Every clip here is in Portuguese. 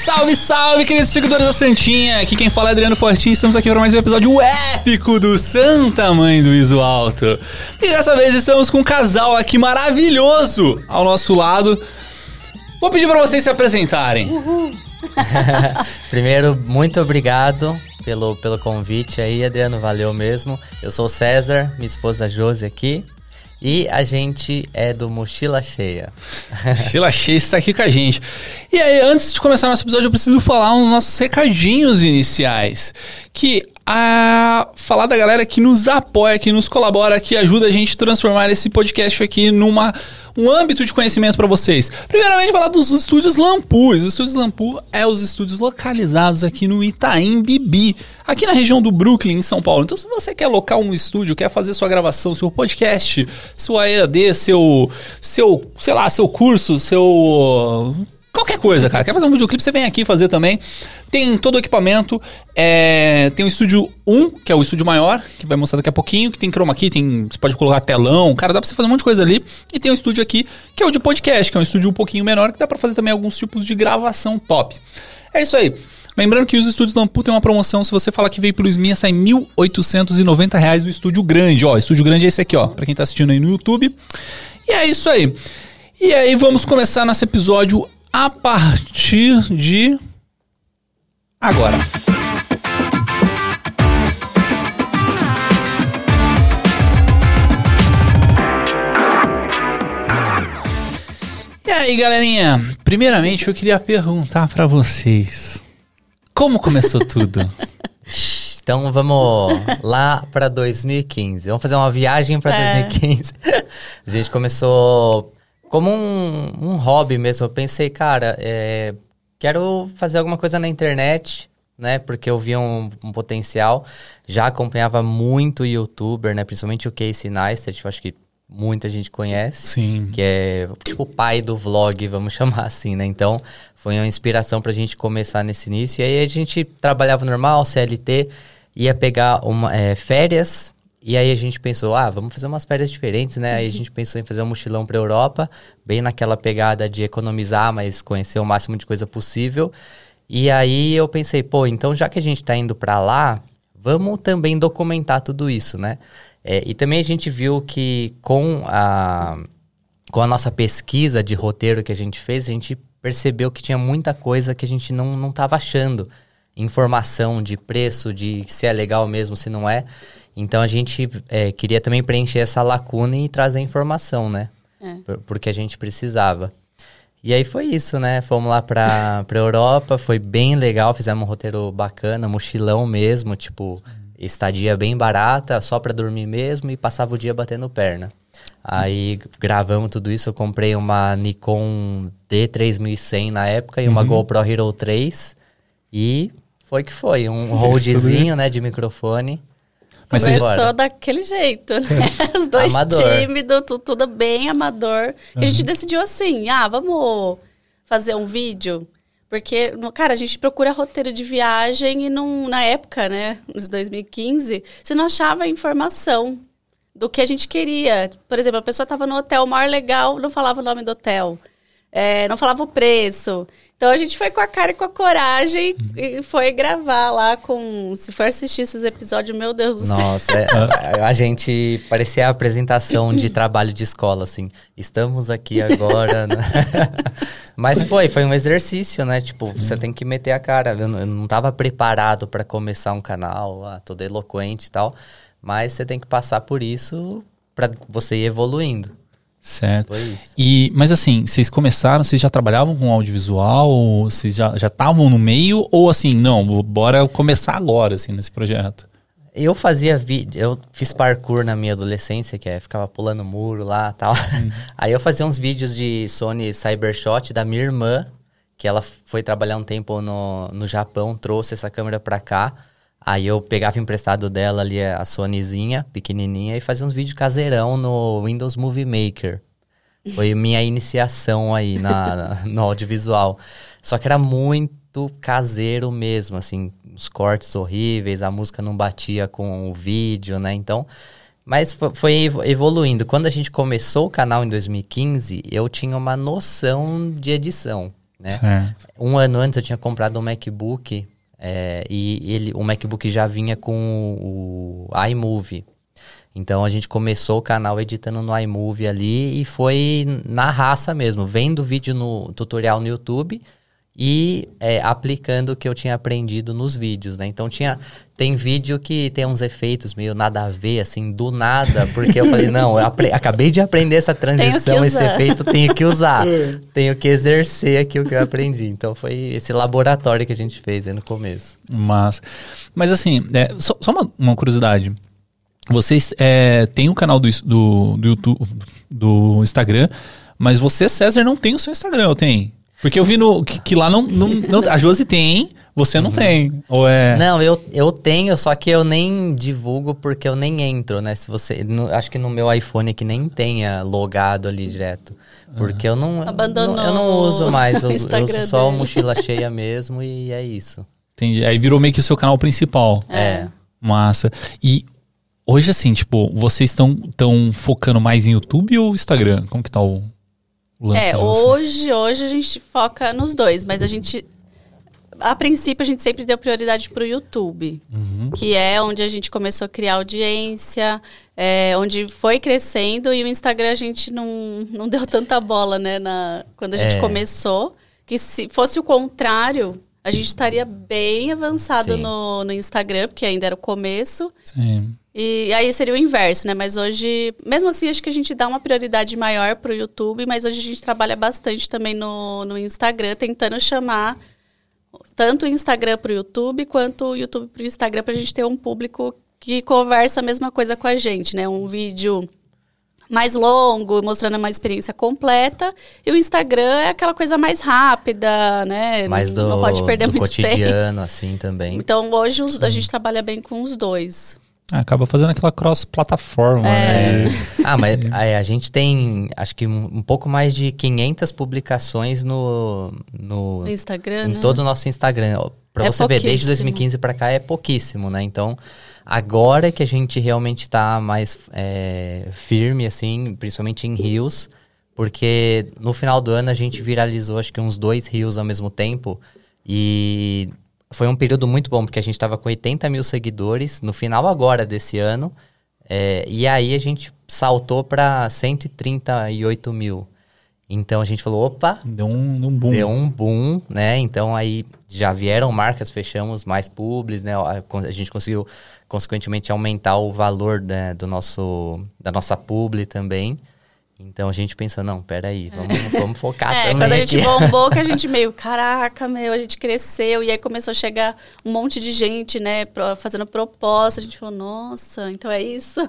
Salve, salve, queridos seguidores da Santinha! Aqui quem fala é Adriano Fortin. Estamos aqui para mais um episódio épico do Santa Mãe do Iso Alto. E dessa vez estamos com um casal aqui maravilhoso ao nosso lado. Vou pedir para vocês se apresentarem. Primeiro, muito obrigado pelo, pelo convite aí, Adriano. Valeu mesmo. Eu sou o César, minha esposa Josi aqui. E a gente é do Mochila Cheia. Mochila Cheia está aqui com a gente. E aí, antes de começar nosso episódio, eu preciso falar uns nossos recadinhos iniciais. Que a falar da galera que nos apoia, que nos colabora, que ajuda a gente a transformar esse podcast aqui numa um âmbito de conhecimento para vocês. Primeiramente, falar dos estúdios Lampu. Os estúdios Lampu é os estúdios localizados aqui no Itaim Bibi, aqui na região do Brooklyn, em São Paulo. Então, se você quer alocar um estúdio, quer fazer sua gravação, seu podcast, sua EAD, seu, seu, sei lá, seu curso, seu qualquer coisa, cara. Quer fazer um videoclipe, você vem aqui fazer também. Tem todo o equipamento. É, tem o estúdio 1, que é o estúdio maior, que vai mostrar daqui a pouquinho, que tem chroma key, tem, você pode colocar telão, cara, dá pra você fazer um monte de coisa ali. E tem o estúdio aqui, que é o de podcast, que é um estúdio um pouquinho menor, que dá pra fazer também alguns tipos de gravação top. É isso aí. Lembrando que os estúdios Lampu tem uma promoção, se você falar que veio pelo Sminha, sai 1.890 reais o estúdio grande. Ó, o estúdio grande é esse aqui, ó, pra quem tá assistindo aí no YouTube. E é isso aí. E aí vamos começar nosso episódio a partir de agora. E aí, galerinha? Primeiramente, eu queria perguntar para vocês: como começou tudo? Então vamos lá para 2015. Vamos fazer uma viagem para é. 2015. A gente começou como um, um hobby mesmo. Eu pensei, cara, é, quero fazer alguma coisa na internet, né? Porque eu via um, um, potencial. Já acompanhava muito youtuber, né? Principalmente o Casey Neistat, eu acho que muita gente conhece. Sim. Que é tipo o pai do vlog, vamos chamar assim, né? Então, foi uma inspiração pra gente começar nesse início. E aí a gente trabalhava normal, CLT, ia pegar uma, é, férias e aí a gente pensou, ah, vamos fazer umas férias diferentes, né? Aí a gente pensou em fazer um mochilão para Europa, bem naquela pegada de economizar, mas conhecer o máximo de coisa possível. E aí eu pensei, pô, então já que a gente está indo para lá, vamos também documentar tudo isso, né? É, e também a gente viu que com a, com a nossa pesquisa de roteiro que a gente fez, a gente percebeu que tinha muita coisa que a gente não estava achando. Informação de preço, de se é legal mesmo, se não é. Então a gente é, queria também preencher essa lacuna e trazer informação, né? É. Porque a gente precisava. E aí foi isso, né? Fomos lá pra, pra Europa, foi bem legal, fizemos um roteiro bacana, mochilão mesmo, tipo, estadia bem barata, só pra dormir mesmo e passava o dia batendo perna. Aí gravamos tudo isso, eu comprei uma Nikon D3100 na época e uma uhum. GoPro Hero 3 e foi que foi, um holdzinho, né, de microfone. Mas Começou daquele jeito, né? Os dois tímidos, tudo, tudo, bem amador. Uhum. E a gente decidiu assim, ah, vamos fazer um vídeo. Porque, cara, a gente procura roteiro de viagem e não, na época, né, nos 2015, você não achava informação do que a gente queria. Por exemplo, a pessoa estava no hotel maior legal, não falava o nome do hotel, é, não falava o preço. Então a gente foi com a cara e com a coragem e foi gravar lá com. Se for assistir esses episódios, meu Deus do céu. Nossa, é, a gente parecia a apresentação de trabalho de escola, assim. Estamos aqui agora. Né? Mas foi, foi um exercício, né? Tipo, Sim. você tem que meter a cara. Eu não, eu não tava preparado para começar um canal, ah, todo eloquente e tal. Mas você tem que passar por isso para você ir evoluindo. Certo. E, mas assim, vocês começaram, vocês já trabalhavam com audiovisual? Vocês já estavam no meio? Ou assim, não, bora começar agora, assim, nesse projeto? Eu fazia vídeo, eu fiz parkour na minha adolescência, que é ficava pulando muro lá tal. Uhum. Aí eu fazia uns vídeos de Sony Cybershot da minha irmã, que ela foi trabalhar um tempo no, no Japão, trouxe essa câmera pra cá. Aí eu pegava emprestado dela ali a Sonyzinha, pequenininha, e fazia uns vídeos caseirão no Windows Movie Maker. Foi minha iniciação aí na, no audiovisual. Só que era muito caseiro mesmo, assim, os cortes horríveis, a música não batia com o vídeo, né? Então, mas foi evoluindo. Quando a gente começou o canal em 2015, eu tinha uma noção de edição. né? Um ano antes eu tinha comprado um MacBook é, e ele, o MacBook já vinha com o, o iMovie. Então a gente começou o canal editando no iMovie ali e foi na raça mesmo, vendo vídeo no tutorial no YouTube e é, aplicando o que eu tinha aprendido nos vídeos, né? Então tinha tem vídeo que tem uns efeitos meio nada a ver, assim, do nada, porque eu falei, não, eu acabei de aprender essa transição, esse efeito, tenho que usar, é. tenho que exercer aqui o que eu aprendi. Então foi esse laboratório que a gente fez aí no começo. Mas, mas assim, é, só, só uma, uma curiosidade. Vocês é, têm o um canal do, do, do YouTube, do Instagram, mas você, César, não tem o seu Instagram, eu tenho? Porque eu vi no, que, que lá não, não, não, A Josi tem, você não uhum. tem. Ou é. Não, eu, eu tenho, só que eu nem divulgo porque eu nem entro, né? Se você. No, acho que no meu iPhone aqui nem tenha logado ali direto. Porque eu não. Abandonou. Não, eu não uso mais. Eu, eu uso só a mochila cheia mesmo e é isso. Entendi. Aí virou meio que o seu canal principal. É. Massa. E Hoje, assim, tipo, vocês estão tão focando mais em YouTube ou Instagram? Como que tá o, o lance É, hoje, hoje a gente foca nos dois, mas a gente... A princípio, a gente sempre deu prioridade para o YouTube, uhum. que é onde a gente começou a criar audiência, é, onde foi crescendo, e o Instagram a gente não, não deu tanta bola, né, na, quando a gente é. começou. Que se fosse o contrário, a gente estaria bem avançado no, no Instagram, porque ainda era o começo. Sim. E aí seria o inverso, né? Mas hoje, mesmo assim, acho que a gente dá uma prioridade maior pro YouTube, mas hoje a gente trabalha bastante também no, no Instagram, tentando chamar tanto o Instagram pro YouTube quanto o YouTube pro Instagram pra gente ter um público que conversa a mesma coisa com a gente, né? Um vídeo mais longo, mostrando uma experiência completa. E o Instagram é aquela coisa mais rápida, né? Mais do, não pode perder do muito cotidiano, tempo. assim, também. Então, hoje a gente trabalha bem com os dois. Acaba fazendo aquela cross-plataforma, é. né? ah, mas é, a gente tem, acho que um, um, pouco mais de 500 publicações no... No, Instagram, Em né? todo o nosso Instagram. Pra é você ver, desde 2015 para cá é pouquíssimo, né? Então, agora que a gente realmente está mais é, firme, assim, principalmente em rios, porque no final do ano a gente viralizou acho que uns dois rios ao mesmo tempo. E foi um período muito bom, porque a gente estava com 80 mil seguidores no final agora desse ano. É, e aí a gente saltou para 138 mil. Então a gente falou, opa, deu um, um, boom. Deu um boom, né? Então aí já vieram marcas, fechamos mais pubs, né? A, a gente conseguiu, consequentemente, aumentar o valor né, do nosso, da nossa publi também. Então a gente pensa, não, peraí, vamos, é. vamos focar é, também. Quando a gente bombou, que a gente meio, caraca, meu, a gente cresceu, e aí começou a chegar um monte de gente, né, fazendo proposta, a gente falou, nossa, então é isso. É.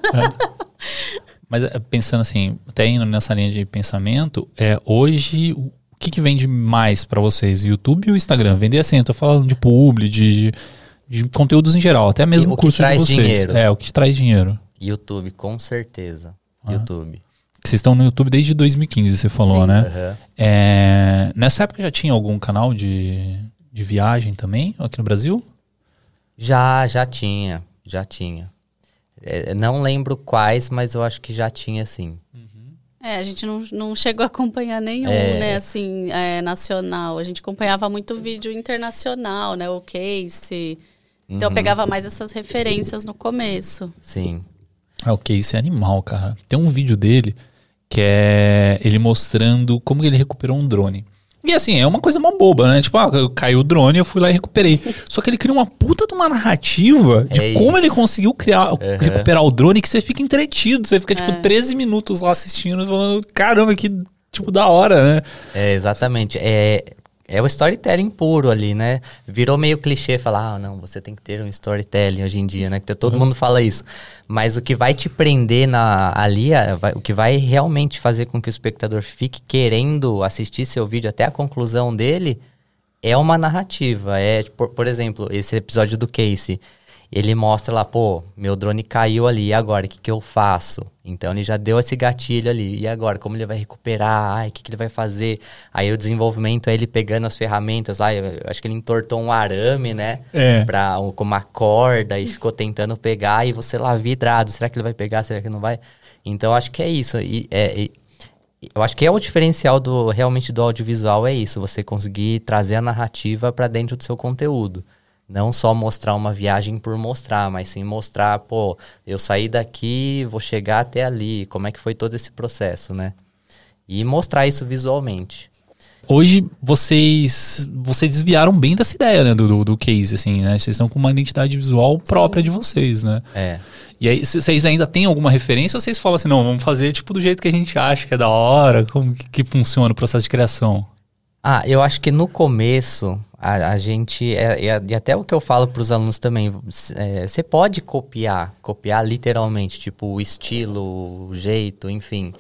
Mas é, pensando assim, até indo nessa linha de pensamento, é, hoje o que, que vende mais para vocês? YouTube ou Instagram? Vender assim, eu tô falando de publi, de, de, de conteúdos em geral, até mesmo o curso de vocês. Dinheiro. É, o que traz dinheiro. YouTube, com certeza. Ah. YouTube. Vocês estão no YouTube desde 2015, você falou, Sim. né? Uhum. É, nessa época já tinha algum canal de, de viagem também aqui no Brasil? Já, já tinha, já tinha. É, não lembro quais, mas eu acho que já tinha sim. Uhum. É, a gente não, não chegou a acompanhar nenhum, é... né, assim, é, nacional. A gente acompanhava muito vídeo internacional, né, o Case. Então uhum. eu pegava mais essas referências no começo. Sim. Ah, o Case é animal, cara. Tem um vídeo dele que é ele mostrando como ele recuperou um drone. E assim, é uma coisa mó boba, né? Tipo, ah, caiu o drone, eu fui lá e recuperei. Só que ele cria uma puta de uma narrativa de é como ele conseguiu criar, uhum. recuperar o drone que você fica entretido. Você fica, tipo, é. 13 minutos lá assistindo, falando, caramba, que, tipo, da hora, né? É, exatamente. É, é o storytelling puro ali, né? Virou meio clichê falar, ah, não, você tem que ter um storytelling hoje em dia, né? Que todo uhum. mundo fala isso. Mas o que vai te prender na, ali, vai, o que vai realmente fazer com que o espectador fique querendo assistir seu vídeo até a conclusão dele é uma narrativa. É, por, por exemplo, esse episódio do Casey ele mostra lá, pô, meu drone caiu ali, e agora, o que, que eu faço? Então ele já deu esse gatilho ali, e agora, como ele vai recuperar? Ai, o que, que ele vai fazer? Aí o desenvolvimento é ele pegando as ferramentas lá, eu acho que ele entortou um arame, né? É. Pra, com uma corda e ficou tentando pegar, e você lá vidrado, será que ele vai pegar, será que não vai? Então acho que é isso, e, é, e eu acho que é o diferencial do realmente do audiovisual é isso, você conseguir trazer a narrativa para dentro do seu conteúdo. Não só mostrar uma viagem por mostrar, mas sim mostrar, pô, eu saí daqui, vou chegar até ali, como é que foi todo esse processo, né? E mostrar isso visualmente. Hoje vocês vocês desviaram bem dessa ideia, né, do, do, do case, assim, né? Vocês estão com uma identidade visual própria Sim. de vocês, né? É. E aí, vocês ainda têm alguma referência ou vocês falam assim, não, vamos fazer tipo do jeito que a gente acha que é da hora? Como que, que funciona o processo de criação? Ah, eu acho que no começo a, a gente, é, é, e até o que eu falo para os alunos também, você é, pode copiar, copiar literalmente, tipo o estilo, o jeito, enfim.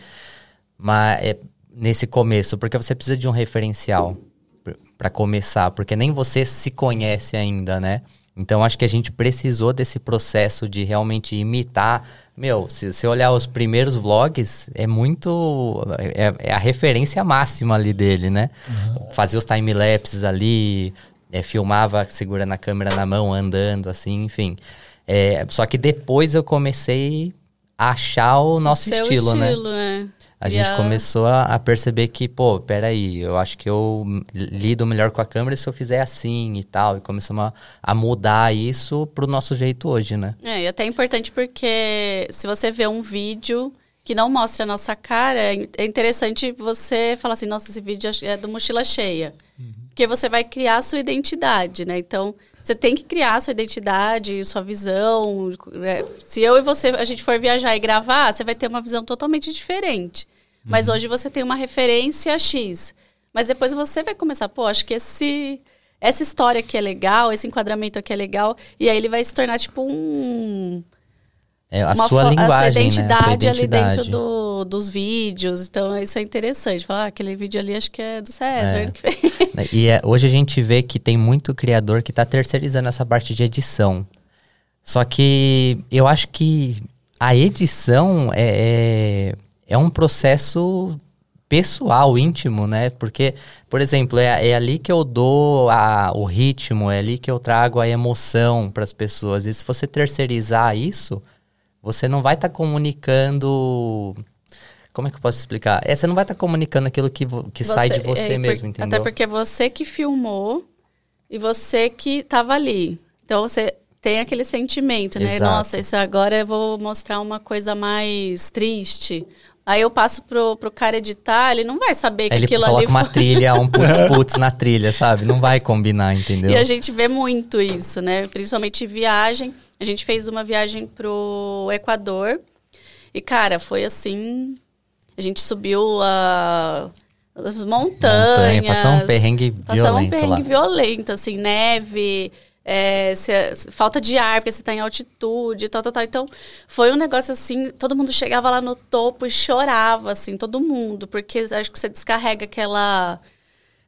Mas é, nesse começo, porque você precisa de um referencial para começar, porque nem você se conhece ainda, né? Então acho que a gente precisou desse processo de realmente imitar. Meu, se você olhar os primeiros vlogs, é muito. É, é a referência máxima ali dele, né? Uhum. Fazia os time-lapses ali, é, filmava segurando a câmera na mão, andando, assim, enfim. É, só que depois eu comecei a achar o nosso estilo, estilo, né? É a gente a... começou a, a, perceber que, pô, peraí, eu acho que eu lido melhor com a câmera se eu fizer assim e tal. E começamos a, a mudar isso pro nosso jeito hoje, né? É, e até é importante porque se você vê um vídeo que não mostra a nossa cara, é, é interessante você falar assim, nossa, esse vídeo é do Mochila Cheia. Uhum. Porque você vai criar a sua identidade, né? Então, você tem que criar a sua identidade, sua visão. É, se eu e você, a gente for viajar e gravar, você vai ter uma visão totalmente diferente. Mas uhum. hoje você tem uma referência X. Mas depois você vai começar, pô, acho que esse essa história aqui é legal, esse enquadramento aqui é legal, e aí ele vai se tornar tipo um é, a, sua linguagem, a sua identidade, né? a sua identidade ali dentro do, dos vídeos. Então, isso é interessante. Falar, ah, aquele vídeo ali acho que é do César. É. Né, e é, hoje a gente vê que tem muito criador que está terceirizando essa parte de edição. Só que eu acho que a edição é, é é um processo pessoal, íntimo, né? Porque, por exemplo, é, é ali que eu dou a, o ritmo, é ali que eu trago a emoção para as pessoas. E se você terceirizar isso, você não vai estar tá comunicando. Como é que eu posso explicar? É, você não vai estar tá comunicando aquilo que, que você, sai de você é, mesmo, por, entendeu? Até porque você que filmou e você que estava ali. Então você tem aquele sentimento, né? Exato. Nossa, isso agora eu vou mostrar uma coisa mais triste Aí eu passo pro, pro cara editar, ele não vai saber que ele aquilo ali. Ele coloca uma trilha, um putz-putz na trilha, sabe? Não vai combinar, entendeu? E a gente vê muito isso, né? Principalmente viagem. A gente fez uma viagem pro Equador. E, cara, foi assim. A gente subiu a. As montanhas. Montanha, passou um perrengue violento. Passou um perrengue lá. violento, assim, neve é, se, falta de ar, porque você está em altitude, tal, tal, tal. Então, foi um negócio assim, todo mundo chegava lá no topo e chorava, assim, todo mundo, porque acho que você descarrega aquela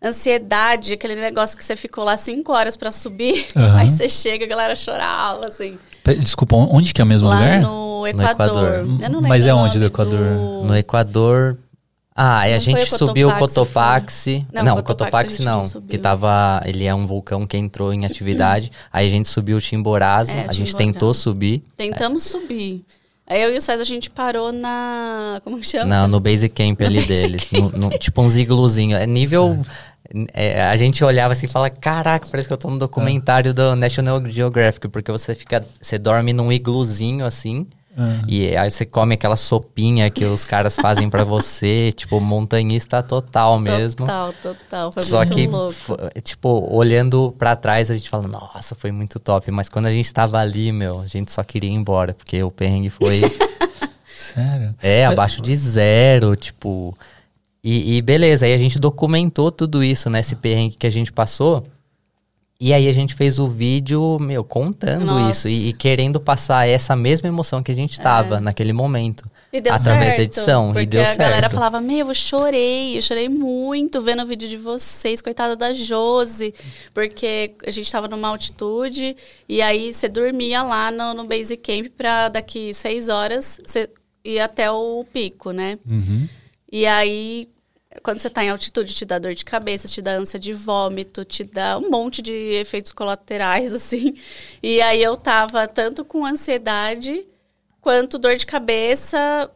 ansiedade, aquele negócio que você ficou lá cinco horas para subir, uhum. aí você chega, a galera chorava, assim. Desculpa, onde que é o mesmo lá lugar? no Equador. No Equador. Mas é onde do Equador? Do... No Equador, ah, e a gente o subiu o Cotopaxi. Não, não o Cotopaxi, não. que tava. Ele é um vulcão que entrou em atividade. aí a gente subiu o Chimborazo. É, a gente tentou subir. Tentamos é. subir. Aí eu e o César a gente parou na. Como que chama? Não, no base camp no ali base deles. Camp. No, no, tipo uns igluzinhos. É nível. É, a gente olhava assim e fala: Caraca, parece que eu tô no documentário do National Geographic, porque você fica. Você dorme num igluzinho assim. Uhum. E aí você come aquela sopinha que os caras fazem para você, tipo, montanhista total mesmo. Total, total. Foi Só que, tipo, olhando para trás, a gente fala, nossa, foi muito top. Mas quando a gente tava ali, meu, a gente só queria ir embora, porque o perrengue foi. Sério? É, abaixo de zero, tipo. E, e beleza, aí a gente documentou tudo isso, né? Esse perrengue que a gente passou. E aí a gente fez o vídeo, meu, contando Nossa. isso e, e, querendo passar essa mesma emoção que a gente tava é. naquele momento. através certo, da edição. Porque e deu a certo. galera falava, meu, eu chorei, eu chorei muito vendo o vídeo de vocês, coitada da Jose. Porque a gente tava numa altitude e aí você dormia lá no, no base camp pra daqui seis horas você ir até o pico, né? Uhum. E aí quando você está em altitude, te dá dor de cabeça, te dá ânsia de vômito, te dá um monte de efeitos colaterais, assim. E aí eu tava tanto com ansiedade quanto dor de cabeça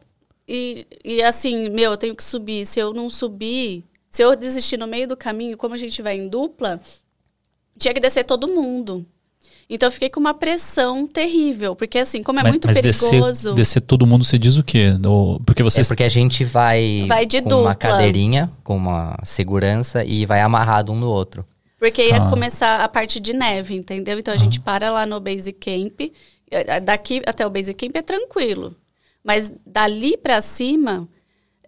e, e assim, meu, eu tenho que subir. Se eu não subir, se eu desistir no meio do caminho, como a gente vai em dupla, tinha que descer todo mundo. Então eu fiquei com uma pressão terrível, porque assim, como é mas, muito mas perigoso. Descer, descer todo mundo, você diz o quê? No, porque você É porque a gente vai, vai de com dupla. uma cadeirinha, com uma segurança e vai amarrado um no outro. Porque ia ah. começar a parte de neve, entendeu? Então a ah. gente para lá no base camp. Eh, daqui até o base camp é tranquilo. Mas dali para cima,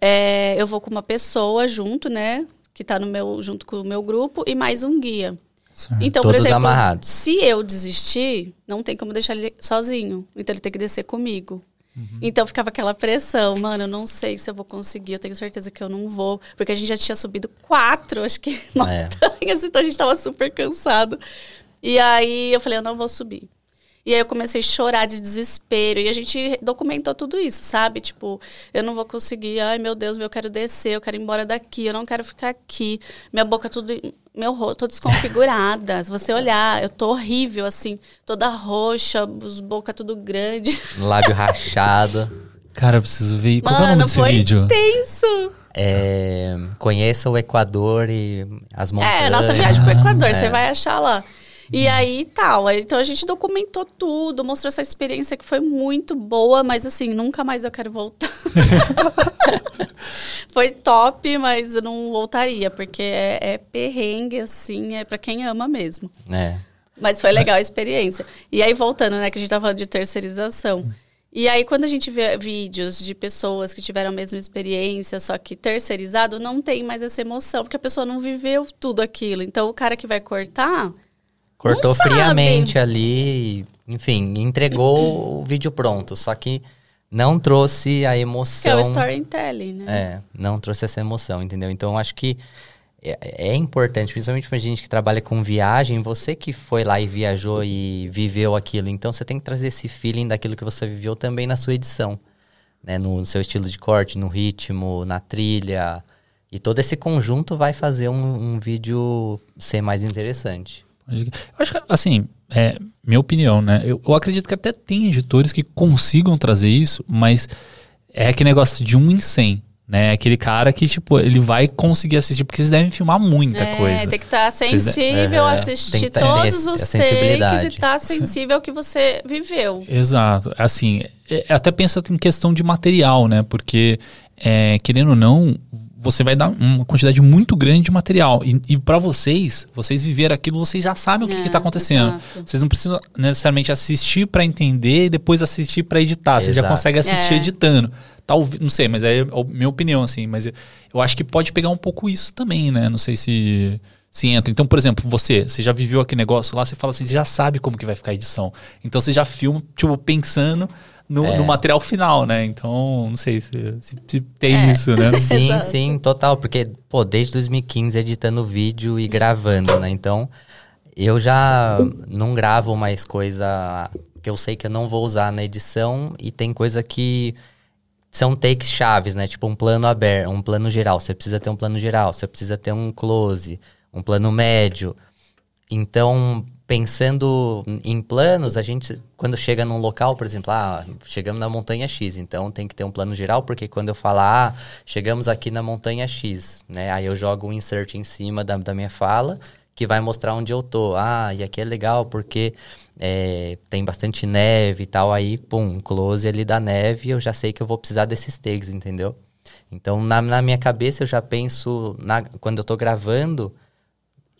é, eu vou com uma pessoa junto, né? Que tá no meu, junto com o meu grupo, e mais um guia. Certo. Então, Todos por exemplo, amarrados. se eu desistir, não tem como deixar ele sozinho. Então ele tem que descer comigo. Uhum. Então ficava aquela pressão, mano, eu não sei se eu vou conseguir, eu tenho certeza que eu não vou. Porque a gente já tinha subido quatro, acho que, é. montanhas, então a gente tava super cansado. E aí eu falei, eu não vou subir. E aí eu comecei a chorar de desespero. E a gente documentou tudo isso, sabe? Tipo, eu não vou conseguir. Ai, meu Deus, eu quero descer, eu quero ir embora daqui, eu não quero ficar aqui. Minha boca tudo. Meu rosto, tô desconfigurada. Se você olhar, eu tô horrível, assim, toda roxa, os boca tudo grande. Lábio rachado. Cara, eu preciso ver. Qual Mano, é o nome desse foi vídeo? Intenso. É, conheça o Equador e as montanhas. É, nossa viagem pro Equador, é. você vai achar lá. E aí tal. Então a gente documentou tudo, mostrou essa experiência que foi muito boa, mas assim, nunca mais eu quero voltar. foi top, mas eu não voltaria, porque é, é perrengue, assim, é para quem ama mesmo. É. Mas foi legal a experiência. E aí, voltando, né, que a gente tava falando de terceirização. E aí, quando a gente vê vídeos de pessoas que tiveram a mesma experiência, só que terceirizado, não tem mais essa emoção, porque a pessoa não viveu tudo aquilo. Então, o cara que vai cortar, Cortou friamente ali, enfim, entregou o vídeo pronto, só que não trouxe a emoção. Que é o storytelling, né? É, não trouxe essa emoção, entendeu? Então acho que é, é importante, principalmente pra gente que trabalha com viagem, você que foi lá e viajou e viveu aquilo, então você tem que trazer esse feeling daquilo que você viveu também na sua edição, né? No seu estilo de corte, no ritmo, na trilha. E todo esse conjunto vai fazer um, um vídeo ser mais interessante. Eu acho que, assim, é minha opinião, né? Eu, eu acredito que até tem editores que consigam trazer isso, mas é aquele negócio de um em cem. Né? Aquele cara que, tipo, ele vai conseguir assistir, porque vocês devem filmar muita é, coisa. Tem que estar tá sensível, é, assistir todos os takes e estar tá sensível ao que você viveu. Exato. Assim, é, até penso em questão de material, né? Porque, é, querendo ou não, você vai dar uma quantidade muito grande de material. E, e para vocês, vocês viveram aquilo, vocês já sabem o que é, está acontecendo. Exato. Vocês não precisam necessariamente assistir para entender e depois assistir para editar. Você já consegue assistir é. editando. Talvez, não sei, mas é a minha opinião, assim. Mas eu, eu acho que pode pegar um pouco isso também, né? Não sei se se entra. Então, por exemplo, você, você já viveu aquele negócio lá, você fala assim, você já sabe como que vai ficar a edição. Então você já filma, tipo, pensando no, é. no, material final, né? Então, não sei se, se, se tem é. isso, né? Sim, sim, total. Porque, pô, desde 2015 editando vídeo e gravando, né? Então, eu já não gravo mais coisa que eu sei que eu não vou usar na edição e tem coisa que são takes chaves, né? Tipo um plano aberto, um plano geral. Você precisa ter um plano geral, você precisa ter um close, um plano médio. Então, pensando em planos, a gente, quando chega num local, por exemplo, ah, chegamos na montanha X, então tem que ter um plano geral, porque quando eu falar, ah, chegamos aqui na montanha X, né? Aí eu jogo um insert em cima da, da minha fala, que vai mostrar onde eu tô. Ah, e aqui é legal porque é, tem bastante neve e tal, aí, pum, close ali da neve, eu já sei que eu vou precisar desses takes, entendeu? Então, na, na minha cabeça, eu já penso, na, quando eu tô gravando,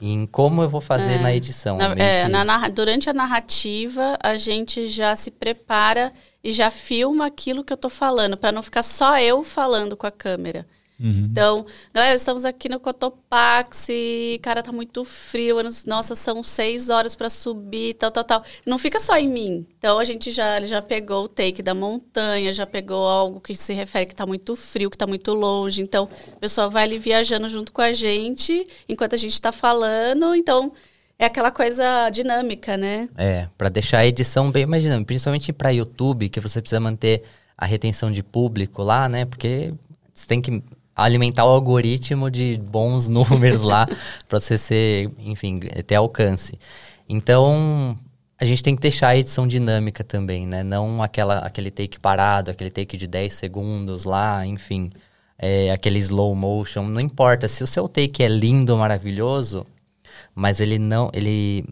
em como eu vou fazer é. na edição. Na, é, na, durante a narrativa, a gente já se prepara e já filma aquilo que eu tô falando, para não ficar só eu falando com a câmera. Uhum. Então, galera, estamos aqui no Cotopaxi, cara, tá muito frio, nossa, são seis horas para subir, tal, tal, tal. Não fica só em mim. Então, a gente já, já pegou o take da montanha, já pegou algo que se refere que tá muito frio, que tá muito longe. Então, a pessoa vai ali viajando junto com a gente, enquanto a gente tá falando. Então, é aquela coisa dinâmica, né? É, para deixar a edição bem mais dinâmica, principalmente para YouTube, que você precisa manter a retenção de público lá, né? Porque você tem que alimentar o algoritmo de bons números lá para você ser, enfim, ter alcance. Então, a gente tem que deixar a edição dinâmica também, né? Não aquela, aquele take parado, aquele take de 10 segundos lá, enfim. É, aquele slow motion. Não importa. Se o seu take é lindo, maravilhoso, mas ele não. Ele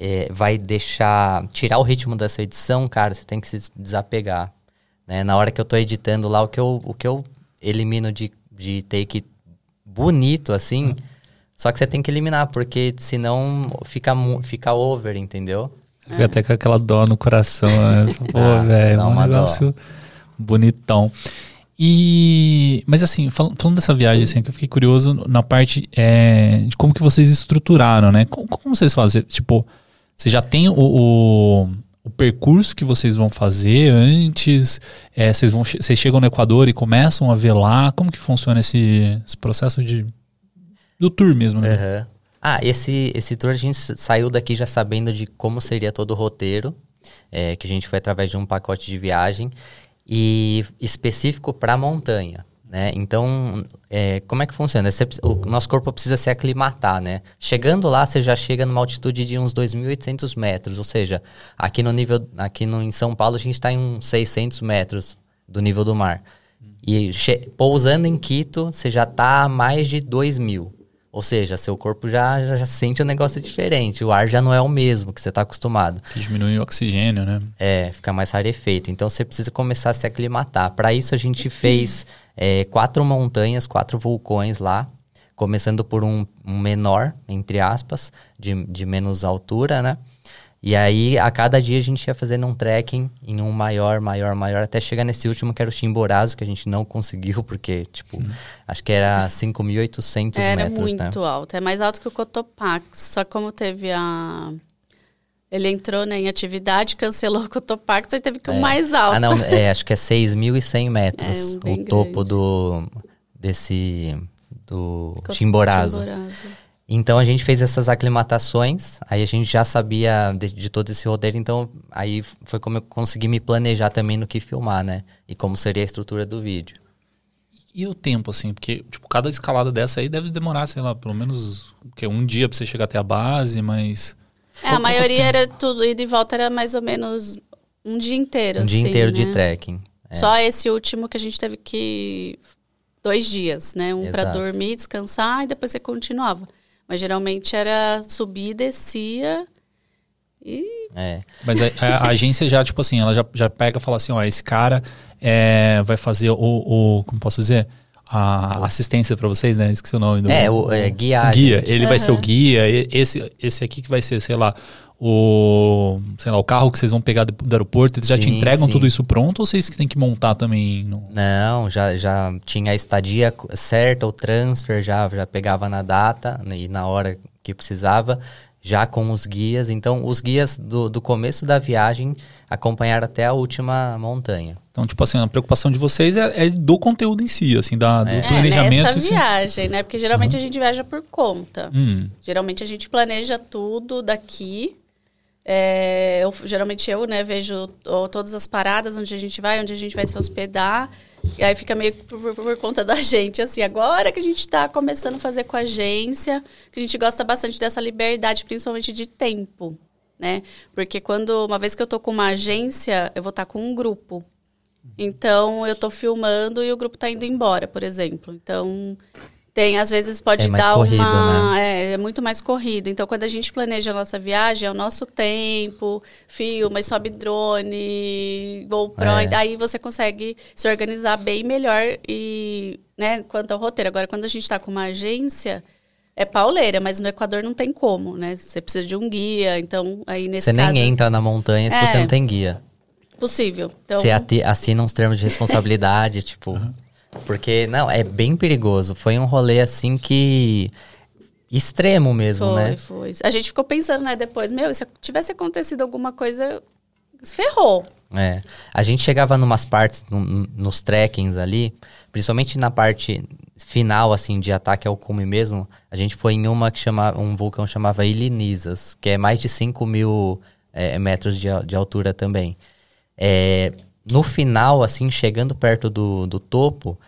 é, vai deixar. tirar o ritmo dessa edição, cara, você tem que se desapegar. Né? Na hora que eu tô editando lá, o que eu, o que eu elimino de, de take bonito, assim. Uhum. Só que você tem que eliminar, porque senão fica, fica over, entendeu? Fica até com aquela dó no coração. Né? Pô, ah, velho, é um negócio dó. bonitão. E, mas assim, falando, falando dessa viagem, assim, que eu fiquei curioso na parte é, de como que vocês estruturaram, né? Como, como vocês fazem? Tipo, você já tem o, o, o, percurso que vocês vão fazer antes? É, vocês, vão, vocês chegam no Equador e começam a ver lá? Como que funciona esse, esse processo de do tour mesmo? Né? Uhum. Ah, esse, esse tour a gente saiu daqui já sabendo de como seria todo o roteiro, é, que a gente foi através de um pacote de viagem e específico para montanha. Né? Então, é, como é que funciona? Você, o nosso corpo precisa se aclimatar, né? Chegando lá, você já chega numa altitude de uns 2.800 metros, ou seja, aqui no nível, aqui no, em São Paulo a gente está em uns 600 metros do nível do mar. E pousando em Quito, você já está a mais de 2.000. mil. Ou seja, seu corpo já, já, já, sente um negócio diferente. O ar já não é o mesmo que você está acostumado. Diminui o oxigênio, né? É, fica mais rarefeito. Então você precisa começar a se aclimatar. Para isso a gente fez é, quatro montanhas, quatro vulcões lá. Começando por um, um menor, entre aspas, de, de menos altura, né? E aí, a cada dia a gente ia fazendo um trekking em um maior, maior, maior, até chegar nesse último que era o Chimborazo, que a gente não conseguiu, porque, tipo, hum. acho que era 5.800 metros, né? Era muito alto, é mais alto que o Cotopax, só como teve a... Ele entrou né, em atividade, cancelou o Cotopax, aí teve que ir é. o mais alto. Ah, não, é, acho que é 6.100 metros, é, um o topo do, desse, do Chimborazo. Chimborazo. Então a gente fez essas aclimatações, aí a gente já sabia de, de, todo esse roteiro, então aí foi como eu consegui me planejar também no que filmar, né? E como seria a estrutura do vídeo. E o tempo, assim, porque tipo, cada escalada dessa aí deve demorar, sei lá, pelo menos que, um dia pra você chegar até a base, mas. É, a maioria era tudo, e de volta era mais ou menos um dia inteiro. Um assim, dia inteiro né? de trekking. É. Só esse último que a gente teve que. Dois dias, né? Um para dormir, descansar e depois você continuava. Mas geralmente era subir, descia e. É. Mas a, a, agência já, tipo assim, ela já, já pega e fala assim: ó, esse cara é, vai fazer o, o. Como posso dizer? A assistência para vocês, né? Esqueci o nome do. É, o é, guia. Guia. Ele uhum. vai ser o guia. Esse, esse aqui que vai ser, sei lá, o, sei lá, o carro que vocês vão pegar do, aeroporto, eles sim, já te entregam sim. tudo isso pronto ou vocês que tem que montar também? No... Não, já, já tinha a estadia certa, o transfer já, já pegava na data e na hora que precisava, já com os guias. Então, os guias do, do começo da viagem acompanharam até a última montanha. Então, tipo assim, a preocupação de vocês é, é do conteúdo em si, assim, da, do é. planejamento. É, nessa viagem, né? Porque geralmente uhum. a gente viaja por conta. Hum. Geralmente a gente planeja tudo daqui é, eu, geralmente eu, né, vejo todas as paradas onde a gente vai, onde a gente vai se hospedar. E aí fica meio por, por, conta da gente, assim, agora que a gente está começando a fazer com a agência, que a gente gosta bastante dessa liberdade, principalmente de tempo, né? Porque quando, uma vez que eu tô com uma agência, eu vou estar tá com um grupo. Então, eu tô filmando e o grupo tá indo embora, por exemplo. Então, tem, às vezes pode é dar corrido, uma. Né? É, é, muito mais corrido. Então, quando a gente planeja a nossa viagem, é o nosso tempo, filma, sobe drone, GoPro, é. daí você consegue se organizar bem melhor e, né, quanto ao roteiro. Agora, quando a gente está com uma agência, é pauleira, mas no Equador não tem como, né? Você precisa de um guia, então aí nesse Você caso, nem entra na montanha se é, você não tem guia. Possível. Então, você assina uns termos de responsabilidade, tipo. Uhum. Porque, não, é bem perigoso. Foi um rolê assim que. extremo mesmo, foi, né? Foi, foi. A gente ficou pensando, né, depois, meu, se tivesse acontecido alguma coisa, ferrou. É. A gente chegava numas partes, no, nos trekkings ali, principalmente na parte final, assim, de ataque ao cume mesmo, a gente foi em uma que chamava, um vulcão chamava Ilinizas, que é mais de 5 mil é, metros de, de altura também. É, no final, assim, chegando perto do, do topo,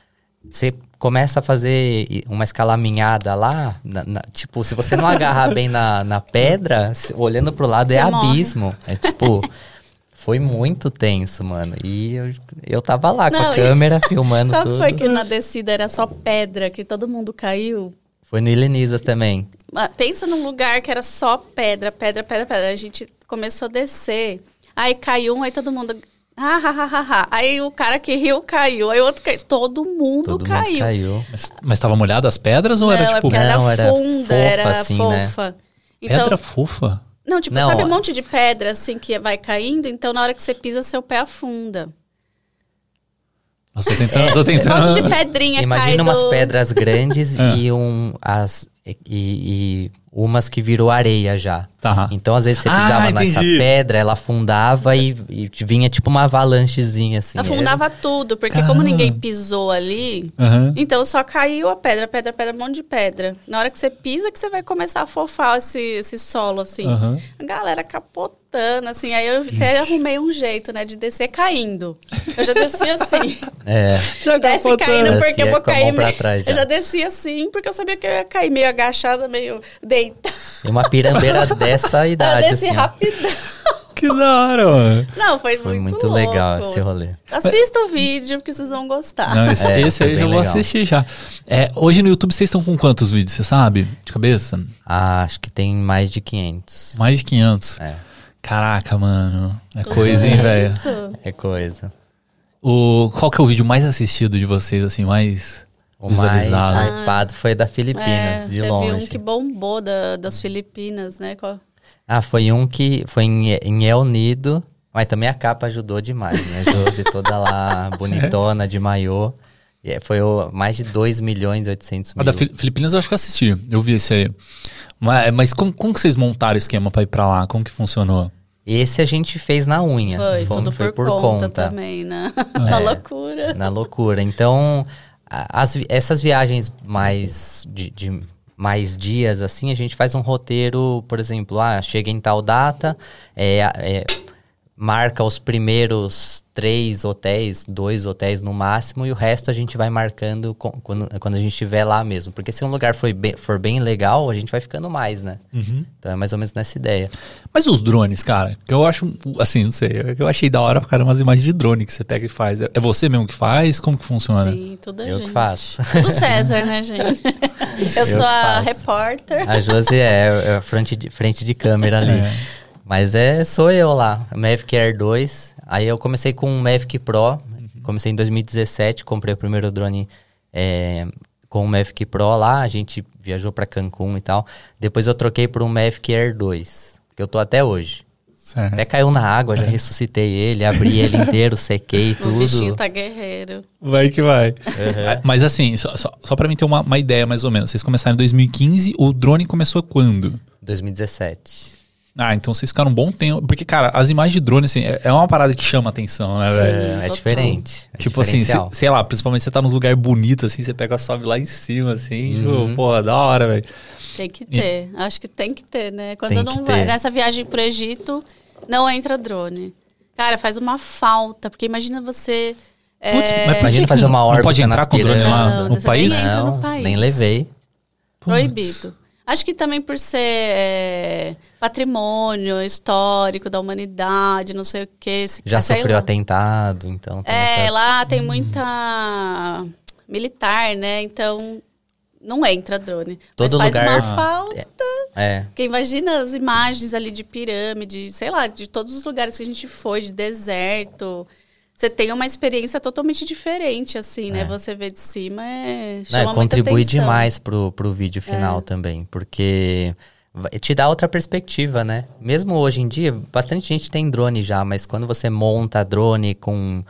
você começa a fazer uma escalaminhada lá, na, na, tipo, se você não agarrar bem na, na pedra, se, olhando pro lado você é morre. abismo. É tipo, foi muito tenso, mano. E eu, eu tava lá não, com a câmera filmando Qual tudo. foi que na descida era só pedra, que todo mundo caiu? Foi no Helenizas também. Pensa num lugar que era só pedra, pedra, pedra, pedra. A gente começou a descer. Aí caiu um, aí todo mundo ah, ha, ha, ha. Aí o cara que riu caiu, aí o outro caiu. Todo mundo Todo caiu. Mundo caiu. Mas, mas tava molhado as pedras ou não, era tipo. É era não, era funda, fofa, era assim, né? fofa. Né? Então, pedra fofa? Não, tipo, não, sabe um monte de pedra assim que vai caindo, então na hora que você pisa, seu pé afunda. Nossa, tô tentando, tô tentando. Um monte de pedrinha Imagina umas do... pedras grandes ah. e um as e, e umas que virou areia já. Tá. Então, às vezes, você pisava ah, nessa pedra, ela afundava e, e, vinha tipo uma avalanchezinha, assim. Afundava era... tudo, porque Caramba. como ninguém pisou ali, uhum. então só caiu a pedra, pedra, pedra, um monte de pedra. Na hora que você pisa, que você vai começar a fofar esse, esse solo, assim. Uhum. A galera capotando, assim. Aí eu até arrumei um jeito, né, de descer caindo. Eu já desci assim. É. Já desce caindo porque eu vou cair. Meio... Trás, já. Eu já desci assim, porque eu sabia que eu ia cair meio agachada, meio deitada. E uma pirambeira dessa idade. Eu desci assim. rapidão. Que da hora, mano. Não, foi, foi muito, muito legal esse rolê. Assista o vídeo, porque vocês vão gostar. Não, esse, é, esse aí eu já vou assistir já. É, hoje no YouTube vocês estão com quantos vídeos, você sabe? De cabeça? Ah, acho que tem mais de 500. Mais de 500? É. Caraca, mano. É Tudo coisa, hein, velho? É coisa. O, qual que é o vídeo mais assistido de vocês, assim, mais o visualizado? mais hypado foi da Filipinas, é, de longe. Teve um que bombou da, das Filipinas, né? Qual? Ah, foi um que foi em, em El Nido, mas também a capa ajudou demais, né? Josi toda lá, bonitona, de maiô. E é, foi o, mais de 2 milhões e 800 mil. A da Filipinas eu acho que eu assisti, eu vi esse aí. Mas, mas como, como que vocês montaram o esquema pra ir pra lá? Como que funcionou? Esse a gente fez na unha. Foi, Fomos, tudo foi por, por conta, conta, também, né? É, na loucura. Na loucura. Então, as, essas viagens mais de, de, mais dias assim, a gente faz um roteiro, por exemplo, ah, chega em tal data, é, é marca os primeiros três hotéis, dois hotéis no máximo, e o resto a gente vai marcando quando, quando a gente estiver lá mesmo. Porque se um lugar for bem, for bem legal, a gente vai ficando mais, né? Uhum. Então é mais ou menos nessa ideia. Mas os drones, cara, que eu acho, assim, não sei, eu achei da hora, cara, umas imagens de drone que você pega e faz. É você mesmo que faz? Como que funciona? Sim, tudo a Eu gente. que faço. Tudo César, né, gente? eu, eu sou a repórter. A Josi é, é frente de, frente de câmera ali. É. Mas é, sou eu lá, Mavic Air 2. Aí eu comecei com um Mavic Pro, uhum. comecei em 2017, comprei o primeiro drone é, com o Mavic Pro lá, a gente viajou para Cancún e tal. Depois eu troquei por um Mavic Air 2, que eu tô até hoje. Certo. Até caiu na água, já ressuscitei ele, abri ele inteiro, sequei tudo. O bichinho tá guerreiro. Vai que vai. Uhum. Mas assim, só, só, só pra mim ter uma, uma ideia mais ou menos. Vocês começaram em 2015, o drone começou quando? 2017. Ah, então vocês ficaram um bom tempo. Porque, cara, as imagens de drone, assim, é, é uma parada que chama atenção, né, velho? É, é diferente. É tipo assim, cê, sei lá, principalmente você tá nos lugares bonitos, assim, você pega a sobe lá em cima, assim, tipo, uhum. tipo, porra, da hora, velho. Tem que ter. E... Acho que tem que ter, né? Quando tem não vai. Ter. Nessa viagem pro Egito, não entra drone. Cara, faz uma falta, porque imagina você. Putz, é... mas imagina fazer uma órbita. Não pode entrar com drone lá no, país? Não, no país? nem levei. Proibido. Acho que também por ser é, patrimônio histórico da humanidade, não sei o que. Já sofreu atentado, então. é, essas... lá tem muita militar, né? Então não entra drone. Todo Mas lugar faz uma falta. É. Porque imagina as imagens ali de pirâmide, sei lá, de todos os lugares que a gente foi, de deserto você tem uma experiência totalmente diferente, assim, né? é. né? Você vê de cima é. Chama é contribui demais pro, pro vídeo final é. também, porque te dá outra perspectiva, né? Mesmo hoje em dia, bastante gente tem drone já, mas quando você monta drone com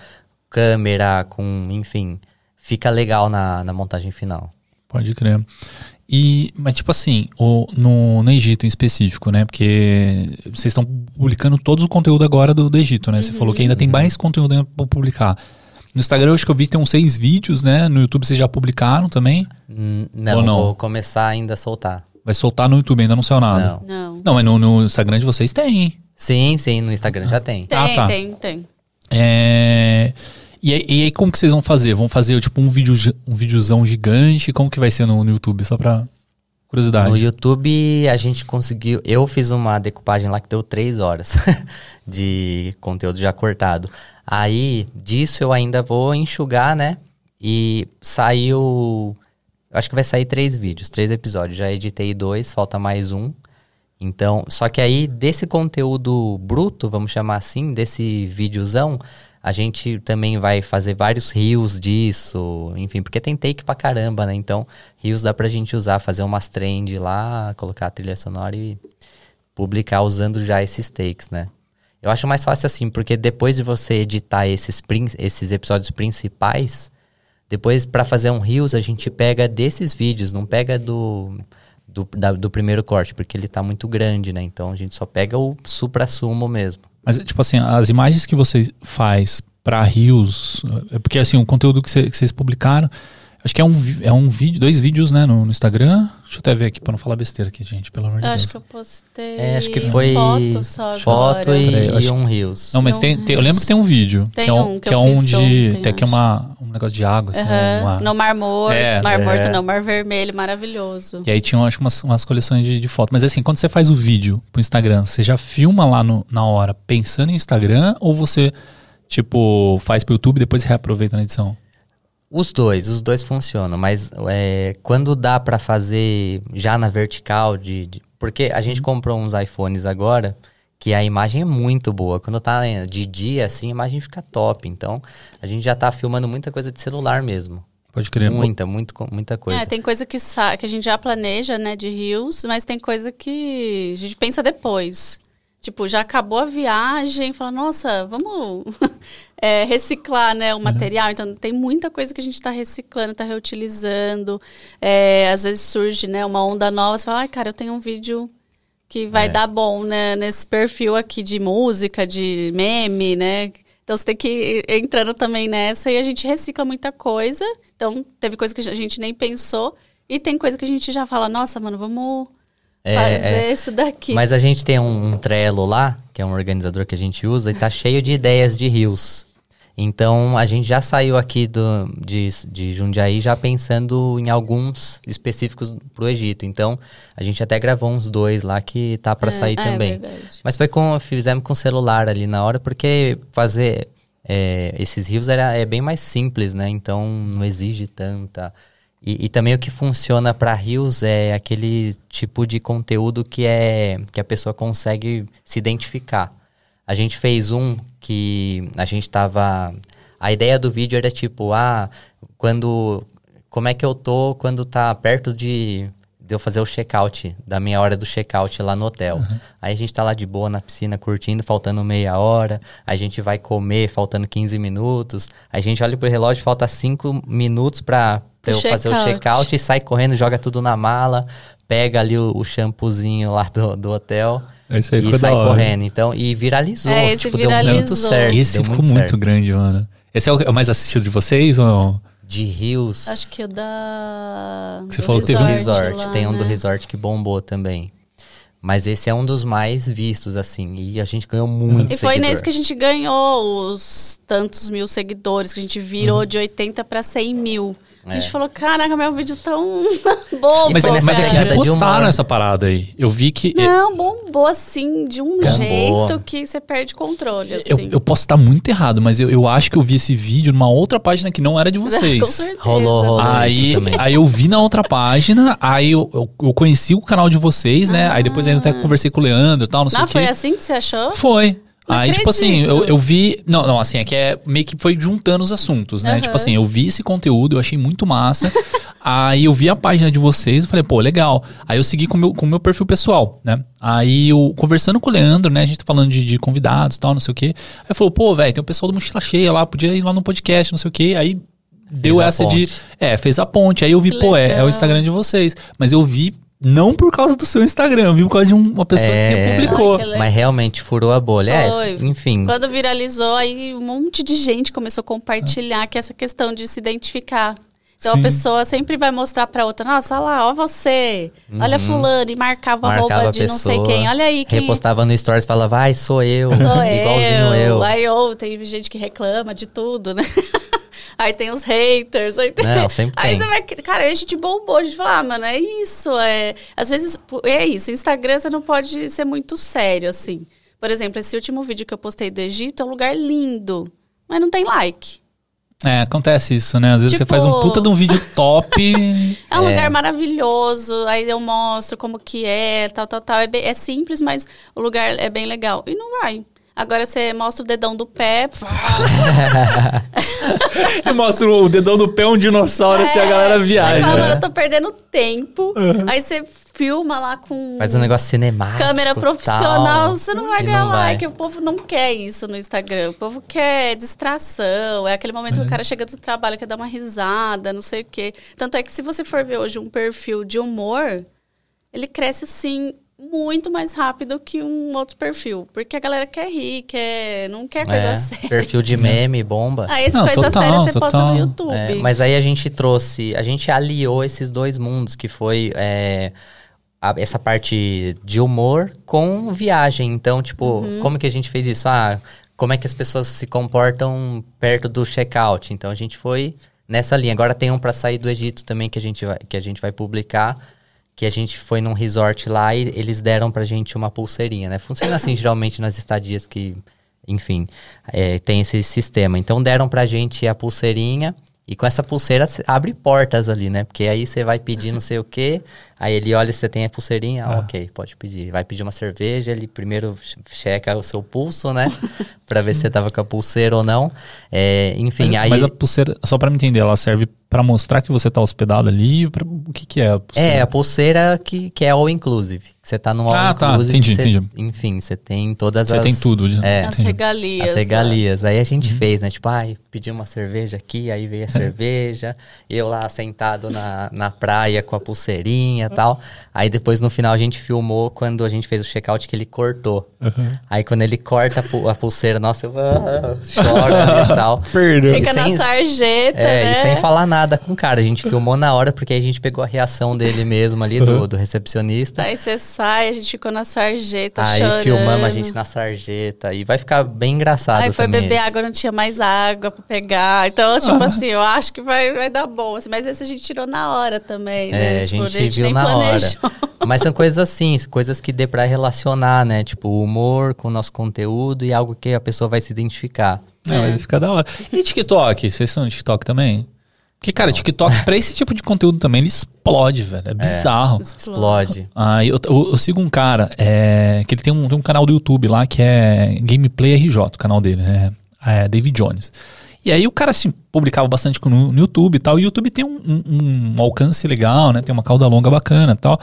câmera, com, enfim, fica legal na, na montagem final. Pode crer. E, mas tipo assim, o, no, no Egito em específico, né? Porque vocês estão publicando todo o conteúdo agora do, do Egito, né? Uhum. Você falou que ainda tem uhum. mais conteúdo pra publicar. No Instagram eu acho que eu vi que tem uns seis vídeos, né? No YouTube vocês já publicaram também? Não, Ou não? vou começar ainda a soltar. Vai soltar no YouTube, ainda não saiu nada? Não. Não, não mas no, no Instagram de vocês tem. Sim, sim, no Instagram já tem. Tem, ah, tá. tem, tem. É... E, e aí, como que vocês vão fazer? Vão fazer, tipo, um, vídeo, um videozão gigante? Como que vai ser no, no YouTube? Só pra curiosidade. No YouTube, a gente conseguiu... Eu fiz uma decupagem lá que deu três horas de conteúdo já cortado. Aí, disso eu ainda vou enxugar, né? E saiu... Eu acho que vai sair três vídeos, três episódios. Já editei dois, falta mais um. Então, só que aí, desse conteúdo bruto, vamos chamar assim, desse videozão, a gente também vai fazer vários rios disso, enfim, porque tem take pra caramba, né? Então, rios dá pra gente usar, fazer umas trend lá, colocar a trilha sonora e publicar usando já esses takes, né? Eu acho mais fácil assim, porque depois de você editar esses, esses episódios principais, depois para fazer um rios a gente pega desses vídeos, não pega do do, da, do primeiro corte, porque ele tá muito grande, né? Então a gente só pega o supra-sumo mesmo. Mas, tipo assim, as imagens que você faz para rios, é porque assim, o conteúdo que, cê, que vocês publicaram, acho que é um, é um vídeo, dois vídeos, né, no, no Instagram. Deixa eu até ver aqui para não falar besteira aqui, gente, pelo amor de Deus. Acho que eu postei. É, acho que foi foto só Foto agora. e, Peraí, e um rios. Não, mas tem, tem, eu lembro que tem um vídeo. Tem que é um, que que é eu um fiz de. ontem, tem aqui uma, um negócio de água, assim. Uhum. Uma, No Mar Morto. É, mar é. Morto não, Mar Vermelho, maravilhoso. E aí tinham, acho, umas, umas coleções de, de fotos. Mas assim, quando você faz o vídeo pro Instagram, você já filma lá no, na hora pensando em Instagram ou você, tipo, faz pro YouTube e depois reaproveita na edição? Os dois, os dois funcionam, mas é, quando dá para fazer já na vertical, de, de, porque a gente comprou uns iPhones agora que a imagem é muito boa. Quando tá de dia, assim, a imagem fica top. Então, a gente já tá filmando muita coisa de celular mesmo. Pode crer. Muita, muito, muita coisa. É, tem coisa que, que a gente já planeja, né, de rios, mas tem coisa que a gente pensa depois. Tipo, já acabou a viagem, fala, nossa, vamos é, reciclar, né, o material. Então, tem muita coisa que a gente está reciclando, está reutilizando. É, às vezes surge, né, uma onda nova, você fala, ai, cara, eu tenho um vídeo que vai É. dar bom, né, nesse perfil aqui de música, de meme, né? Então, você tem que ir entrando também nessa e a gente recicla muita coisa. Então, teve coisa que a gente nem pensou. E tem coisa que a gente já fala, nossa, mano, vamos É, fazer é. isso daqui. Mas a gente tem um, um Trello lá, que é um organizador que a gente usa, e tá cheio de ideias de rios. Então a gente já saiu aqui do, de, de Jundiaí já pensando em alguns específicos pro Egito. Então a gente até gravou uns dois lá que tá para É, sair é também. verdade. Mas foi com fizemos com celular ali na hora porque fazer é, esses rios era é bem mais simples, né? Então não exige tanta e, e também o que funciona para rios é aquele tipo de conteúdo que é que a pessoa consegue se identificar. A gente fez um que a gente tava. A ideia do vídeo era tipo, ah, quando. Como é que eu tô quando tá perto de, de eu fazer o check-out, da meia hora do check-out lá no hotel. Aí a gente tá lá de boa na piscina, curtindo, faltando meia hora. A gente vai comer, faltando 15 minutos. A gente olha pro relógio, falta 5 minutos pra, pra eu fazer o check-out. check-out e sai correndo, joga tudo na mala, pega ali o, o shampoozinho lá do, do hotel. Esse aí e sai da hora. correndo. Então, e viralizou. É, esse tipo, deu muito viralizou. certo. Esse deu ficou muito, certo. grande, mano. Esse é o, é o mais assistido de vocês ou... De rios. Acho que o da. Você do falou que teve do um resort. lá, tem um do né? resort que bombou também. Mas esse é um dos mais vistos, assim. E a gente ganhou muito E foi seguidor. nesse que a gente ganhou os tantos mil seguidores, que a gente virou Uhum. de 80 para 100 mil. A É. gente falou, caraca, meu vídeo tão bobo. Mas, é, mas é que repostaram essa parada aí. Eu vi que... Não, bombou assim, de um Bombou. jeito que você perde controle, assim. Eu, eu posso estar muito errado, mas eu, eu acho que eu vi esse vídeo numa outra página que não era de Com vocês. certeza. Rolou, rolou. Aí, isso também. aí eu vi na outra página, aí eu, eu, eu conheci o canal de vocês, né? Aí depois ainda até conversei com o Leandro e tal, não sei Ah, o quê. foi assim que você achou? Foi. Não aí, tipo assim, eu, eu vi. Não, não, assim, é que é meio que foi juntando os assuntos, né? Aham. Tipo assim, eu vi esse conteúdo, eu achei muito massa. aí eu vi a página de vocês, eu falei, pô, legal. Aí eu segui com o meu, com o meu perfil pessoal, né? Aí eu, conversando com o Leandro, né? A gente tá falando de, de convidados e tal, não sei o quê. Aí eu falou, pô, velho, tem o pessoal do Mochila Cheia lá, podia ir lá no podcast, não sei o quê. Aí deu a essa de. É, fez a ponte. Aí eu vi, Que pô, é, é o. Instagram de vocês. Mas eu vi. Não por causa do seu Instagram, eu vi por causa de um- uma pessoa É. que publicou. Ai, que. Mas realmente furou a bolha. Foi. É, enfim. Quando viralizou, aí um monte de gente começou a compartilhar que essa questão de se identificar. Então Sim. a pessoa sempre vai mostrar pra outra, nossa, olha lá, ó você, uhum. olha fulano, e marcava, marcava roupa de não sei quem, olha aí quem... Repostava no stories, falava, vai, sou eu, sou igualzinho eu. eu. Aí ou tem gente que reclama de tudo, né? aí tem os haters, aí tem... Não, sempre aí tem. você vai... Cara, a gente bombou, a gente fala, ah, mano, é isso, é... Às vezes, é isso, Instagram você não pode ser muito sério, assim. Por exemplo, esse último vídeo que eu postei do Egito é um lugar lindo, mas não tem like. É, acontece isso, né? Às vezes tipo, você faz um puta de um vídeo top. é um é. lugar maravilhoso, aí eu mostro como que é, tal, tal, tal. É, bem, é simples, mas o lugar é bem legal. E não vai. Agora você mostra o dedão do pé. eu mostro o dedão do pé um dinossauro, é, assim a galera viaja. Mas fala, né? eu tô perdendo tempo. Uhum. Aí você filma lá com. Faz um negócio cinemático. Câmera profissional, tal, você não vai ganhar like. O povo não quer isso no Instagram. O povo quer distração. É aquele momento uhum. que o cara chega do trabalho, quer dar uma risada, não sei o quê. Tanto é que se você for ver hoje um perfil de humor, ele cresce assim muito mais rápido que um outro perfil. Porque a galera quer rir, quer, não quer coisa é, séria. Perfil de meme, bomba. Aí esse não, coisa total, séria você total. posta no YouTube. É, mas aí a gente trouxe, a gente aliou esses dois mundos, que foi é, a, essa parte de humor com viagem. Então, tipo, uhum. como que a gente fez isso? Ah, como é que as pessoas se comportam perto do checkout? Então a gente foi nessa linha. Agora tem um para sair do Egito também que a gente vai, que a gente vai publicar que a gente foi num resort lá e eles deram pra gente uma pulseirinha, né? Funciona assim geralmente nas estadias que, enfim, é, tem esse sistema. Então deram pra gente a pulseirinha e com essa pulseira abre portas ali, né? Porque aí você vai pedir não sei o quê, aí ele olha se você tem a pulseirinha, ah. ok, pode pedir. Vai pedir uma cerveja, ele primeiro checa o seu pulso, né? pra ver se você tava com a pulseira ou não. É, enfim, mas, aí... Mas a pulseira, só pra me entender, ela serve para mostrar que você tá hospedado ali? Pra, o que que é a pulseira? É, a pulseira que, que é all inclusive. Você tá no all ah, tá, inclusive. Entendi, você, entendi. Enfim, você tem todas você as... Você tem tudo. É, as regalias. As regalias. É. Aí a gente uhum. fez, né? Tipo, ai, pedi uma cerveja aqui, aí veio a cerveja. eu lá sentado na, na praia com a pulseirinha tal. Aí depois no final a gente filmou quando a gente fez o check-out que ele cortou. Uhum. Aí quando ele corta a, a pulseira, nossa, eu ah, choro e tal. Perdão. Fica sem, na sarjeta, É, né? e sem falar nada com o cara. A gente filmou na hora, porque aí a gente pegou a reação dele mesmo ali, do, do recepcionista. Aí você sai, a gente ficou na sarjeta aí chorando. Aí filmamos a gente na sarjeta. E vai ficar bem engraçado Aí foi beber água, não tinha mais água pra pegar. Então, tipo assim, eu acho que vai, vai dar bom. Assim, mas esse a gente tirou na hora também, né? É, tipo, a gente, a gente viu na planejou. hora. Mas são coisas assim, coisas que dê pra relacionar, né? Tipo, o humor com o nosso conteúdo e algo que a pessoa vai se identificar. É, é. mas fica da hora. E TikTok? Vocês são de TikTok também? Porque, cara, TikTok, pra esse tipo de conteúdo também, ele explode, velho. É bizarro. É, explode. Ah, eu, eu, eu, sigo um cara, é, que ele tem um, tem um canal do YouTube lá que é Gameplay RJ, o canal dele, né? É David Jones. E aí o cara, assim, publicava bastante no, no YouTube e tal. E o YouTube tem um, um, um, alcance legal, né? Tem uma cauda longa bacana e tal.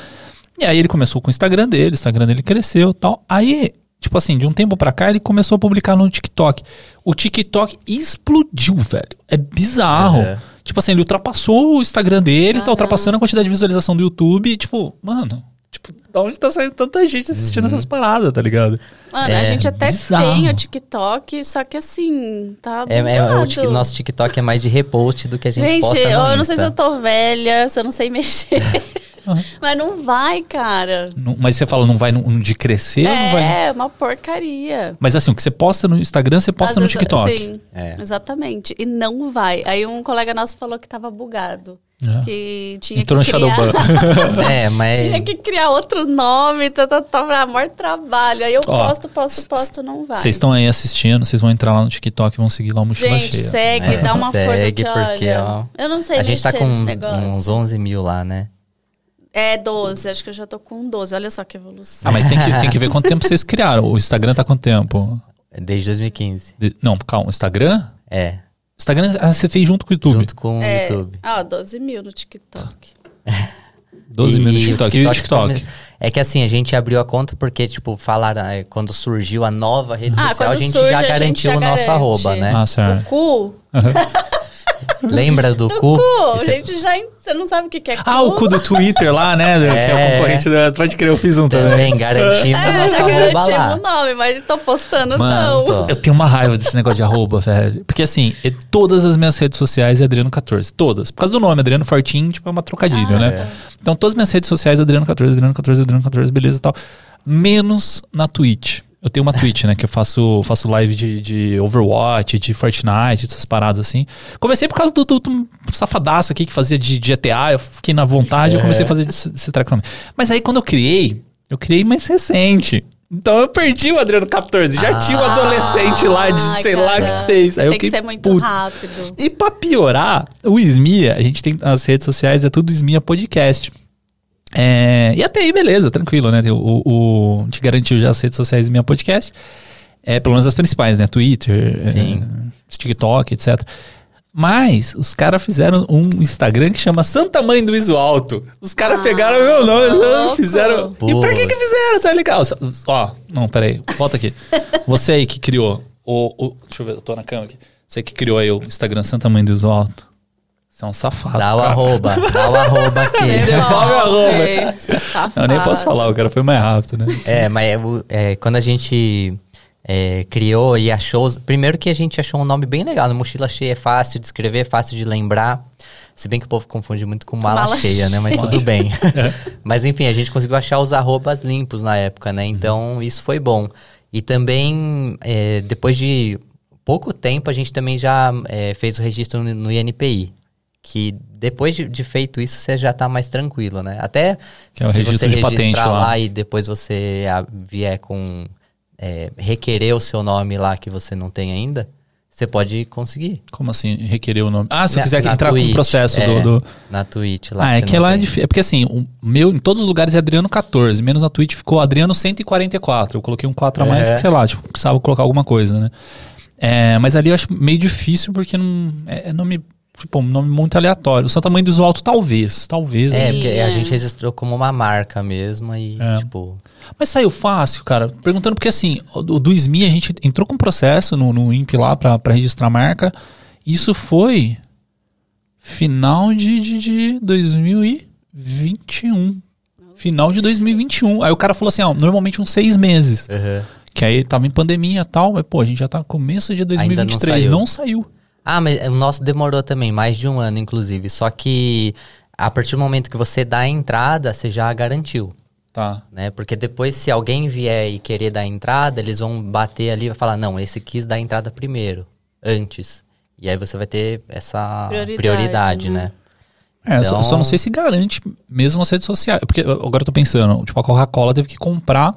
E aí ele começou com o Instagram dele, o Instagram dele cresceu e tal. Aí Tipo assim, de um tempo pra cá ele começou a publicar no TikTok. O TikTok explodiu, velho. É bizarro. Uhum. Tipo assim, ele ultrapassou o Instagram dele, tá ultrapassando a quantidade de visualização do YouTube. tipo, mano, tipo, da onde tá saindo tanta gente assistindo uhum. essas paradas, tá ligado? Mano, é, a gente até bizarro. tem o TikTok, só que assim, tá. É, é, o nosso TikTok é mais de repost do que a gente, gente posta. Gente, eu não sei se eu tô velha, se eu não sei mexer. Mas não vai, cara. Não, mas você fala, não vai no, de crescer é, não vai? É, uma porcaria. Mas assim, o que você posta no Instagram, você posta Às no vezes, TikTok. Sim, é. exatamente. E não vai. Aí um colega nosso falou que tava bugado. É. Que tinha Entrou que criar... é, mas... Tinha que criar outro nome, tá, tá, tá, maior trabalho. Aí eu Ó, posto, posto, posto, não vai. Vocês estão aí assistindo, vocês vão entrar lá no TikTok e vão seguir lá o Mochila Gente, Cheia. segue, é, dá uma segue força. Porque, ó, Eu não sei A gente tá com uns 11 mil lá, né? É 12, acho que eu já tô com 12. Olha só que evolução. Ah, mas tem que, tem que ver quanto tempo vocês criaram. O Instagram tá quanto tempo? Desde 2015. De, não, calma, o Instagram? É. Instagram ah, você fez junto com o YouTube? Junto com o é, YouTube. Ah, 12 mil no TikTok. 12 e mil no TikTok. E o TikTok? TikTok? É que assim, a gente abriu a conta porque, tipo, falaram, ah, quando surgiu a nova rede ah, social, a gente já garantiu o nosso arroba, né? Ah, certo. O cu. Lembra do, do cu? cu. A gente já. Você não sabe o que é cu. Ah, o cu do Twitter lá, né? É. Que é o é. concorrente do. Pode crer, eu fiz um também. Também, garantimos é, nosso já garantimos o nome, mas tô postando Mano, não. Eu tenho uma raiva desse negócio de arroba, velho. Porque assim, todas as minhas redes sociais é Adriano14. Todas. Por causa do nome, Adriano Fortinho, tipo, é uma trocadilho, ah, né? É. Então, todas as minhas redes sociais, Adriano14, Adriano14, Adriano14, beleza e tal. Menos na Twitch. Eu tenho uma Twitch, né? Que eu faço, faço live de, de Overwatch, de Fortnite, essas paradas assim. Comecei por causa do, do, do safadaço aqui que fazia de, GTA. Eu fiquei na vontade, é. eu comecei a fazer esse treco também. Mas aí quando eu criei, eu criei mais recente. Então eu perdi o Adriano 14. Já ah, tinha um adolescente lá de sei cara. lá que fez. Aí tem eu que ser muito puto. rápido. E pra piorar, o Smia, a gente tem as redes sociais, é tudo Smia Podcast. É, e até aí, beleza, tranquilo, né? O, o, te garantiu já as redes sociais do meu podcast. É, pelo menos as principais, né? Twitter, é, TikTok, etc. Mas os caras fizeram um Instagram que chama Santa Mãe do Iso Alto. Os caras ah, pegaram meu nome e fizeram. Pô. E pra que que fizeram? Tá legal. Ó, não, peraí. Volta aqui. Você aí que criou o, o. Deixa eu ver, eu tô na câmera aqui. Você que criou aí o Instagram Santa Mãe do Iso Alto. Você é um safado. Dá o arroba, dá o arroba aqui. Devolve o arroba. Safado. Eu nem posso falar, o cara foi mais rápido, né? É, mas é, quando a gente é, criou e achou. Primeiro que a gente achou um nome bem legal. No né? Mochila Cheia é fácil de escrever, fácil de lembrar. Se bem que o povo confunde muito com mala, mala cheia, cheia, né? Mas tudo bem. É. Mas enfim, a gente conseguiu achar os arrobas limpos na época, né? Então uhum. isso foi bom. E também, é, depois de pouco tempo, a gente também já é, fez o registro no, no INPI que depois de, de, feito isso você já está mais tranquilo, né? Até é se você registrar lá. lá. e depois você vier com é, requerer o seu nome lá que você não tem ainda, você pode conseguir. Como assim, requerer o nome? Ah, se na, eu quiser entrar Twitch, com o processo é, do, do, Na Twitch lá. Ah, é que lá é difícil. É porque assim, o meu, em todos os lugares é Adriano 14, menos na Twitch ficou Adriano 144. Eu coloquei um 4 a mais, é. que, sei lá, tipo, precisava colocar alguma coisa, né? É, mas ali eu acho meio difícil porque não, é, é nome tipo, um nome muito aleatório. O Santa Mãe do Alto, talvez, talvez. É, né? porque é. a gente registrou como uma marca mesmo e, é. tipo... Mas saiu fácil, cara. Perguntando porque, assim, o do SMI a gente entrou com um processo no, no INPE lá pra, pra registrar a marca. Isso foi final de, de, de 2021. Final de 2021. Aí o cara falou assim, ó, normalmente uns seis meses. Uhum. Que aí tava em pandemia e tal, mas pô, a gente já tá no começo de 2023, não saiu. Não saiu. Ah, mas o nosso demorou também, mais de um ano, inclusive. Só que a partir do momento que você dá a entrada, você já garantiu. Tá. Né? Porque depois, se alguém vier e querer dar a entrada, eles vão bater ali e falar: não, esse quis dar a entrada primeiro, antes. E aí você vai ter essa prioridade, prioridade né? né? É, então... só, só, não sei se garante mesmo as redes sociais. Porque agora eu tô pensando, tipo, a Coca-Cola teve que comprar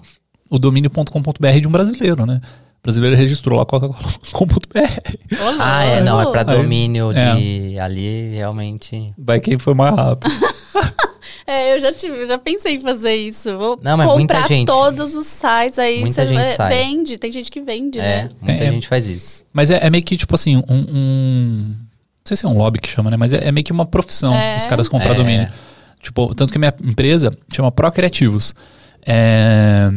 o domínio.com.br de um brasileiro, né? Brasileiro registrou lá coca-cola.com.br. Ah, é, não, é para domínio Aí, de é. ali, realmente. Vai quem foi mais rápido. é, eu já tive, já pensei em fazer isso. Vou não, mas comprar muita gente, todos os sites, aí muita você gente sai. vende, tem gente que vende, é, né? Muita é, gente faz isso. Mas é, é, meio que, tipo assim, um, um, Não sei se é um lobby que chama, né? Mas é, é meio que uma profissão é. os caras comprar domínio. Tipo, tanto que a minha empresa chama Procreativos. É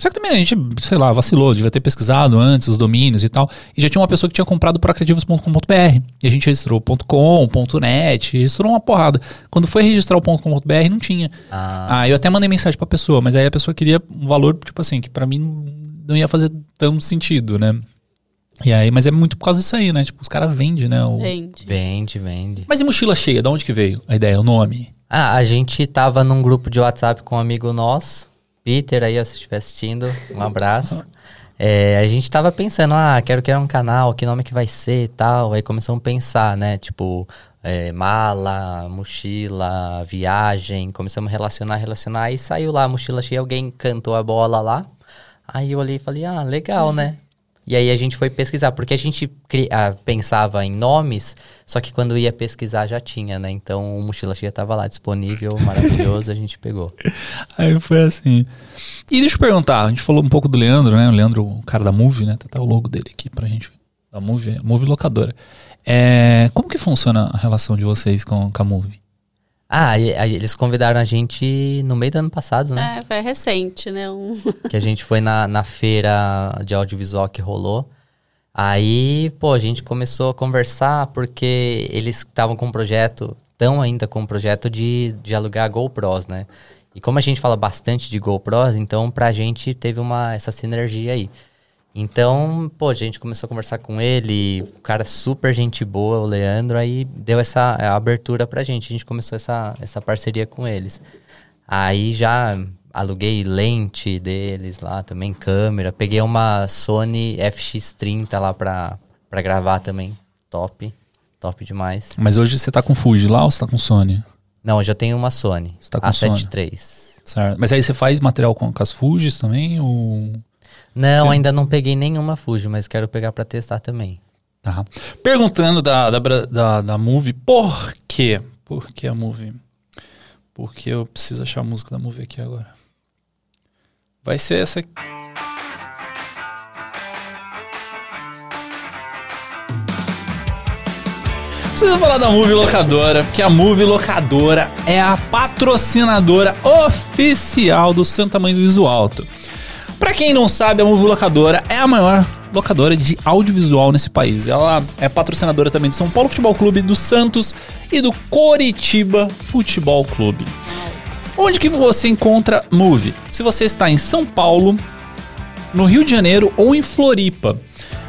só que também a gente, sei lá, vacilou, devia ter pesquisado antes os domínios e tal. E já tinha uma pessoa que tinha comprado procreativos.com.br. E a gente registrou .com, .net, registrou uma porrada. Quando foi registrar o .com.br, não tinha. Ah. ah, eu até mandei mensagem pra pessoa, mas aí a pessoa queria um valor, tipo assim, que para mim não ia fazer tanto sentido, né? E aí, mas é muito por causa disso aí, né? Tipo, os caras vendem, né? O... Vende. Vende, vende. Mas e mochila cheia? De onde que veio a ideia, o nome? Ah, a gente tava num grupo de WhatsApp com um amigo nosso. Peter aí, se estiver assistindo, um abraço. É, a gente tava pensando, ah, quero criar um canal, que nome que vai ser e tal. Aí começamos a pensar, né? Tipo, é, mala, mochila, viagem. Começamos a relacionar, relacionar. Aí saiu lá a mochila cheia, alguém cantou a bola lá. Aí eu olhei e falei, ah, legal, né? E aí a gente foi pesquisar, porque a gente ah, pensava em nomes, só que quando ia pesquisar já tinha, né? Então o Mochila Cheia estava lá disponível, maravilhoso, a gente pegou. Aí foi assim. E deixa eu perguntar, a gente falou um pouco do Leandro, né? O Leandro, o cara da Move, né? Tá, tá o logo dele aqui pra gente. Da Move, Move Locadora. É, como que funciona a relação de vocês com, com a Move? Ah, eles convidaram a gente no meio do ano passado, né? É, foi recente, né? Um... que a gente foi na, na feira de audiovisual que rolou. Aí, pô, a gente começou a conversar porque eles estavam com um projeto, estão ainda com um projeto de, de alugar GoPros, né? E como a gente fala bastante de GoPros, então pra gente teve uma essa sinergia aí. Então, pô, a gente começou a conversar com ele, o cara super gente boa, o Leandro, aí deu essa abertura pra gente. A gente começou essa, essa parceria com eles. Aí já aluguei lente deles lá também, câmera. Peguei uma Sony FX30 lá pra, pra gravar também. Top. Top demais. Mas hoje você tá com Fuji lá ou você tá com Sony? Não, eu já tenho uma Sony. Você tá com A7 III. Certo. Mas aí você faz material com, com as Fujis também? Ou... Não, ainda não peguei nenhuma Fuji, mas quero pegar para testar também. Tá. Perguntando da, da, da, da Movie, por quê? Por que a Movie? Porque eu preciso achar a música da Movie aqui agora. Vai ser essa aqui. Preciso falar da Movie Locadora, que a Movie Locadora é a patrocinadora oficial do Santa Mãe do Iso Alto. Para quem não sabe, a Move Locadora é a maior locadora de audiovisual nesse país. Ela é patrocinadora também do São Paulo Futebol Clube, do Santos e do Coritiba Futebol Clube. Onde que você encontra Move? Se você está em São Paulo, no Rio de Janeiro ou em Floripa.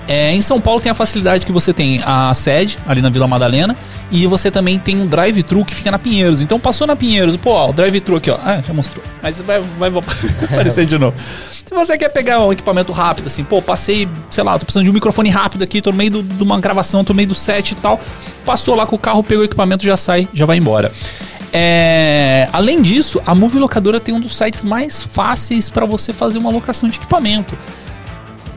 É, em São Paulo tem a facilidade que você tem a sede, ali na Vila Madalena, e você também tem um drive-thru que fica na Pinheiros. Então passou na Pinheiros, pô, ó, o drive-thru aqui, ó. Ah, já mostrou. Mas vai, vai, aparecer de novo. Se você quer pegar um equipamento rápido, assim, pô, passei, sei lá, tô precisando de um microfone rápido aqui, tô no meio de uma gravação, tô no meio do set e tal. Passou lá com o carro, pegou o equipamento, já sai, já vai embora. É, além disso, a Movie Locadora tem um dos sites mais fáceis para você fazer uma locação de equipamento.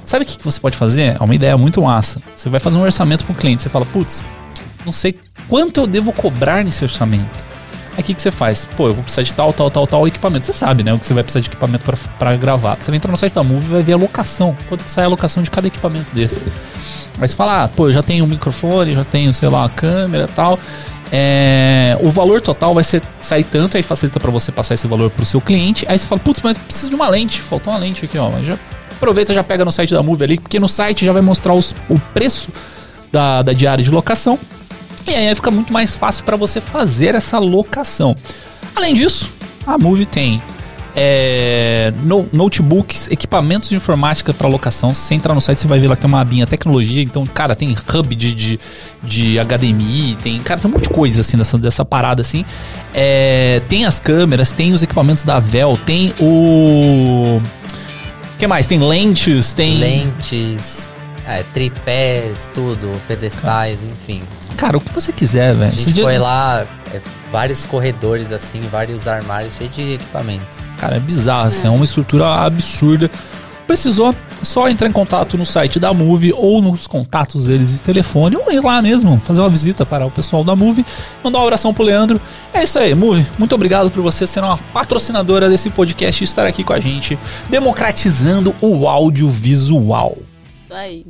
Sabe o que, que você pode fazer? É uma ideia muito massa. Você vai fazer um orçamento para o cliente. Você fala, putz, não sei quanto eu devo cobrar nesse orçamento. Aí o que, que você faz? Pô, eu vou precisar de tal, tal, tal, tal equipamento. Você sabe, né? O que você vai precisar de equipamento para gravar. Você vai entrar no site da Move e vai ver a locação. Quanto que sai a locação de cada equipamento desse. Aí você fala, ah, pô, eu já tenho um microfone, já tenho, sei lá, a câmera e tal. É, o valor total vai ser sair tanto, aí facilita para você passar esse valor pro seu cliente. Aí você fala, putz, mas preciso de uma lente. Faltou uma lente aqui, ó. Mas já aproveita, já pega no site da Move ali, porque no site já vai mostrar os, o preço da, da diária de locação. E aí fica muito mais fácil para você fazer essa locação. Além disso, a Move tem é, no, notebooks, equipamentos de informática para locação. Se você entrar no site, você vai ver lá que tem uma abinha tecnologia. Então, cara, tem hub de, de, de HDMI, tem, cara, tem um monte de coisa assim dessa, dessa parada assim. É, tem as câmeras, tem os equipamentos da Vel, tem o o que mais? Tem lentes, tem. Lentes, é, tripés, tudo, pedestais, enfim. Cara, o que você quiser, velho. A gente foi lá, é, vários corredores, assim, vários armários cheios de equipamento. Cara, é bizarro, assim, é uma estrutura absurda. Precisou só entrar em contato no site da Move ou nos contatos deles de telefone, ou ir lá mesmo, fazer uma visita para o pessoal da Move, mandar uma oração pro Leandro. É isso aí, Move. Muito obrigado por você ser uma patrocinadora desse podcast e estar aqui com a gente, democratizando o audiovisual. Aí.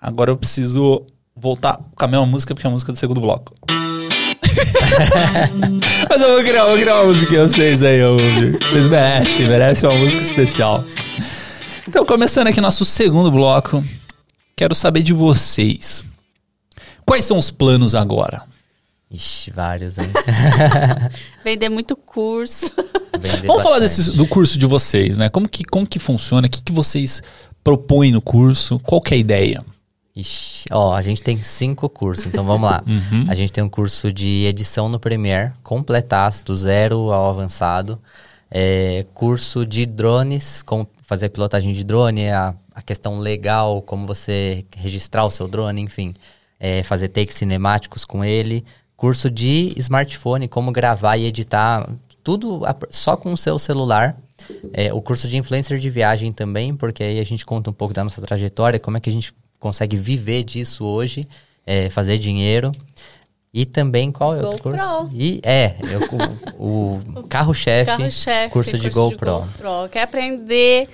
Agora eu preciso voltar com a mesma música, porque é a música do segundo bloco. Mas eu vou criar, vou criar uma música pra vocês aí, Vocês merecem, merecem uma música especial. Então, começando aqui nosso segundo bloco, quero saber de vocês. Quais são os planos agora? Ixi, vários, hein? Vender muito curso. Vender Vamos falar desse, do curso de vocês, né? Como que, como que funciona? O que, que vocês propõem no curso? Qual que é a ideia? Ixi, ó, a gente tem cinco cursos, então vamos lá. Uhum. A gente tem um curso de edição no Premiere, completaço, do zero ao avançado. É, curso de drones, como fazer pilotagem de drone, a, a questão legal, como você registrar o seu drone, enfim, é, fazer takes cinemáticos com ele, curso de smartphone, como gravar e editar, tudo só com o seu celular. É, o curso de influencer de viagem também, porque aí a gente conta um pouco da nossa trajetória, como é que a gente consegue viver disso hoje, é, fazer dinheiro. E também, qual é o outro curso? E, é, eu, o, o carro-chefe, carro curso, curso de GoPro. De GoPro. Quer aprender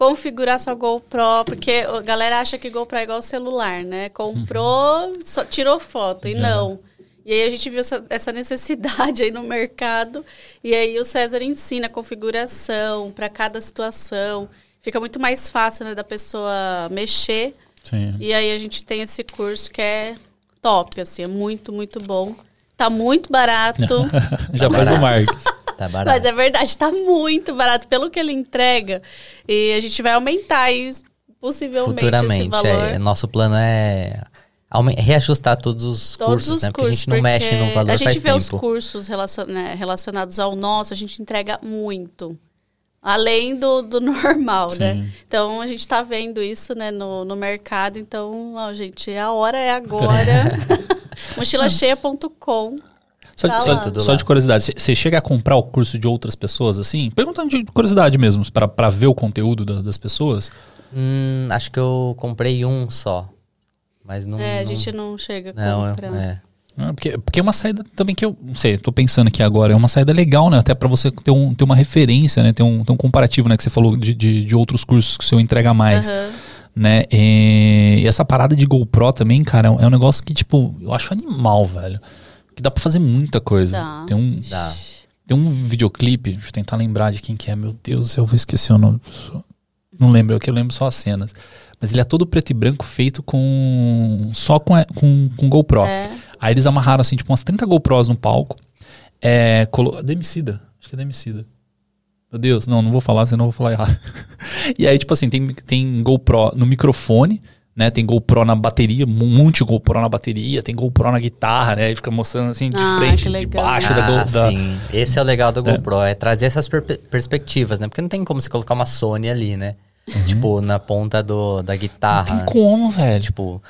configurar sua GoPro, porque a galera acha que GoPro é igual celular, né? Comprou, só, tirou foto, e não. E aí a gente viu essa, necessidade aí no mercado, e aí o César ensina a configuração para cada situação. Fica muito mais fácil né, da pessoa mexer Sim. E aí a gente tem esse curso que é top, assim, é muito, muito bom. Tá muito barato. Já tá faz barato. o marketing. Tá barato. Mas é verdade, tá muito barato pelo que ele entrega. E a gente vai aumentar isso, possivelmente Futuramente, esse valor. É, nosso plano é reajustar todos os todos cursos, os né? Porque a gente não mexe no valor A gente vê tempo. os cursos relacion, né, relacionados ao nosso, a gente entrega muito. Além do, do normal, né? Sim. né? Então a gente está vendo isso né, no, no mercado. Então, ó, gente, a hora é agora. Mochilacheia.com. Só, tá só, só de curiosidade, você chega a comprar o curso de outras pessoas assim? Perguntando de curiosidade mesmo, para ver o conteúdo da, das pessoas? Hum, acho que eu comprei um só. Mas não. É, a gente não chega a não, comprar. É. Ah, porque, porque é uma saída também que eu não sei, tô pensando aqui agora, é uma saída legal, né? Até para você ter, um, ter uma referência, né? Ter um, ter um comparativo, né? Que você falou de, de, de outros cursos que o seu entrega mais. Uhum. Né? E, e, essa parada de GoPro também, cara, é um, é um negócio que, tipo, eu acho animal, velho. Que dá pra fazer muita coisa. Dá. Tem um. Dá. Tem um videoclipe, deixa eu tentar lembrar de quem que é. Meu Deus do céu, eu vou esquecer o nome da pessoa. Não lembro, é que eu lembro só as cenas. Mas ele é todo preto e branco, feito com. só com, com, com GoPro. É. Aí eles amarraram, assim, tipo, umas 30 GoPros no palco. É. Colo... Demicida. Acho que é Demicida. Meu Deus, não, não vou falar, senão eu vou falar errado. e aí, tipo assim, tem, tem GoPro no microfone, né? Tem GoPro na bateria, um monte de GoPro na bateria, tem GoPro na guitarra, né? E fica mostrando assim de ah, frente, de baixo ah, da GoPro. Da... Sim, esse é o legal do é. GoPro, é, é trazer essas per perspectivas, né? Porque não tem como você colocar uma Sony ali, né? Uhum. Tipo, na ponta do, da guitarra. Não tem como, velho. Tipo,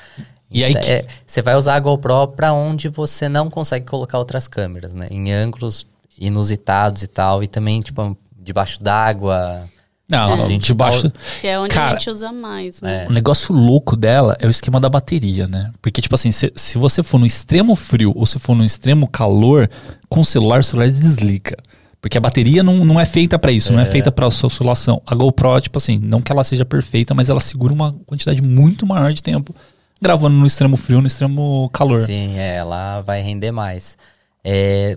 e aí é, você vai usar a GoPro para onde você não consegue colocar outras câmeras, né? Em ângulos inusitados e tal, e também tipo debaixo d'água. Não, é. debaixo. Que é onde Cara, a gente usa mais, né? É. O negócio louco dela é o esquema da bateria, né? Porque, tipo assim, se, se você for no extremo frio ou se for no extremo calor, com o celular, o celular desliga. Porque a bateria não, não é feita para isso, é. não é feita para oscilação. A GoPro, tipo assim, não que ela seja perfeita, mas ela segura uma quantidade muito maior de tempo gravando no extremo frio, no extremo calor. Sim, é, ela vai render mais. É,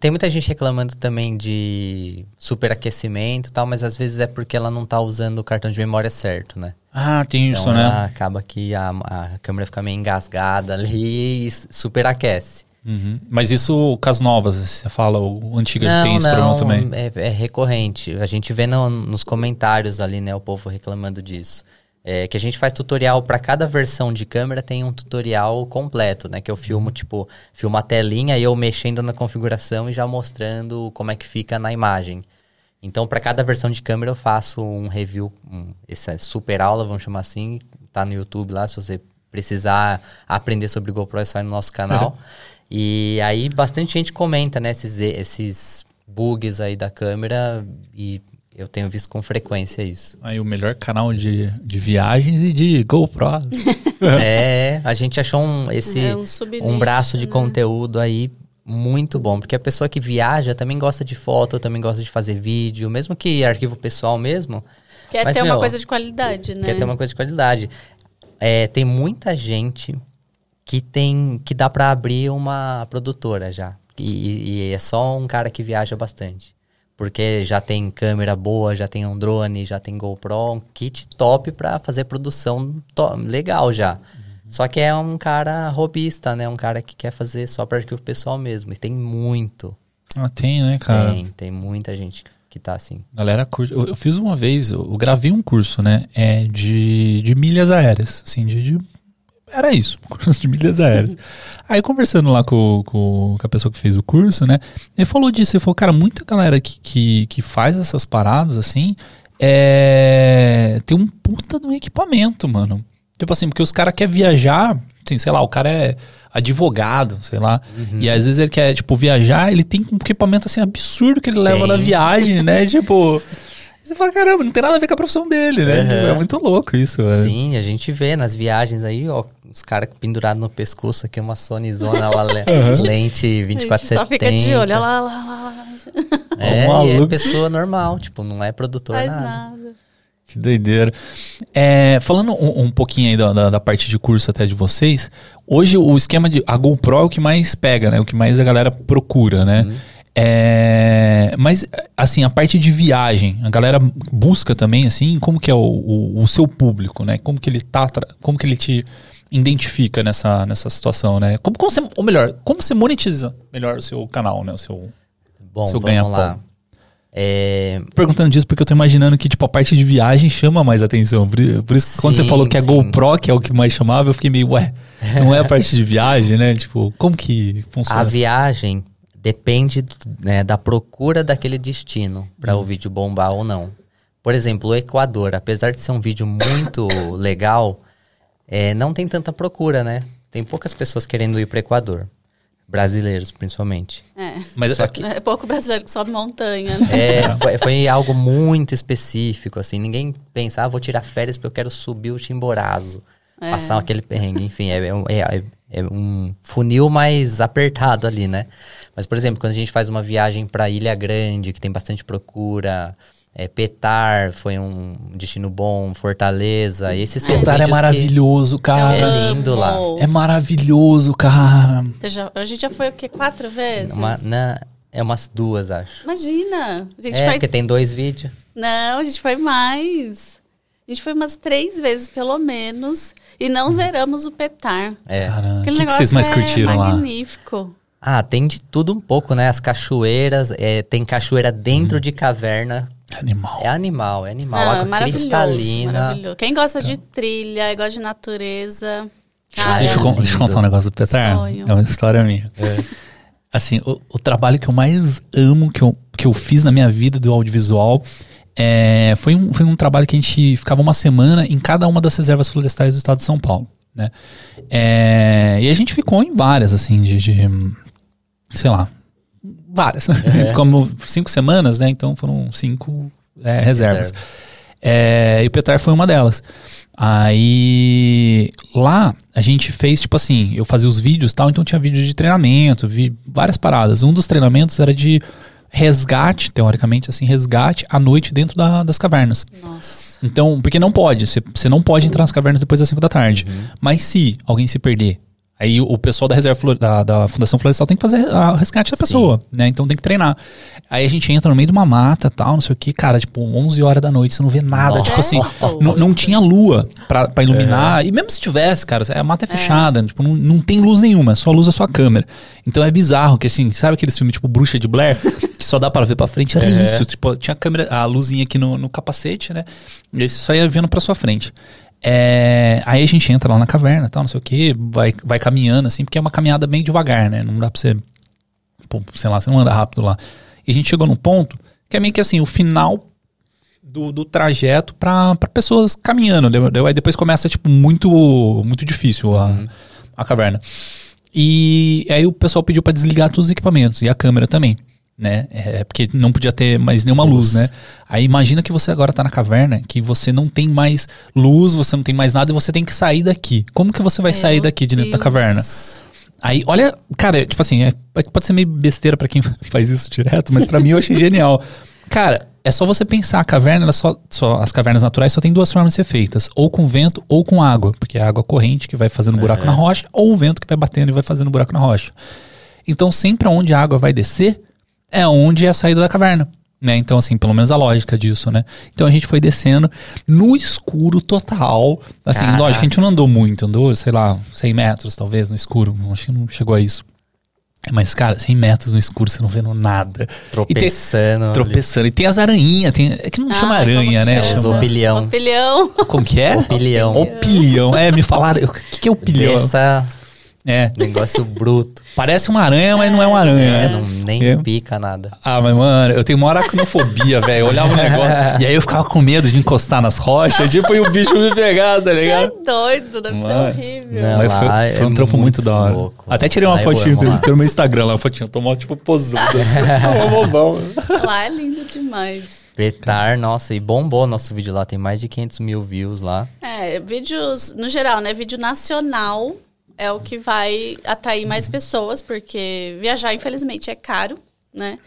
tem muita gente reclamando também de superaquecimento e tal, mas às vezes é porque ela não tá usando o cartão de memória certo, né? Ah, tem então isso, né? Acaba que a, a câmera fica meio engasgada ali e superaquece. Uhum. Mas isso, com as novas, você fala, o antigo não, tem esse não, problema também? É, é recorrente. A gente vê no, nos comentários ali, né, o povo reclamando disso. É, que a gente faz tutorial para cada versão de câmera tem um tutorial completo, né? Que eu filmo, tipo, filmo a telinha e eu mexendo na configuração e já mostrando como é que fica na imagem. Então, para cada versão de câmera eu faço um review, um, essa é super aula, vamos chamar assim, tá no YouTube lá, se você precisar aprender sobre GoPro é só ir no nosso canal. e aí bastante gente comenta, né, esses, esses bugs aí da câmera e eu tenho visto com frequência isso. Aí o melhor canal de, de viagens e de GoPro. é, a gente achou um, esse, é um, um, braço de né? conteúdo aí muito bom. Porque a pessoa que viaja também gosta de foto, também gosta de fazer vídeo, mesmo que arquivo pessoal mesmo. Quer mas, ter meu, uma coisa de qualidade, né? Quer ter uma coisa de qualidade. É, tem muita gente que tem que dá para abrir uma produtora já. E, e é só um cara que viaja bastante porque já tem câmera boa, já tem um drone, já tem GoPro, um kit top para fazer produção legal já. Uhum. Só que é um cara robista, né? Um cara que quer fazer só para arquivo pessoal mesmo. E tem muito. Ah, tem, né, cara? Tem, tem muita gente que tá assim. Galera, eu, eu fiz uma vez, eu, eu, gravei um curso, né? É de, de milhas aéreas, assim, de, de era isso, curso de milhas aéreas. Aí conversando lá com, com, com, a pessoa que fez o curso, né? Ele falou disso, ele falou, cara, muita galera que, que, que faz essas paradas assim é, tem um puta do equipamento, mano. Tipo assim, porque os caras querem viajar, assim, sei lá, o cara é advogado, sei lá. Uhum. E às vezes ele quer, tipo, viajar, ele tem um equipamento assim absurdo que ele leva tem. na viagem, né? tipo. Você fala, caramba, não tem nada a ver com a profissão dele, né? Uhum. É muito louco isso, velho. Sim, a gente vê nas viagens aí, ó, os caras pendurados no pescoço aqui, uma Sonyzona, uma uhum. lente 2470. Só fica de olho, lá, lá, lá. É, e é pessoa normal, tipo, não é produtor Faz nada. nada. Que doideira. É, falando um, um, pouquinho aí da, da, da, parte de curso até de vocês, hoje o esquema de. A GoPro é o que mais pega, né? O que mais a galera procura, né? Uhum. É, mas assim, a parte de viagem, a galera busca também, assim, como que é o, o, o seu público, né? Como que ele tá, como que ele te identifica nessa, nessa situação, né? Como, como você, ou melhor, como você monetiza melhor o seu canal, né? O seu, Bom, seu vamos lá. É... Perguntando disso porque eu tô imaginando que, tipo, a parte de viagem chama mais atenção. Por, por isso, sim, quando você falou que a sim. GoPro, que é o que mais chamava, eu fiquei meio, ué, não é a parte de viagem, né? Tipo, como que funciona? A viagem depende né, da procura daquele destino para hum. o vídeo bombar ou não. Por exemplo, o Equador, apesar de ser um vídeo muito legal, é, não tem tanta procura, né? Tem poucas pessoas querendo ir para o Equador. Brasileiros, principalmente. É. Mas Só que, é pouco brasileiro que sobe montanha, né? É, foi, foi, algo muito específico, assim. Ninguém pensa, ah, vou tirar férias porque eu quero subir o Chimborazo. É. Passar aquele perrengue. Enfim, é, é, é, é, um funil mais apertado ali, né? Mas, por exemplo, quando a gente faz uma viagem para Ilha Grande, que tem bastante procura, é, Petar foi um destino bom, Fortaleza. Esses Petar é maravilhoso, cara. É lindo lá. É maravilhoso, cara. Já, a gente já foi o quê? Quatro vezes? Uma, na, é umas duas, acho. Imagina. A gente é, foi... porque tem dois vídeos. Não, a gente foi mais. A gente foi umas três vezes, pelo menos. E não zeramos o Petar. É. Caramba, o que, que vocês mais curtiram é lá? Magnífico. Ah, tem de tudo um pouco, né? As cachoeiras, é, tem cachoeira dentro hum. de caverna, Animal. É animal, é animal. Ah, maravilhoso, cristalina. Maravilhoso. Quem gosta de trilha, gosta de natureza. Cara, deixa, eu, deixa eu contar um negócio do Petar. É uma história minha. É. Assim, o, o, trabalho que eu mais amo, que eu, que eu fiz na minha vida do audiovisual, é, foi, um, foi um trabalho que a gente ficava uma semana em cada uma das reservas florestais do estado de São Paulo. Né? É, e a gente ficou em várias, assim, de, de sei lá, várias. É. Ficamos cinco semanas, né? Então foram cinco é, reservas. Reserva. É, e o Petar foi uma delas. Aí lá a gente fez tipo assim, eu fazia os vídeos tal, então tinha vídeos de treinamento, vi várias paradas. Um dos treinamentos era de resgate, teoricamente assim, resgate à noite dentro da, das cavernas. Nossa. Então, porque não pode, você não pode entrar nas cavernas depois das 5 da tarde. Uhum. Mas se alguém se perder, Aí o pessoal da reserva da, da Fundação Florestal tem que fazer a resgate da pessoa, Sim. né? Então tem que treinar. Aí a gente entra no meio de uma mata tal, não sei o que, cara, tipo, 11 horas da noite, você não vê nada. Nossa. Tipo assim, não tinha lua pra, pra iluminar. É. E mesmo se tivesse, cara, a mata é, é. fechada, é. tipo, não, não tem luz nenhuma, é só luz da sua câmera. Então é bizarro que assim, sabe aquele filme tipo Bruxa de Blair? que só dá para ver para frente? Era é. isso. Tipo, tinha a câmera, a luzinha aqui no, no capacete, né? E aí você só ia vendo pra sua frente. É, aí a gente entra lá na caverna, tal, não sei o que, vai, vai caminhando assim, porque é uma caminhada bem devagar, né? Não dá pra você, sei lá, você não anda rápido lá. E a gente chegou num ponto que é meio que assim, o final do, do trajeto para pessoas caminhando. Aí depois começa, tipo, muito, muito difícil a, uhum. a caverna. E aí o pessoal pediu para desligar todos os equipamentos e a câmera também né? É porque não podia ter mais nenhuma luz, luz, né? Aí imagina que você agora tá na caverna, que você não tem mais luz, você não tem mais nada e você tem que sair daqui. Como que você vai Meu sair daqui de dentro Deus. da caverna? Aí, olha, cara, tipo assim, é, é pode ser meio besteira para quem faz isso direto, mas para mim eu achei genial. Cara, é só você pensar, a caverna, só, só, as cavernas naturais só tem duas formas de ser feitas, ou com vento ou com água, porque é a água corrente que vai fazendo buraco é. na rocha, ou o vento que vai batendo e vai fazendo buraco na rocha. Então, sempre onde a água vai descer, é onde é a saída da caverna. Né? Então, assim, pelo menos a lógica disso, né? Então a gente foi descendo no escuro total. Assim, Caraca. lógico, a gente não andou muito, andou, sei lá, 100 metros talvez no escuro. Acho que não chegou a isso. Mas, cara, 100 metros no escuro, você não vendo nada. Tropeçando. E tem, tropeçando. E tem as aranhinhas, tem, é que não ah, chama aranha, né? Chama... Opilhão. Opilhão. Como que é? Opilhão. Opilhão. É, me falaram. O que, que é opilhão? Essa é. Negócio bruto. Parece uma aranha, mas não é uma aranha. É, não, nem é. pica nada. Ah, mas mano, eu tenho uma aracnofobia, velho. Eu olhava o negócio e aí eu ficava com medo de encostar nas rochas, tipo, e o bicho me pegar, tá ligado? Você é doido, deve mano. ser horrível. Não, mas foi, é foi um trampo muito, muito da hora. Louco. Até tirei uma fotinha do, no meu Instagram lá, uma fotinha. Eu tô mal, tipo, posando. Assim, bobão. Lá é lindo demais. Petar, nossa, e bombou nosso vídeo lá, tem mais de 500 mil views lá. É, vídeos, no geral, né? Vídeo nacional é o que vai atrair mais pessoas, porque viajar, infelizmente, é caro, né?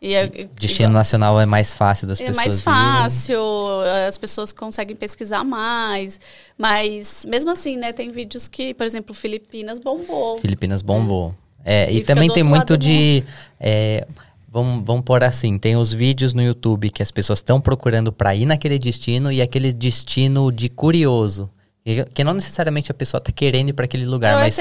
E é, Destino igual, nacional é mais fácil das é pessoas. É mais fácil, irem. as pessoas conseguem pesquisar mais. Mas mesmo assim, né, tem vídeos que, por exemplo, Filipinas bombou. Filipinas bombou. É, é e, e também tem muito de. É, Vamos, vamos pôr assim, tem os vídeos no YouTube que as pessoas estão procurando para ir naquele destino e aquele destino de curioso. Que não necessariamente a pessoa está querendo ir para aquele lugar, é mas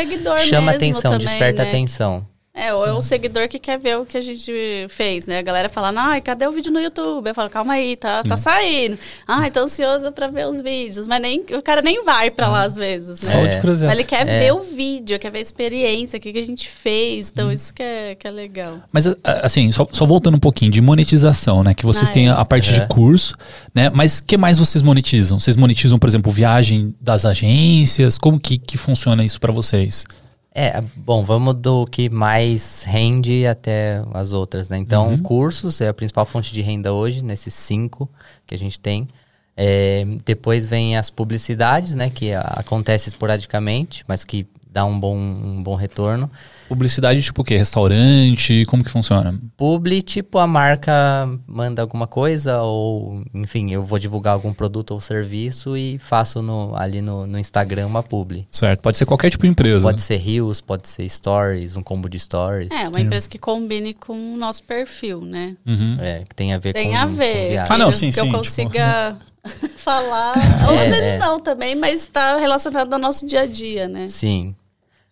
chama atenção, também, desperta né? atenção. É, ou é o seguidor que quer ver o que a gente fez, né? A galera falando, ai, cadê o vídeo no YouTube? Eu falo, calma aí, tá, tá hum. saindo. Ai, tô ansioso pra ver os vídeos. Mas nem, o cara nem vai pra lá às vezes, né? É. Mas ele quer é. ver o vídeo, quer ver a experiência, o que, que a gente fez. Então, hum. isso que é, que é legal. Mas, assim, só, só voltando um pouquinho de monetização, né? Que vocês ah, têm é. a parte de é. curso, né? Mas o que mais vocês monetizam? Vocês monetizam, por exemplo, viagem das agências? Como que, que funciona isso para vocês? É, bom, vamos do que mais rende até as outras, né? Então, uhum. cursos é a principal fonte de renda hoje, nesses cinco que a gente tem. É, depois vem as publicidades, né? Que acontece esporadicamente, mas que dá um bom, um bom retorno. Publicidade tipo o quê? Restaurante? Como que funciona? Publi, tipo a marca manda alguma coisa ou, enfim, eu vou divulgar algum produto ou serviço e faço no, ali no, no Instagram uma publi. Certo, pode ser qualquer tipo de empresa. Pode ser Reels, pode ser Stories, um combo de Stories. É, uma sim. empresa que combine com o nosso perfil, né? Uhum. É, que tem a ver tem com Tem a ver. Com ah, não, sim, que sim. Que eu consiga... Tipo... falar, ou às é, vezes é. não também, mas está relacionado ao nosso dia a dia, né? Sim,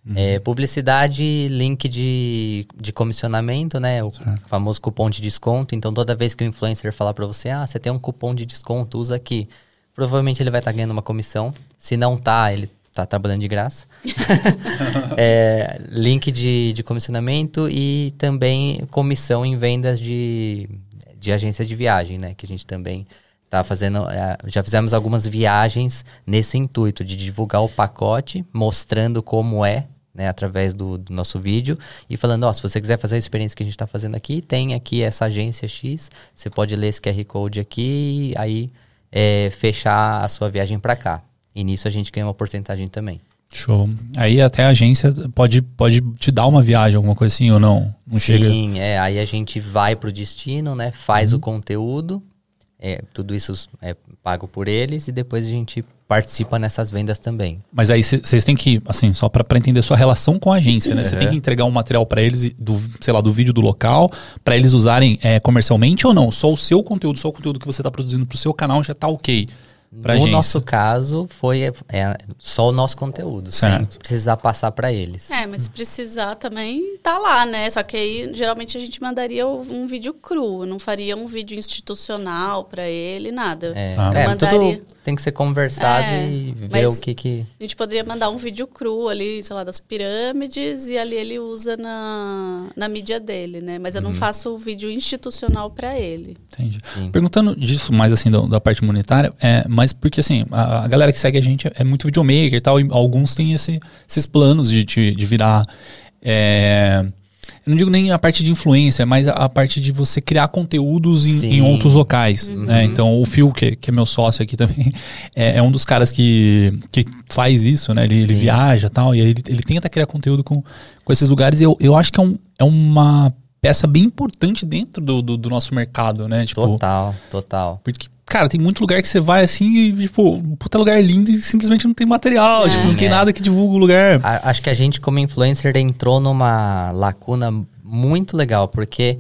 Uhum. É, publicidade, link de, de comissionamento, né? O certo. famoso cupom de desconto. Então, toda vez que o influencer falar para você, ah, você tem um cupom de desconto, usa aqui. Provavelmente ele vai estar tá ganhando uma comissão. Se não tá, ele tá trabalhando de graça. é, link de, de comissionamento e também comissão em vendas de, de agência de viagem, né? Que a gente também tá fazendo. É, já fizemos algumas viagens nesse intuito de divulgar o pacote, mostrando como é. Né, através do, do nosso vídeo e falando, ó, se você quiser fazer a experiência que a gente está fazendo aqui, tem aqui essa agência X, você pode ler esse QR Code aqui e aí é, fechar a sua viagem para cá. E nisso a gente ganha uma porcentagem também. Show. Aí até a agência pode, pode te dar uma viagem, alguma coisa assim ou não? não Sim, chega... é. Aí a gente vai pro destino, né? Faz uhum. o conteúdo é, tudo isso é pago por eles e depois a gente participa nessas vendas também. Mas aí vocês têm que, assim, só para entender sua relação com a agência, né? Você uhum. tem que entregar um material para eles do, sei lá, do vídeo do local, para eles usarem é, comercialmente ou não? Só o seu conteúdo, só o conteúdo que você está produzindo pro seu canal já tá ok. Pra no agência. nosso caso, foi é, só o nosso conteúdo, certo. sem precisar passar para eles. É, mas se precisar também tá lá, né? Só que aí geralmente a gente mandaria um vídeo cru, não faria um vídeo institucional para ele, nada. É, ah. é mandaria... tudo tem que ser conversado é, e ver o que que... A gente poderia mandar um vídeo cru ali, sei lá, das pirâmides e ali ele usa na, na mídia dele, né? Mas eu não uhum. faço o vídeo institucional para ele. Entendi. Sim. Perguntando disso mais assim da, da parte monetária, é, mas porque assim, a, a, galera que segue a gente é muito videomaker e tal, e alguns têm esse, esses planos de, de, de virar... É, eu não digo nem a parte de influência, mas a, a parte de você criar conteúdos em, em outros locais. Uhum. Né? Então, o Phil, que, que, é meu sócio aqui também, é, é, um dos caras que, que faz isso, né? Ele, ele viaja e tal, e ele, ele tenta criar conteúdo com, com esses lugares. E eu, eu acho que é, um, é uma peça bem importante dentro do, do, do nosso mercado, né? Tipo, total, total. Porque Cara, tem muito lugar que você vai assim e, tipo, puta lugar lindo e simplesmente não tem material, é, tipo, não tem é. nada que divulga o lugar. A, acho que a gente, como influencer, entrou numa lacuna muito legal, porque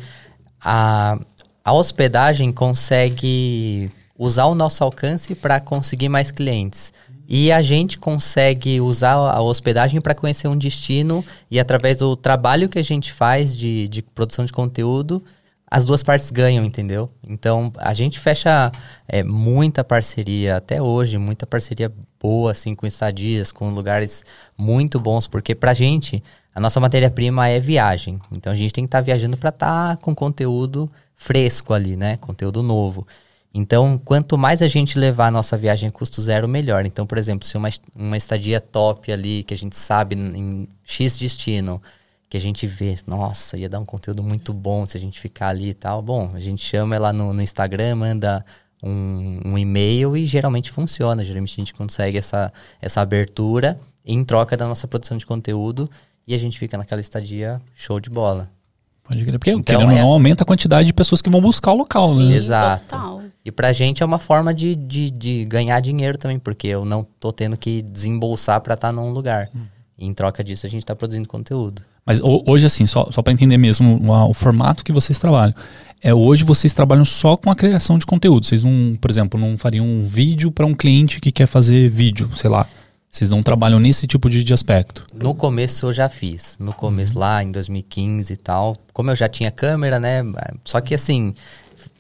a, a hospedagem consegue usar o nosso alcance para conseguir mais clientes. E a gente consegue usar a hospedagem para conhecer um destino e através do trabalho que a gente faz de, de produção de conteúdo, as duas partes ganham, entendeu? Então a gente fecha é, muita parceria até hoje, muita parceria boa, assim, com estadias, com lugares muito bons, porque pra gente, a nossa matéria-prima é viagem. Então a gente tem que estar tá viajando para estar tá com conteúdo fresco ali, né? Conteúdo novo. Então, quanto mais a gente levar a nossa viagem a custo zero, melhor. Então, por exemplo, se uma, uma estadia top ali, que a gente sabe em X destino, que a gente vê, nossa, ia dar um conteúdo muito bom se a gente ficar ali e tal. Bom, a gente chama ela no, no Instagram, manda um, um, e-mail e geralmente funciona. Geralmente a gente consegue essa, essa abertura em troca da nossa produção de conteúdo e a gente fica naquela estadia show de bola. Pode crer, porque então, querendo, é... não aumenta a quantidade de pessoas que vão buscar o local, Sim, né? Exato. Total. E pra gente é uma forma de, de, de, ganhar dinheiro também, porque eu não tô tendo que desembolsar para estar tá num lugar. Hum. E em troca disso a gente está produzindo conteúdo. Mas hoje, assim, só, só para entender mesmo o, o, formato que vocês trabalham. É, hoje vocês trabalham só com a criação de conteúdo. Vocês não, por exemplo, não fariam um vídeo para um cliente que quer fazer vídeo, sei lá. Vocês não trabalham nesse tipo de, de aspecto? No começo eu já fiz. No começo, uhum. lá em 2015 e tal. Como eu já tinha câmera, né? Só que assim,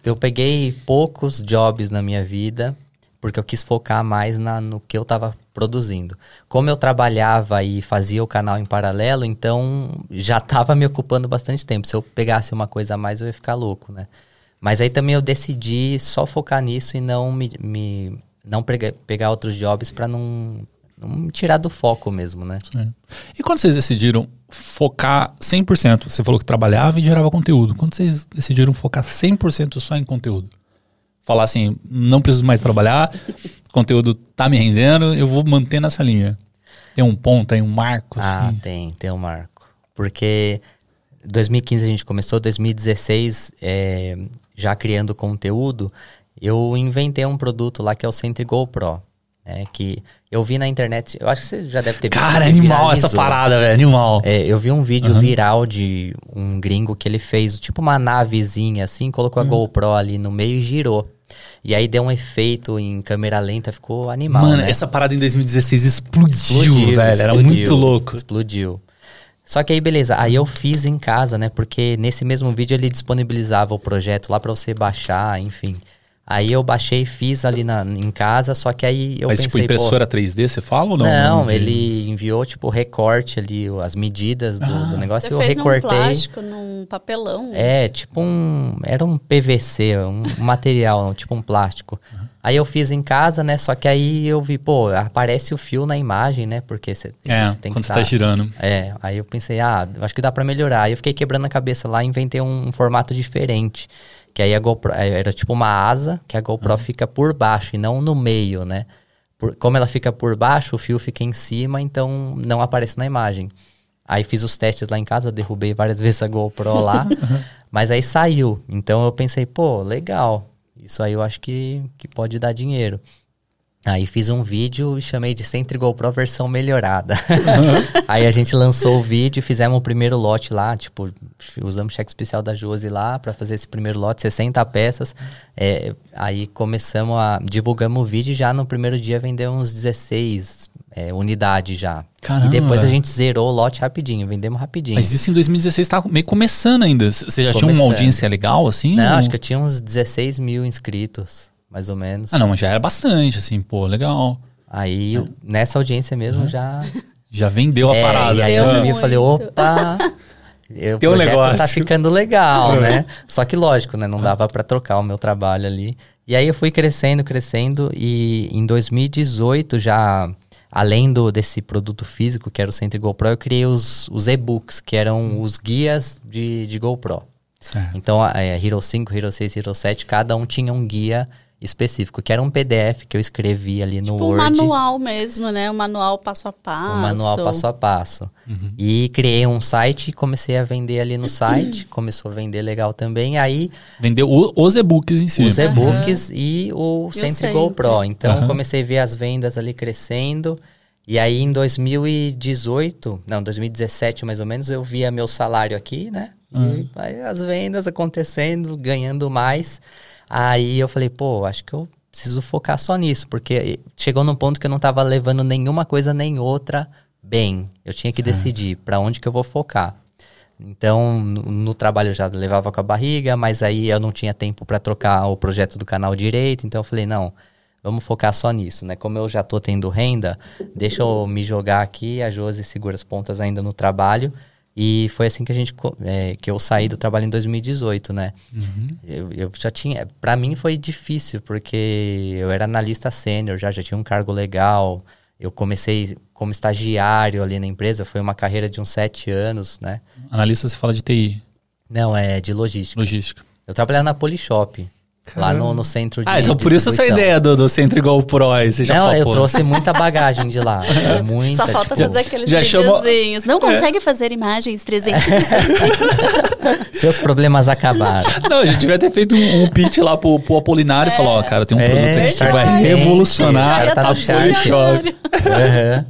eu peguei poucos jobs na minha vida porque eu quis focar mais na, no que eu estava produzindo. Como eu trabalhava e fazia o canal em paralelo, então já estava me ocupando bastante tempo. Se eu pegasse uma coisa a mais, eu ia ficar louco, né? Mas aí também eu decidi só focar nisso e não me, me não pegar, outros jobs para não, não me tirar do foco mesmo, né? Sim. E quando vocês decidiram focar 100%, você falou que trabalhava e gerava conteúdo. Quando vocês decidiram focar 100% só em conteúdo? Falar assim, não preciso mais trabalhar, o conteúdo tá me rendendo, eu vou manter nessa linha. Tem um ponto, tem um marco? Ah, assim. tem, tem um marco. Porque 2015 a gente começou, 2016 é, já criando conteúdo, eu inventei um produto lá que é o Sentry GoPro. É, que eu vi na internet, eu acho que você já deve ter visto. Cara, animal essa parada, velho, animal. É, eu vi um vídeo uhum. viral de um gringo que ele fez tipo uma navezinha assim, colocou uhum. a GoPro ali no meio e girou. E aí deu um efeito em câmera lenta, ficou animal. Mano, né? essa parada em 2016 explodiu, explodiu velho. Explodiu, era muito louco. Explodiu. Só que aí, beleza. Aí eu fiz em casa, né? Porque nesse mesmo vídeo ele disponibilizava o projeto lá para você baixar, enfim. Aí eu baixei e fiz ali na, em casa, só que aí eu Mas, tipo, pensei... Mas tipo, impressora 3D, você fala ou não? Não, ele enviou, tipo, recorte ali, as medidas do, ah. do negócio. Você eu fez recortei. um plástico num papelão? É, tipo um... Era um PVC, um material, tipo um plástico. Uhum. Aí eu fiz em casa, né? Só que aí eu vi, pô, aparece o fio na imagem, né? Porque você é, tem quando que você tá girando. É, aí eu pensei, ah, acho que dá para melhorar. Aí eu fiquei quebrando a cabeça lá e inventei um, um formato diferente. Que aí a GoPro é, era tipo uma asa que a GoPro uhum. fica por baixo e não no meio, né? Por, como ela fica por baixo, o fio fica em cima, então não aparece na imagem. Aí fiz os testes lá em casa, derrubei várias vezes a GoPro lá, mas aí saiu. Então eu pensei, pô, legal. Isso aí eu acho que, que pode dar dinheiro. Aí fiz um vídeo e chamei de Centre GoPro versão melhorada. Uhum. aí a gente lançou o vídeo e fizemos o primeiro lote lá, tipo, usamos cheque especial da Josi lá para fazer esse primeiro lote, 60 peças. É, aí começamos a. divulgamos o vídeo e já no primeiro dia vendeu uns 16 é, unidades já. Caramba. E depois a gente zerou o lote rapidinho, vendemos rapidinho. Mas isso em 2016 estava meio começando ainda. Você já começando. tinha uma audiência legal assim? Não, ou... acho que eu tinha uns 16 mil inscritos mais ou menos. Ah, não, mas já era bastante, assim, pô, legal. Aí, é. nessa audiência mesmo, uhum. já... Já vendeu a é, parada. E aí eu já vi e falei, opa... o Tem um negócio. tá ficando legal, é. né? Só que lógico, né? Não dava para trocar o meu trabalho ali. E aí eu fui crescendo, crescendo e em 2018 já além do desse produto físico que era o Centro GoPro, eu criei os, os e-books, que eram os guias de, de GoPro. Certo. Então, a, a Hero 5, Hero 6, Hero 7, cada um tinha um guia específico, que era um PDF que eu escrevi ali no tipo Word. um manual mesmo, né? Um manual passo a passo. Um manual passo a passo. Uhum. E criei um site e comecei a vender ali no site. Começou a vender legal também. Aí... Vendeu os e-books em si. Os e-books uhum. e o Centre GoPro. Então, uhum. comecei a ver as vendas ali crescendo. E aí, em 2018, não, 2017 mais ou menos, eu via meu salário aqui, né? E aí, as vendas acontecendo, ganhando mais. Aí eu falei, pô, acho que eu preciso focar só nisso, porque chegou num ponto que eu não estava levando nenhuma coisa nem outra bem. Eu tinha que certo. decidir para onde que eu vou focar. Então, no, no, trabalho eu já levava com a barriga, mas aí eu não tinha tempo para trocar o projeto do canal direito, então eu falei, não, vamos focar só nisso, né? Como eu já tô tendo renda, deixa eu me jogar aqui, a Josi segura as pontas ainda no trabalho e foi assim que a gente é, que eu saí do trabalho em 2018, né? Uhum. Eu, eu, já tinha, para mim foi difícil porque eu era analista sênior, já já tinha um cargo legal. Eu comecei como estagiário ali na empresa, foi uma carreira de uns sete anos, né? Analista se fala de TI? Não, é de logística. Logística. Eu trabalhava na Polishop. Lá no, no centro de Ah, então por isso essa ideia do, do centro igual pro aí, você já Não, eu trouxe muita bagagem de lá. Muita, Só falta tipo, fazer aqueles já videozinhos. Não é. consegue é. fazer imagens 360. Seus problemas acabaram. Não, a gente devia ter feito um, um pitch lá pro, pro Apolinário é. e falar, ó, cara, tem um é, produto aqui que vai revolucionar tá no chat. Uhum.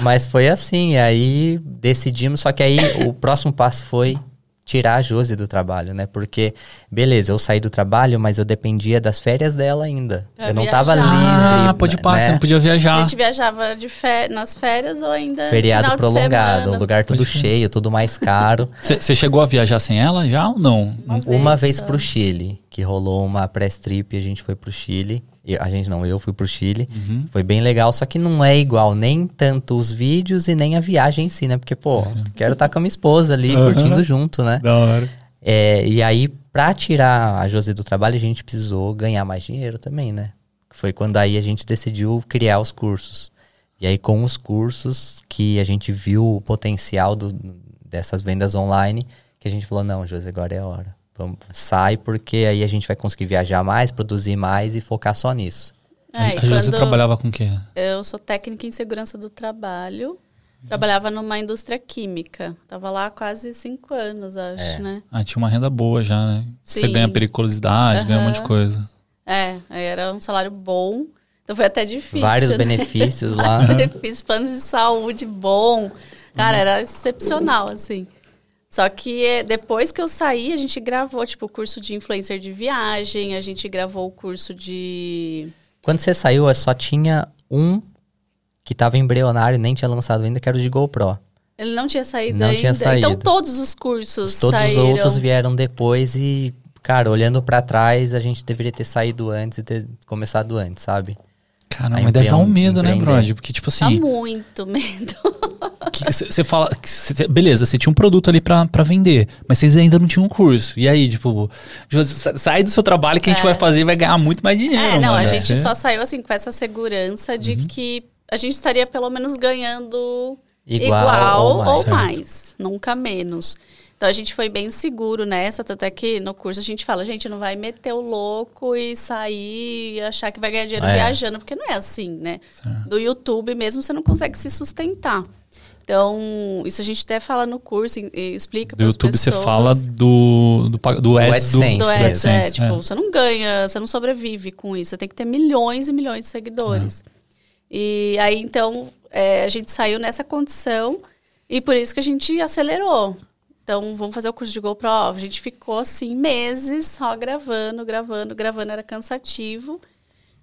Mas foi assim, aí decidimos, só que aí o próximo passo foi tirar a Josi do trabalho, né? Porque, beleza, eu saí do trabalho, mas eu dependia das férias dela ainda. Pra eu não viajar. tava livre. Ah, pode passar, né? você não podia viajar. A gente viajava de nas férias ou ainda. Feriado prolongado, um lugar tudo cheio, tudo mais caro. Você chegou a viajar sem ela já ou não? Uma, uma vez, vez pro Chile, que rolou uma press trip e a gente foi pro Chile a gente não, eu fui pro Chile. Uhum. Foi bem legal, só que não é igual nem tanto os vídeos e nem a viagem em si, né? Porque, pô, uhum. quero estar com a minha esposa ali, uhum. curtindo junto, né? Da hora. É, e aí, pra tirar a José do trabalho, a gente precisou ganhar mais dinheiro também, né? Foi quando aí a gente decidiu criar os cursos. E aí, com os cursos, que a gente viu o potencial do, dessas vendas online, que a gente falou, não, José, agora é a hora. Sai porque aí a gente vai conseguir viajar mais, produzir mais e focar só nisso. É, a você trabalhava com o quê? Eu sou técnica em segurança do trabalho. Trabalhava numa indústria química. Tava lá quase cinco anos, acho, é. né? Ah, tinha uma renda boa já, né? Sim. Você ganha periculosidade, uhum. ganha um monte de coisa. É, era um salário bom. Então foi até difícil. Vários né? benefícios lá. Vários benefícios, planos de saúde bom. Cara, uhum. era excepcional, assim. Só que é, depois que eu saí, a gente gravou, tipo, o curso de influencer de viagem, a gente gravou o curso de. Quando você saiu, só tinha um que estava embrionário, nem tinha lançado ainda, que era o de GoPro. Ele não tinha saído não ainda. Tinha então, saído. Então todos os cursos Todos saíram. os outros vieram depois e, cara, olhando para trás, a gente deveria ter saído antes e ter começado antes, sabe? Caramba, mas deve dar um medo, né, Brody? Porque, tipo assim. Dá muito medo. Você fala. Cê, beleza, você tinha um produto ali pra, pra vender, mas vocês ainda não tinham um curso. E aí, tipo, sai do seu trabalho que a gente é. vai fazer e vai ganhar muito mais dinheiro. É, não, mano. a gente só saiu assim com essa segurança de uhum. que a gente estaria pelo menos ganhando igual, igual ou mais. Ou mais nunca menos. Então a gente foi bem seguro nessa, tanto é que no curso a gente fala, gente, não vai meter o louco e sair e achar que vai ganhar dinheiro é. viajando, porque não é assim, né? Certo. Do YouTube mesmo você não consegue se sustentar. Então, isso a gente até fala no curso e, explica para Do YouTube pessoas. você fala do, do, do AdSense. Do, do AdSense, é, tipo, é. você não ganha, você não sobrevive com isso. Você tem que ter milhões e milhões de seguidores. É. E aí, então, é, a gente saiu nessa condição e por isso que a gente acelerou. Então, vamos fazer o curso de GoPro. A gente ficou assim meses só gravando, gravando, gravando, era cansativo.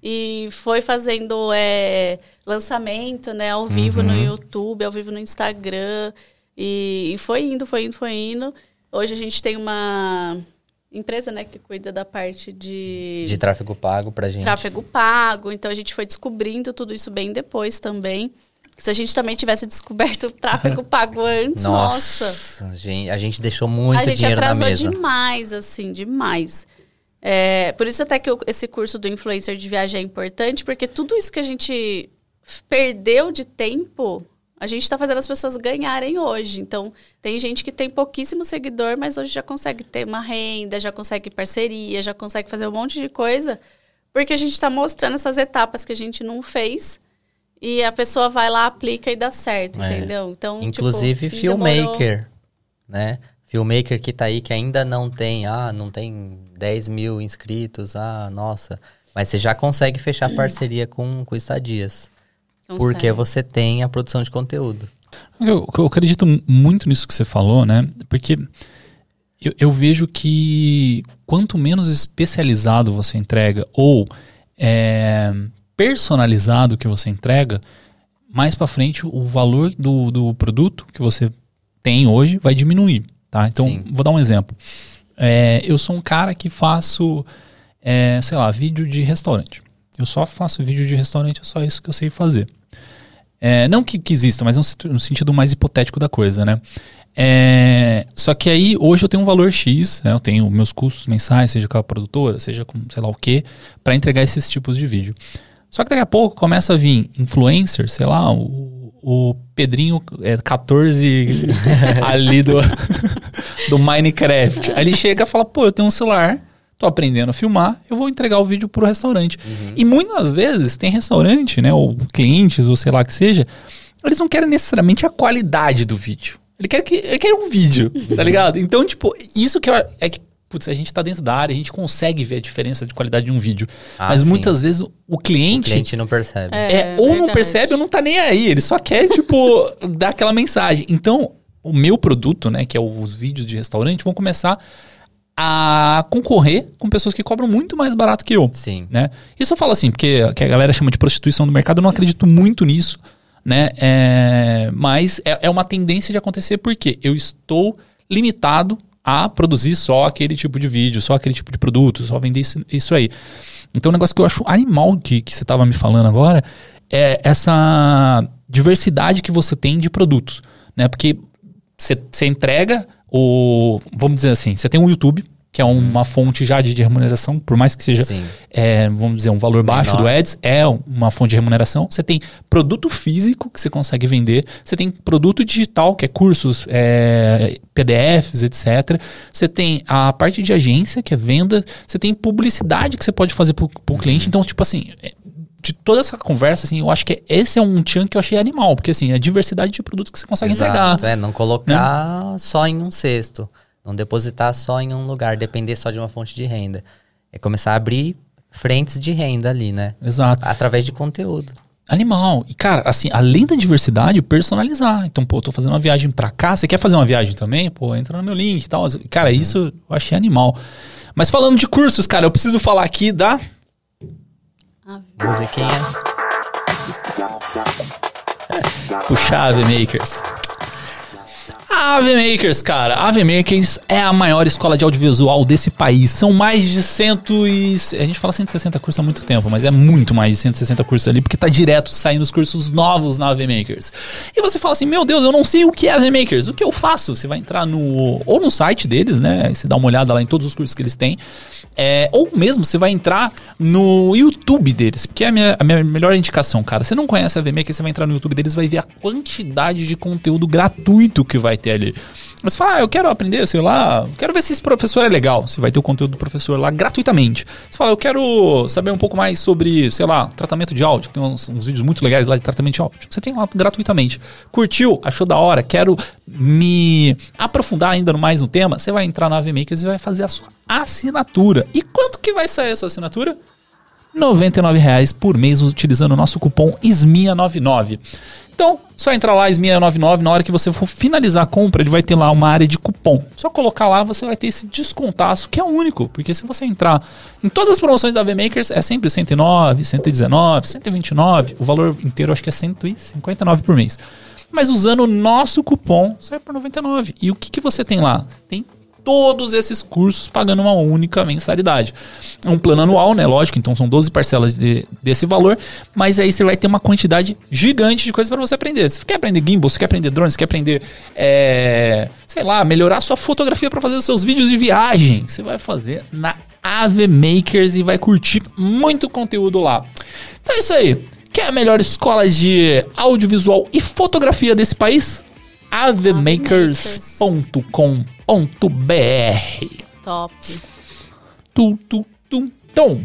E foi fazendo é, lançamento, né, ao vivo uhum. no YouTube, ao vivo no Instagram. E, e, foi indo, foi indo, foi indo. Hoje a gente tem uma empresa, né, que cuida da parte de... De tráfego pago pra gente. Tráfego pago. Então, a gente foi descobrindo tudo isso bem depois também. Se a gente também tivesse descoberto o tráfego pago antes, nossa. nossa. A, gente, a gente deixou muito dinheiro na mesa. A gente atrasou demais, assim, demais. É, por isso até que eu, esse curso do influencer de viagem é importante, porque tudo isso que a gente perdeu de tempo, a gente está fazendo as pessoas ganharem hoje. Então, tem gente que tem pouquíssimo seguidor, mas hoje já consegue ter uma renda, já consegue parceria, já consegue fazer um monte de coisa, porque a gente está mostrando essas etapas que a gente não fez e a pessoa vai lá, aplica e dá certo, é. entendeu? Então, Inclusive, tipo, filmmaker, demorou... né? Filmmaker que tá aí, que ainda não tem, ah, não tem 10 mil inscritos, ah, nossa. Mas você já consegue fechar parceria com, com estadias. Consegue. Porque você tem a produção de conteúdo. Eu, eu acredito muito nisso que você falou, né? Porque eu, eu vejo que quanto menos especializado você entrega, ou é, personalizado que você entrega, mais para frente o valor do, do produto que você tem hoje vai diminuir, tá? Então, Sim. vou dar um exemplo. É, eu sou um cara que faço, é, sei lá, vídeo de restaurante. Eu só faço vídeo de restaurante, é só isso que eu sei fazer. É, não que, que exista, mas no, no sentido mais hipotético da coisa, né? É, só que aí, hoje eu tenho um valor X, né? eu tenho meus custos mensais, seja com a produtora, seja com sei lá o que, para entregar esses tipos de vídeo. Só que daqui a pouco começa a vir influencer, sei lá, o, o Pedrinho é 14 ali do, do Minecraft. Aí ele chega e fala: pô, eu tenho um celular, tô aprendendo a filmar, eu vou entregar o vídeo pro restaurante. Uhum. E muitas vezes tem restaurante, né, ou clientes, ou sei lá que seja, eles não querem necessariamente a qualidade do vídeo. Ele quer, que, ele quer um vídeo, tá ligado? Então, tipo, isso que eu, é que putz, a gente está dentro da área, a gente consegue ver a diferença de qualidade de um vídeo. Ah, Mas sim. muitas vezes o cliente. O cliente não percebe. É, é ou verdade. não percebe ou não tá nem aí. Ele só quer, tipo, dar aquela mensagem. Então, o meu produto, né, que é os vídeos de restaurante, vão começar a concorrer com pessoas que cobram muito mais barato que eu. Sim. Né? Isso eu falo assim, porque que a galera chama de prostituição do mercado, eu não acredito muito nisso, né? É, mas é, é uma tendência de acontecer porque eu estou limitado a produzir só aquele tipo de vídeo, só aquele tipo de produto, só vender isso, isso aí. Então, um negócio que eu acho animal que, que você estava me falando agora é essa diversidade que você tem de produtos, né? Porque você entrega o. Vamos dizer assim, você tem um YouTube, que é uma fonte já de, de remuneração, por mais que seja, é, vamos dizer, um valor baixo Menor. do Ads, é uma fonte de remuneração. Você tem produto físico que você consegue vender, você tem produto digital, que é cursos, é, PDFs, etc. Você tem a parte de agência, que é venda, você tem publicidade que você pode fazer para o uhum. cliente. Então, tipo assim, é, de toda essa conversa, assim, eu acho que esse é um chunk que eu achei animal, porque assim, a diversidade de produtos que você consegue Exato, entregar. É, não colocar né? só em um cesto. Não depositar só em um lugar, depender só de uma fonte de renda. É começar a abrir frentes de renda ali, né? Exato. Através de conteúdo. Animal. E, cara, assim, além da diversidade, personalizar. Então, pô, tô fazendo uma viagem pra cá. Você quer fazer uma viagem também? Pô, entra no meu link e tal. Cara, uhum. isso eu achei animal. Mas falando de cursos, cara, eu preciso falar aqui da. Musiquinha. O Chave Makers. Ave Makers, cara. Ave Makers é a maior escola de audiovisual desse país. São mais de cento e... A gente fala 160 cursos há muito tempo, mas é muito mais de 160 cursos ali, porque tá direto saindo os cursos novos na Ave Makers. E você fala assim, meu Deus, eu não sei o que é Ave Makers. O que eu faço? Você vai entrar no... Ou no site deles, né? Você dá uma olhada lá em todos os cursos que eles têm. É... Ou mesmo você vai entrar no YouTube deles, porque é a minha, a minha melhor indicação, cara. Você não conhece a Ave Makers, você vai entrar no YouTube deles, vai ver a quantidade de conteúdo gratuito que vai ter ali. Você fala, ah, eu quero aprender, sei lá, quero ver se esse professor é legal. Você vai ter o conteúdo do professor lá gratuitamente. Você fala, eu quero saber um pouco mais sobre, sei lá, tratamento de áudio. Tem uns, uns vídeos muito legais lá de tratamento de áudio. Você tem lá gratuitamente. Curtiu? Achou da hora? Quero me aprofundar ainda mais no tema? Você vai entrar na AVMakers e vai fazer a sua assinatura. E quanto que vai sair essa assinatura? R$ 99,00 por mês utilizando o nosso cupom SMIA99. Então, só entrar lá, SMIA99, na hora que você for finalizar a compra, ele vai ter lá uma área de cupom. Só colocar lá, você vai ter esse descontaço, que é único, porque se você entrar em todas as promoções da VMakers, é sempre 109, 119, 129, o valor inteiro acho que é 159 por mês. Mas usando o nosso cupom, sai por 99. E o que, que você tem lá? Tem todos esses cursos pagando uma única mensalidade. É um plano anual, né? Lógico, então são 12 parcelas de, desse valor, mas aí você vai ter uma quantidade gigante de coisas para você aprender. Você quer aprender gimbal, você quer aprender drones, você quer aprender, é, sei lá, melhorar sua fotografia para fazer os seus vídeos de viagem. Você vai fazer na Ave Makers e vai curtir muito conteúdo lá. Então é isso aí. Quer a melhor escola de audiovisual e fotografia desse país? avemakers.com.br Top. Tu, tu, tu, então.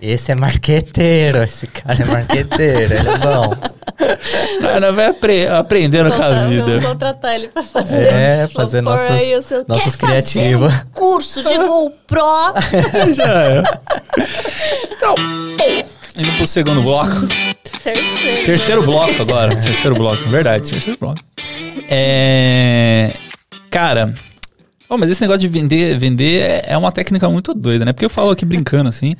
Esse é marqueteiro, esse cara é marqueteiro, ele é bom. Não vai apre aprendendo com a vida. Vamos contratar ele pra fazer. É, fazer nossas, seu... nossos criativos. Um curso de GoPro. Já é. Então, indo pro segundo bloco. Terceiro. Terceiro bloco agora. terceiro bloco, verdade, terceiro bloco. É. Cara. Oh, mas esse negócio de vender, vender é, é uma técnica muito doida, né? Porque eu falo aqui brincando assim,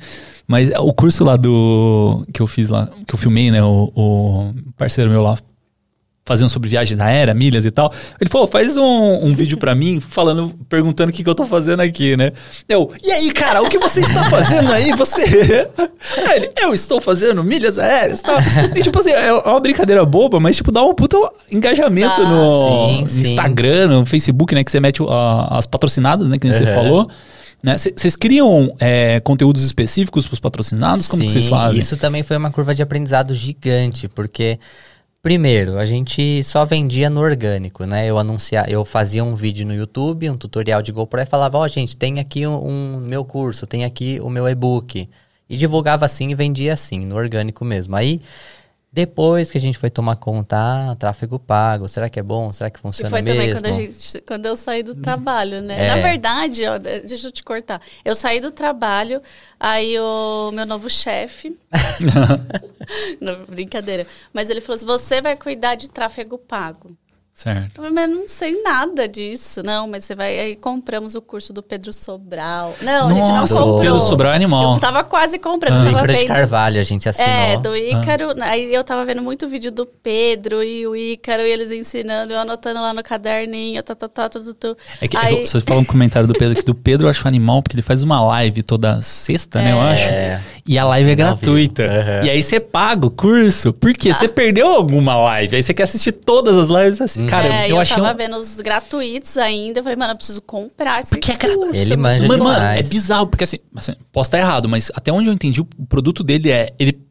mas o curso lá do. que eu fiz lá, que eu filmei, né? O, o parceiro meu lá fazendo sobre viagens aérea, milhas e tal. Ele falou, faz um, um vídeo para mim falando, perguntando o que, que eu tô fazendo aqui, né? Eu, e aí, cara, o que você está fazendo aí? Você. ele, eu estou fazendo milhas aéreas tal. E, tipo assim, é uma brincadeira boba, mas tipo, dá um puta engajamento ah, no sim, Instagram, sim. no Facebook, né? Que você mete uh, as patrocinadas, né? Que uhum. você falou. Vocês né? criam é, conteúdos específicos para os patrocinados? Como Sim, vocês fazem? Isso também foi uma curva de aprendizado gigante, porque Primeiro, a gente só vendia no orgânico, né? Eu anuncia, eu fazia um vídeo no YouTube, um tutorial de GoPro e falava, ó, oh, gente, tem aqui um, um, meu curso, tem aqui o meu e-book. E divulgava assim e vendia assim, no orgânico mesmo. Aí Depois que a gente foi tomar conta, ah, tráfego pago, será que é bom? Será que funciona mesmo? E foi mesmo? também quando, gente, quando, eu saí do trabalho, né? É. Na verdade, ó, deixa eu te cortar. Eu saí do trabalho, aí o meu novo chefe... não, brincadeira. Mas ele falou assim, você vai cuidar de tráfego pago. Certo. Mas não sei nada disso. Não, mas você vai. Aí compramos o curso do Pedro Sobral. Não, Nossa, a gente não comprou. Pedro Sobral é animal. Eu tava quase comprando. Ah. Do Ícaro vendo... de Carvalho, a gente assinou. É, do Ícaro. Ah. Aí eu tava vendo muito vídeo do Pedro e o Ícaro, e eles ensinando, eu anotando lá no caderninho, tá, tá, tá, tá, tá, tá. É que aí... você falou um comentário do Pedro que do Pedro eu acho animal, porque ele faz uma live toda sexta, é. né, eu é. acho. É. E a live Sim, é gratuita. Uhum. E aí você paga o curso. Por quê? Ah. Você perdeu alguma live. Aí você quer assistir todas as lives assim. Hum. Cara, é, eu, eu achei tava vendo os gratuitos ainda. Eu falei, mano, eu preciso comprar esse Porque é gratuito. Ele manja mano, demais. Mano, é bizarro, porque assim, assim, posso estar errado, mas até onde eu entendi, o produto dele é. Ele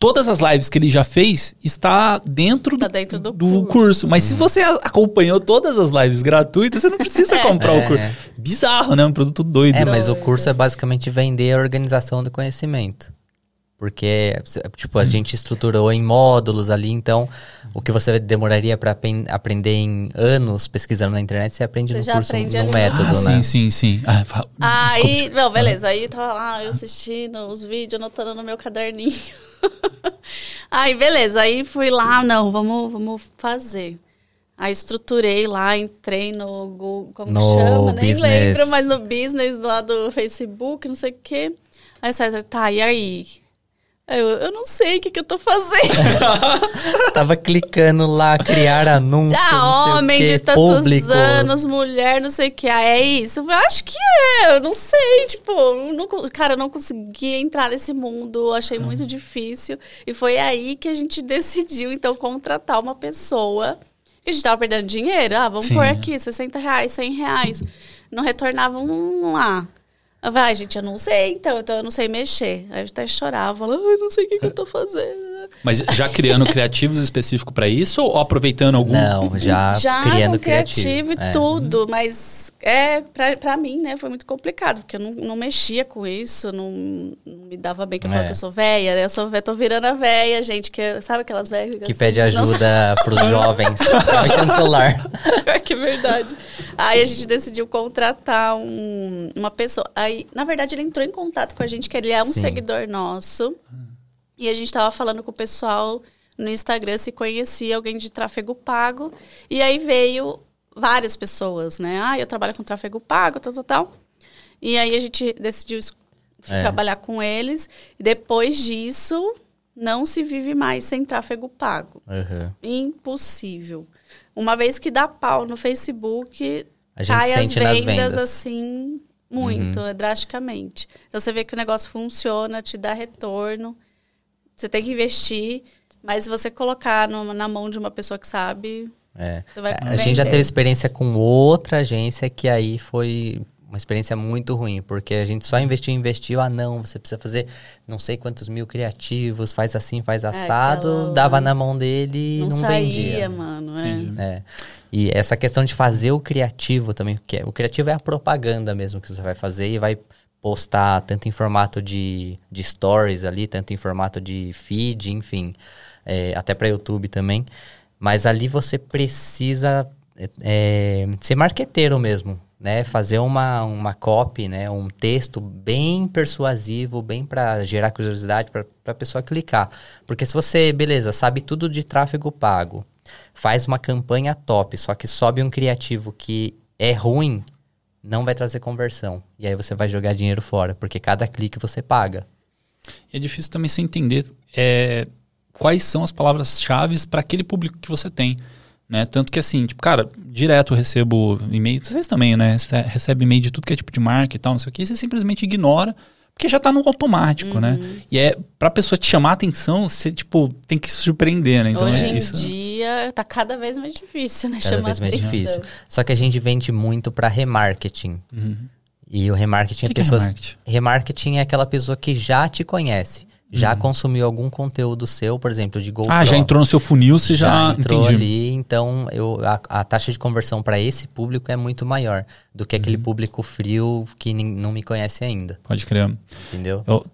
todas as lives que ele já fez está dentro, tá dentro do, do, curso. curso. Mas se você acompanhou todas as lives gratuitas, você não precisa é. comprar é. o curso. Bizarro, né? Um produto doido. É, mas o curso é basicamente vender a organização do conhecimento. Porque, tipo, a gente estruturou em módulos ali, então o que você demoraria para aprender em anos pesquisando na internet, você aprende você no curso, no ali. método, ah, né? Sim, sim, sim. Ah, aí, não, beleza. Aí eu tava lá, eu assistindo os vídeos, anotando no meu caderninho. aí, beleza. Aí fui lá, não, vamos, vamos fazer. Aí estruturei lá, entrei no Google, como no chama? Business. Nem lembro, mas no business lá do Facebook, não sei o quê. Aí o César, tá, e aí? Eu, eu não sei o que, que eu tô fazendo. Tava clicando lá, criar anúncio. Já, homem de tantos público. anos, mulher, não sei o que. Ah, é isso? Eu acho que é, eu não sei. Tipo, não, cara, eu não consegui entrar nesse mundo, achei muito difícil. E foi aí que a gente decidiu, então, contratar uma pessoa. A gente tava perdendo dinheiro. Ah, vamos Sim. pôr aqui 60 reais, 100 reais. Não retornava Vai, gente, eu não sei, então, então eu não sei mexer. Aí eu até chorava, falava, eu não sei o que, que eu tô fazendo. Mas já criando criativos específicos para isso ou aproveitando algum? Não, já, já criando criativo. criativo e é. tudo, mas é para mim, né, foi muito complicado, porque eu não, não mexia com isso, não, não me dava bem que eu é. que eu sou velha, né? Eu sou velha, tô virando a velha, gente, que sabe aquelas velhas que assim, pede ajuda pros jovens, mexendo no celular. que verdade. Aí a gente decidiu contratar um, uma pessoa. Aí, na verdade, ele entrou em contato com a gente, que ele é um Sim. seguidor nosso. E a gente estava falando com o pessoal no Instagram se conhecia alguém de tráfego pago. E aí veio várias pessoas, né? Ah, eu trabalho com tráfego pago, tal, tal, tal. E aí a gente decidiu é. trabalhar com eles. E depois disso, não se vive mais sem tráfego pago. Uhum. Impossível. Uma vez que dá pau no Facebook, a gente cai sente as vendas, vendas. assim muito, uhum. drasticamente. Então você vê que o negócio funciona, te dá retorno. Você tem que investir, mas se você colocar no, na mão de uma pessoa que sabe, é. você vai A gente já teve experiência com outra agência que aí foi uma experiência muito ruim, porque a gente só investiu, investiu, ah não, você precisa fazer não sei quantos mil criativos, faz assim, faz é, assado, é, aquela... dava na mão dele e não, não saía, vendia. mano, é. é. E essa questão de fazer o criativo também, porque o criativo é a propaganda mesmo que você vai fazer e vai postar tanto em formato de, de stories ali, tanto em formato de feed, enfim, é, até para YouTube também. Mas ali você precisa é, ser marqueteiro mesmo, né? Fazer uma, uma copy, né? Um texto bem persuasivo, bem para gerar curiosidade para a pessoa clicar. Porque se você, beleza, sabe tudo de tráfego pago, faz uma campanha top, só que sobe um criativo que é ruim, não vai trazer conversão. E aí você vai jogar dinheiro fora, porque cada clique você paga. É difícil também você entender é, quais são as palavras-chave para aquele público que você tem. Né? Tanto que assim, tipo, cara, direto eu recebo e-mail, vocês também, né? Você recebe e-mail de tudo que é tipo de marca e tal, não sei o que, você simplesmente ignora, porque já está no automático, né? uhum. né? E é pra pessoa te chamar a atenção, você, tipo, tem que se surpreender, né? Então, Hoje é, em isso... dia tá cada vez mais difícil, né? Cada chamar vez mais atenção. difícil. Só que a gente vende muito para remarketing. Uhum. E o remarketing é pessoas. É remarketing? remarketing é aquela pessoa que já te conhece já uhum. consumiu algum conteúdo seu, por exemplo, de GoPro. Ah, já entrou no seu funil, você já, já entrou entendi. ali, então eu, a, a, taxa de conversão para esse público é muito maior do que aquele uhum. público frio que não me conhece ainda. Pode crer. Entendeu? Eu,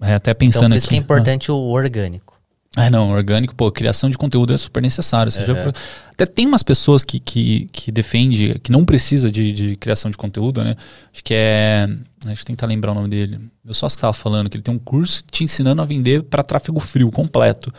é, até pensando então, por isso aqui. que é importante ah. o orgânico. É, não, orgânico, pô, criação de conteúdo é super necessário. Seja, uhum. Até tem umas pessoas que, que, que defende, que não precisa de, de criação de conteúdo, né? Acho que é. Deixa eu tentar lembrar o nome dele. Eu só que estava falando que ele tem um curso te ensinando a vender para tráfego frio completo.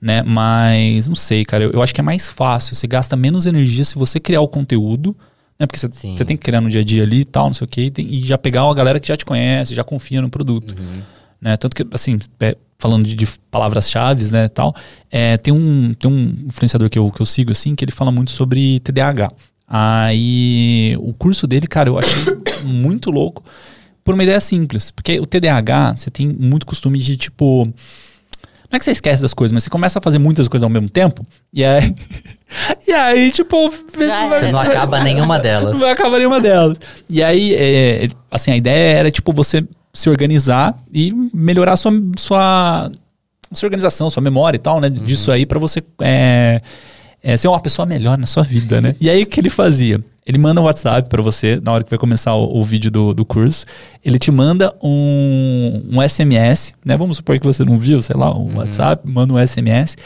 Né? Mas não sei, cara. Eu, eu acho que é mais fácil. Você gasta menos energia se você criar o conteúdo né? Porque você, você tem que criar no dia a dia ali e tal, não sei o quê, e, tem, e, já pegar uma galera que já te conhece, já confia no produto. Uhum. Né? Tanto que, assim, é, falando de, de palavras-chave, né, tal, é, tem, um, tem um influenciador que eu, que eu sigo, assim, que ele fala muito sobre TDAH. Aí, o curso dele, cara, eu achei muito louco por uma ideia simples. Porque o TDAH, você tem muito costume de, tipo... Não é que você esquece das coisas, mas você começa a fazer muitas coisas ao mesmo tempo, e aí... e aí, tipo... Você não acaba nenhuma delas. Não acaba nenhuma delas. E aí, é, assim, a ideia era, tipo, você se organizar e melhorar sua, sua, sua organização, sua memória e tal, né? Uhum. Disso aí para você é, é, ser uma pessoa melhor na sua vida, né? E aí o que ele fazia? Ele manda um WhatsApp para você na hora que vai começar o, o, vídeo do, do curso. Ele te manda um, um SMS, né? Vamos supor que você não viu, sei lá, um uhum. WhatsApp, manda um SMS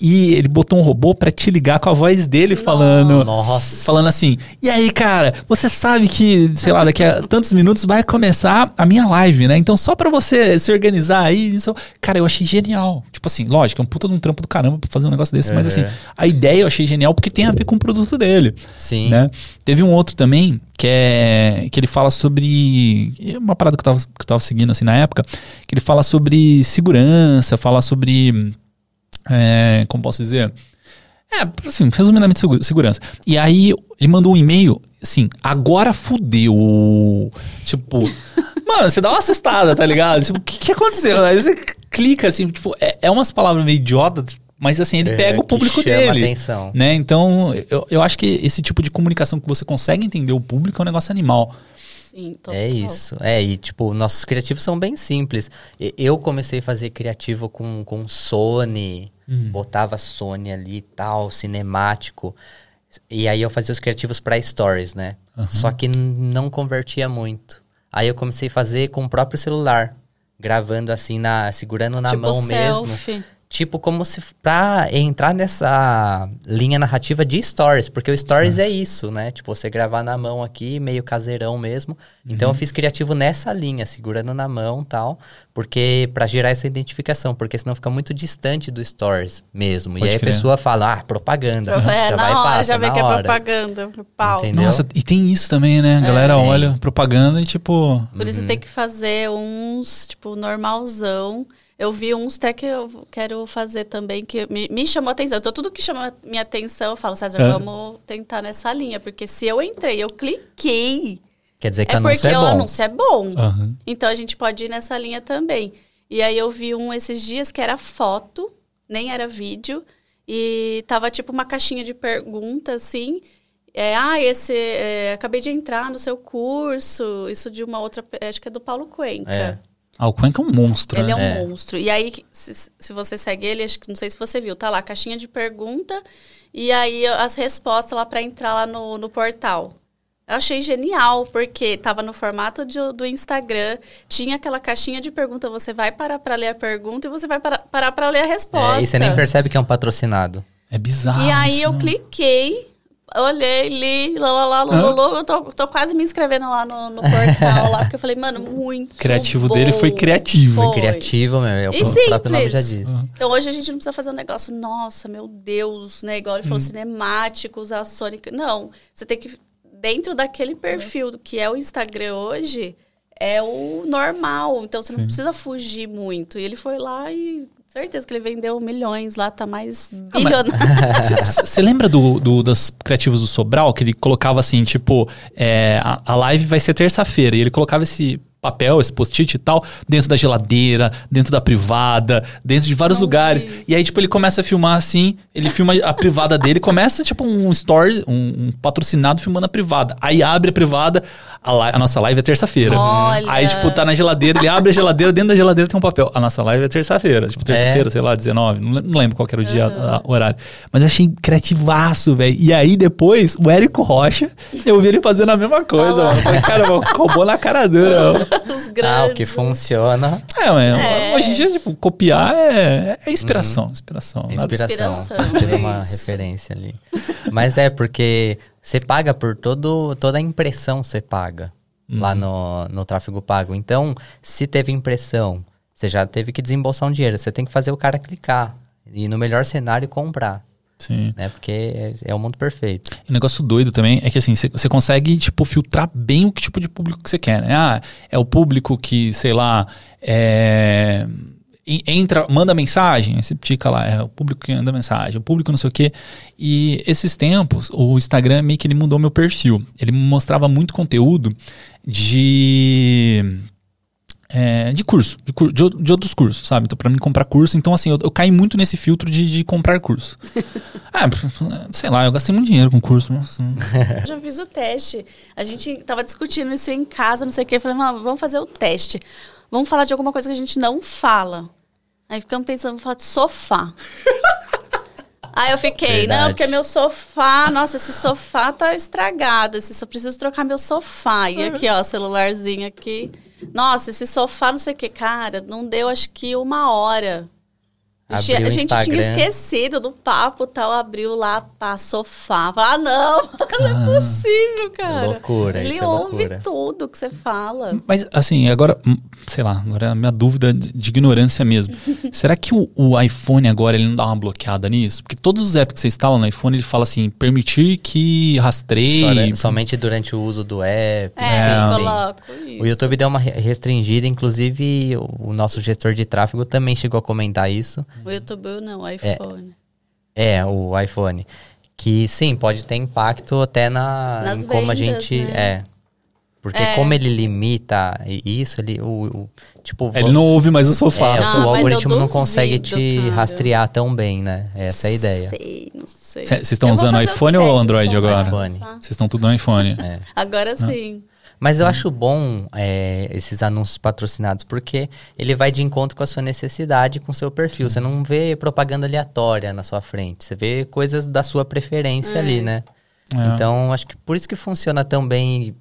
e ele botou um robô para te ligar com a voz dele falando. Nossa. Falando assim: "E aí, cara, você sabe que, sei lá, daqui a tantos minutos vai começar a minha live, né? Então só para você se organizar aí, isso, cara, eu achei genial. Tipo assim, lógico, é um puta de um trampo do caramba pra fazer um negócio desse, mas assim, a ideia eu achei genial porque tem a ver com o produto dele. Sim. Né? Teve um outro também que é que ele fala sobre uma parada que eu tava, que eu tava seguindo assim na época, que ele fala sobre segurança, fala sobre é, como posso dizer? É, assim, resumidamente, segurança. E aí, ele mandou um e-mail, assim, agora fudeu. Tipo, mano, você dá uma assustada, tá ligado? Tipo, o que, que aconteceu? Aí você clica, assim, tipo, é, é umas palavras meio idiotas, mas assim, ele é, pega o público dele. Atenção. Né? Então, eu, eu acho que esse tipo de comunicação que você consegue entender o público é um negócio animal. Sim, É isso. É, e tipo, nossos criativos são bem simples. Eu comecei a fazer criativo com, com Sony, uhum. botava Sony ali e tal, cinemático. E aí eu fazia os criativos para stories, né? Uhum. Só que não convertia muito. Aí eu comecei a fazer com o próprio celular, gravando assim na, segurando na tipo mão selfie. mesmo. Tipo, como se pra entrar nessa linha narrativa de stories, porque o stories Sim. é isso, né? Tipo, você gravar na mão aqui, meio caseirão mesmo. Uhum. Então eu fiz criativo nessa linha, segurando na mão tal, porque para gerar essa identificação, porque senão fica muito distante do stories mesmo. Pode e aí crer. a pessoa fala, ah, propaganda. É, já na vai hora, passa, já vê que é hora. é propaganda. Pau. Entendeu? Nossa, e tem isso também, né? A galera é. olha propaganda e tipo. Por isso uhum. tem que fazer uns, tipo, normalzão eu vi uns até que eu quero fazer também, que me, me chamou a atenção. Então, tudo que chama minha atenção, eu falo, César, é. vamos tentar nessa linha. Porque se eu entrei, eu cliquei. Quer dizer que é anúncio é bom. o anúncio é bom. Uhum. Então, a gente pode ir nessa linha também. E aí, eu vi um esses dias que era foto, nem era vídeo. E tava tipo uma caixinha de perguntas, assim. É, ah, esse. É, acabei de entrar no seu curso. Isso de uma outra. Acho que é do Paulo Cuenca. É. Ah, o Cuenca é um monstro, Ele né? é um é. monstro. E aí, se, se, você segue ele, acho que não sei se você viu, tá lá, caixinha de pergunta e aí as respostas lá para entrar lá no, no portal. Eu achei genial, porque tava no formato de, do Instagram, tinha aquela caixinha de pergunta, você vai parar para ler a pergunta e você vai parar para ler a resposta. É, e você nem percebe que é um patrocinado. É bizarro. E aí isso, eu né? cliquei, olhei, li, lá, lá, lá, lá, eu tô, tô quase me inscrevendo lá no, no portal lá, porque eu falei, mano, muito Criativo bom. dele foi criativo. Foi criativo, meu, é o e próprio nome já diz. Uhum. Então hoje a gente não precisa fazer um negócio, nossa, meu Deus, né, igual ele falou, uhum. cinemático, usar Sonic. Não, você tem que, dentro daquele perfil do que é o Instagram hoje, é o normal, então você Sim. não precisa fugir muito. E ele foi lá e Certeza que ele vendeu milhões lá, tá mais ah, bilionário. Você lembra do, do, dos criativos do Sobral? Que ele colocava assim, tipo, é, a, a live vai ser terça-feira. E ele colocava esse papel, esse post-it e tal, dentro da geladeira, dentro da privada, dentro de vários Não lugares. Vi. E aí, tipo, ele começa a filmar assim, ele filma a privada dele, começa, tipo, um story, um, um, patrocinado filmando a privada. Aí abre a privada, a, a nossa live é terça-feira. Aí, tipo, tá na geladeira, ele abre a geladeira, dentro da geladeira tem um papel. A nossa live é terça-feira. Tipo, terça-feira, é. sei lá, 19. Não, não lembro qual era o dia, uhum. o horário. Mas eu achei criativaço, velho. E aí, depois, o Érico Rocha, eu vi ele fazendo a mesma coisa, mano. Falei, cara, roubou na cara dura. Os grandes. Ah, o que funciona. É, mas é. hoje em dia, tipo, copiar é, é inspiração. Uhum. Inspiração. Inspiração. inspiração. Teve uma referência ali. Mas é porque você paga por todo, toda a impressão, você paga uhum. lá no, no tráfego pago. Então, se teve impressão, você já teve que desembolsar um dinheiro. Você tem que fazer o cara clicar. E no melhor cenário, comprar. Sim. Né? Porque é, é, o mundo perfeito. E o negócio doido também é que assim, você consegue, tipo, filtrar bem o que tipo de público que você quer, né? Ah, é o público que, sei lá, é entra, manda mensagem, você tica lá, é o público que manda mensagem, o público não sei o quê. E esses tempos, o Instagram meio que ele mudou meu perfil. Ele mostrava muito conteúdo de. É, de curso, de, de, de, outros cursos, sabe? Então, pra mim comprar curso, então assim, eu, eu caí muito nesse filtro de, de comprar curso. ah, sei lá, eu gastei muito dinheiro com curso. Assim. Já fiz o teste. A gente tava discutindo isso em casa, não sei o que. Falei, vamos fazer o teste. Vamos falar de alguma coisa que a gente não fala. Aí ficamos pensando, vamos falar de sofá. Aí eu fiquei, Verdade. não, porque meu sofá, nossa, esse sofá tá estragado. Esse, só preciso trocar meu sofá. E aqui, ó, celularzinho aqui. Nossa, esse sofá, não sei o que, cara, não deu acho que uma hora. A gente, gente tinha esquecido do papo tal, abriu lá para sofá. Falei, ah, não, não é ah, possível, cara. É loucura, Ele isso é ouve loucura. tudo que você fala. Mas, assim, agora, hum, sei lá, agora é a minha dúvida de, de ignorância mesmo. Será que o, o, iPhone agora ele não dá uma bloqueada nisso? Porque todos os apps que você instala no iPhone, ele fala assim, permitir que rastreie. Só, somente durante o uso do app. É, sim, coloco isso. O YouTube deu uma restringida, inclusive o nosso gestor de tráfego também chegou a comentar isso. O YouTube não, o iPhone. É, é, o iPhone. Que sim, pode ter impacto até na, Nas em como vendas, a gente. Né? É. Porque é. como ele limita isso, ele. O, o tipo, ele não ouve mais o sofá. É, ah, o algoritmo duvido, não consegue te cara. rastrear tão bem, né? Essa é a ideia. Sei, não sei. Vocês estão usando iPhone ou Android agora? iPhone. Vocês estão tudo no iPhone. É. Agora sim. Mas eu hum. acho bom é, esses anúncios patrocinados, porque ele vai de encontro com a sua necessidade, com o seu perfil. Sim. Você não vê propaganda aleatória na sua frente. Você vê coisas da sua preferência é. ali, né? É. Então, acho que por isso que funciona tão bem e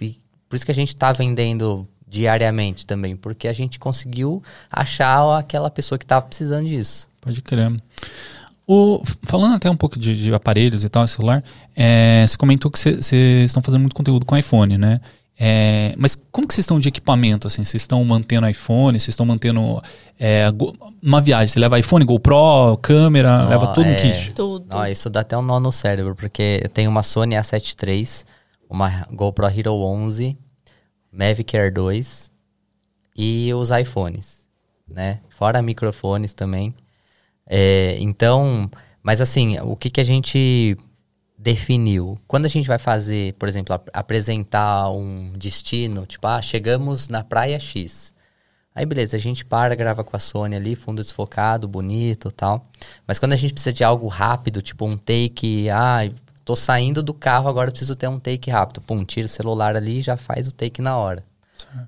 por isso que a gente está vendendo diariamente também, porque a gente conseguiu achar aquela pessoa que estava precisando disso. Pode crer. O, falando até um pouco de, de aparelhos e tal, celular, é, você comentou que vocês estão fazendo muito conteúdo com iPhone, né? É, mas como que vocês estão de equipamento? Assim? Vocês estão mantendo iPhone? Vocês estão mantendo é, uma viagem? Você leva iPhone, GoPro, câmera, Não, leva tudo é, um kit? Tudo. Não, isso dá até um nó no cérebro, porque eu tenho uma Sony A7 III, uma GoPro Hero 11, Mavic Air 2 e os iPhones, né? Fora microfones também. É, então, mas assim, o que, que a gente definiu. Quando a gente vai fazer, por exemplo, ap apresentar um destino, tipo, ah, chegamos na praia X. Aí beleza, a gente para, grava com a Sony ali, fundo desfocado, bonito tal. Mas quando a gente precisa de algo rápido, tipo um take, ah, tô saindo do carro, agora preciso ter um take rápido. Pum, tira o celular ali e já faz o take na hora.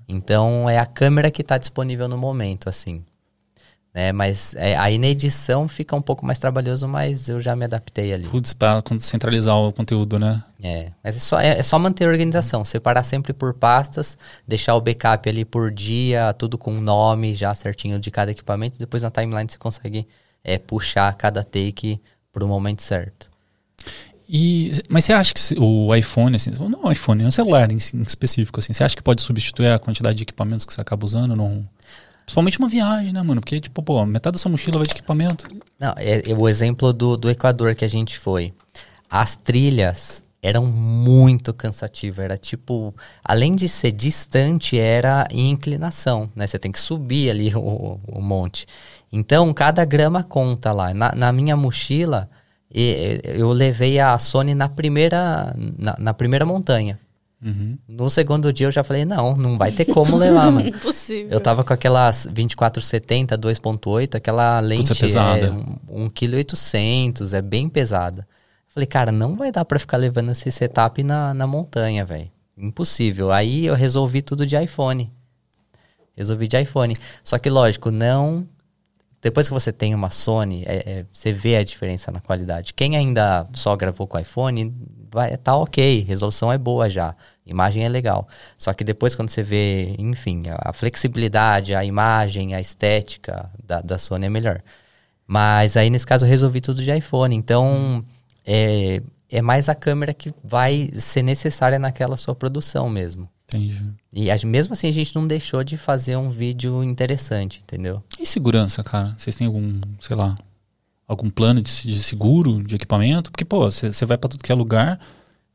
Então é a câmera que está disponível no momento, assim né? Mas é, aí na edição fica um pouco mais trabalhoso, mas eu já me adaptei ali. Putz, pra centralizar o conteúdo, né? É, mas é só, é, é só manter a organização, separar sempre por pastas, deixar o backup ali por dia, tudo com nome já certinho de cada equipamento, depois na timeline você consegue é, puxar cada take para o momento certo. E, mas você acha que o iPhone, assim, não o iPhone, o celular em, em, específico, assim, você acha que pode substituir a quantidade de equipamentos que você acaba usando? Não? Principalmente uma viagem, né, mano? Porque, tipo, pô, metade da sua mochila vai de equipamento. Não, é, é o exemplo do, do Equador que a gente foi. As trilhas eram muito cansativas. Era tipo, além de ser distante, era em inclinação, né? Você tem que subir ali o, o monte. Então, cada grama conta lá. Na, na minha mochila, eu levei a Sony na primeira, na, na primeira montanha. Uhum. No segundo dia eu já falei, não, não vai ter como levar, mano. Impossível. Eu tava com aquelas 2470 2.8, aquela lente Putz, é pesada. é 1,8 kg, é bem pesada. falei, cara, não vai dar para ficar levando esse setup na, na montanha, velho. impossível. Aí eu resolvi tudo de iPhone. Resolvi de iPhone. Só que, lógico, não. Depois que você tem uma Sony, é, é, você vê a diferença na qualidade. Quem ainda só gravou com iPhone, vai, tá ok, resolução é boa já, imagem é legal. Só que depois quando você vê, enfim, a, a flexibilidade, a imagem, a estética da, da Sony é melhor. Mas aí nesse caso eu resolvi tudo de iPhone. Então é, é mais a câmera que vai ser necessária naquela sua produção mesmo. Entendi. E mesmo assim a gente não deixou de fazer um vídeo interessante, entendeu? E segurança, cara? Vocês têm algum, sei lá, algum plano de, de seguro, de equipamento? Porque, pô, você vai para tudo que é lugar,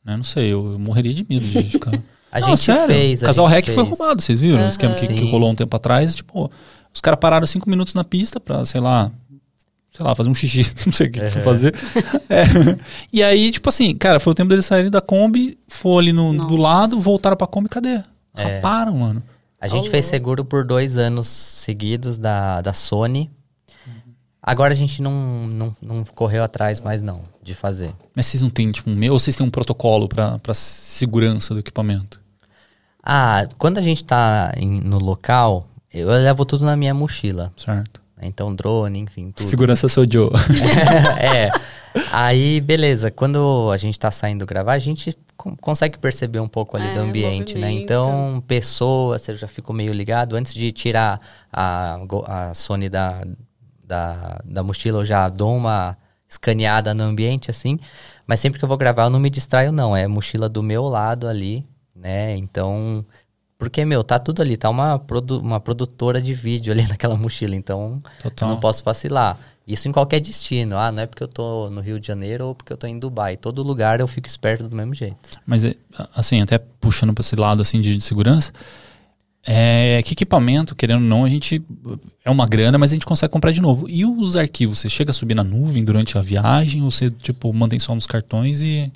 né? Não sei, eu, eu morreria de medo de ficar. a não, gente sério, fez. O casal REC foi roubado, vocês viram? Uhum. O esquema que, que, rolou um tempo atrás. Tipo, os caras pararam cinco minutos na pista pra, sei lá, sei lá, fazer um xixi, não sei o que uhum. foi fazer. é. E aí, tipo assim, cara, foi o tempo deles saírem da Kombi, foi ali no, do lado, voltaram pra Kombi, cadê? É. Raparam, mano. A gente oh. fez seguro por dois anos seguidos da, da Sony. Agora a gente não, não, não correu atrás mais não, de fazer. Mas vocês não têm, tipo, um meu, ou vocês têm um protocolo para segurança do equipamento? Ah, quando a gente tá em, no local, eu levo tudo na minha mochila. Certo. Então, drone, enfim, tudo. Segurança sou Joe. é. Aí, beleza. Quando a gente tá saindo gravar, a gente consegue perceber um pouco ali é, do ambiente, né? Então, pessoas, você já ficou meio ligado. Antes de tirar a, a Sony da, da, da mochila, eu já dou uma escaneada no ambiente, assim. Mas sempre que eu vou gravar, eu não me distraio, não. É mochila do meu lado ali, né? Então, porque, meu, tá tudo ali, tá uma, produ uma produtora de vídeo ali naquela mochila, então Total. eu não posso vacilar. Isso em qualquer destino. Ah, não é porque eu tô no Rio de Janeiro ou porque eu tô em Dubai. Todo lugar eu fico esperto do mesmo jeito. Mas, assim, até puxando para esse lado assim de, de segurança, é, que equipamento, querendo ou não, a gente. É uma grana, mas a gente consegue comprar de novo. E os arquivos? Você chega a subir na nuvem durante a viagem ou você, tipo, mantém só nos cartões e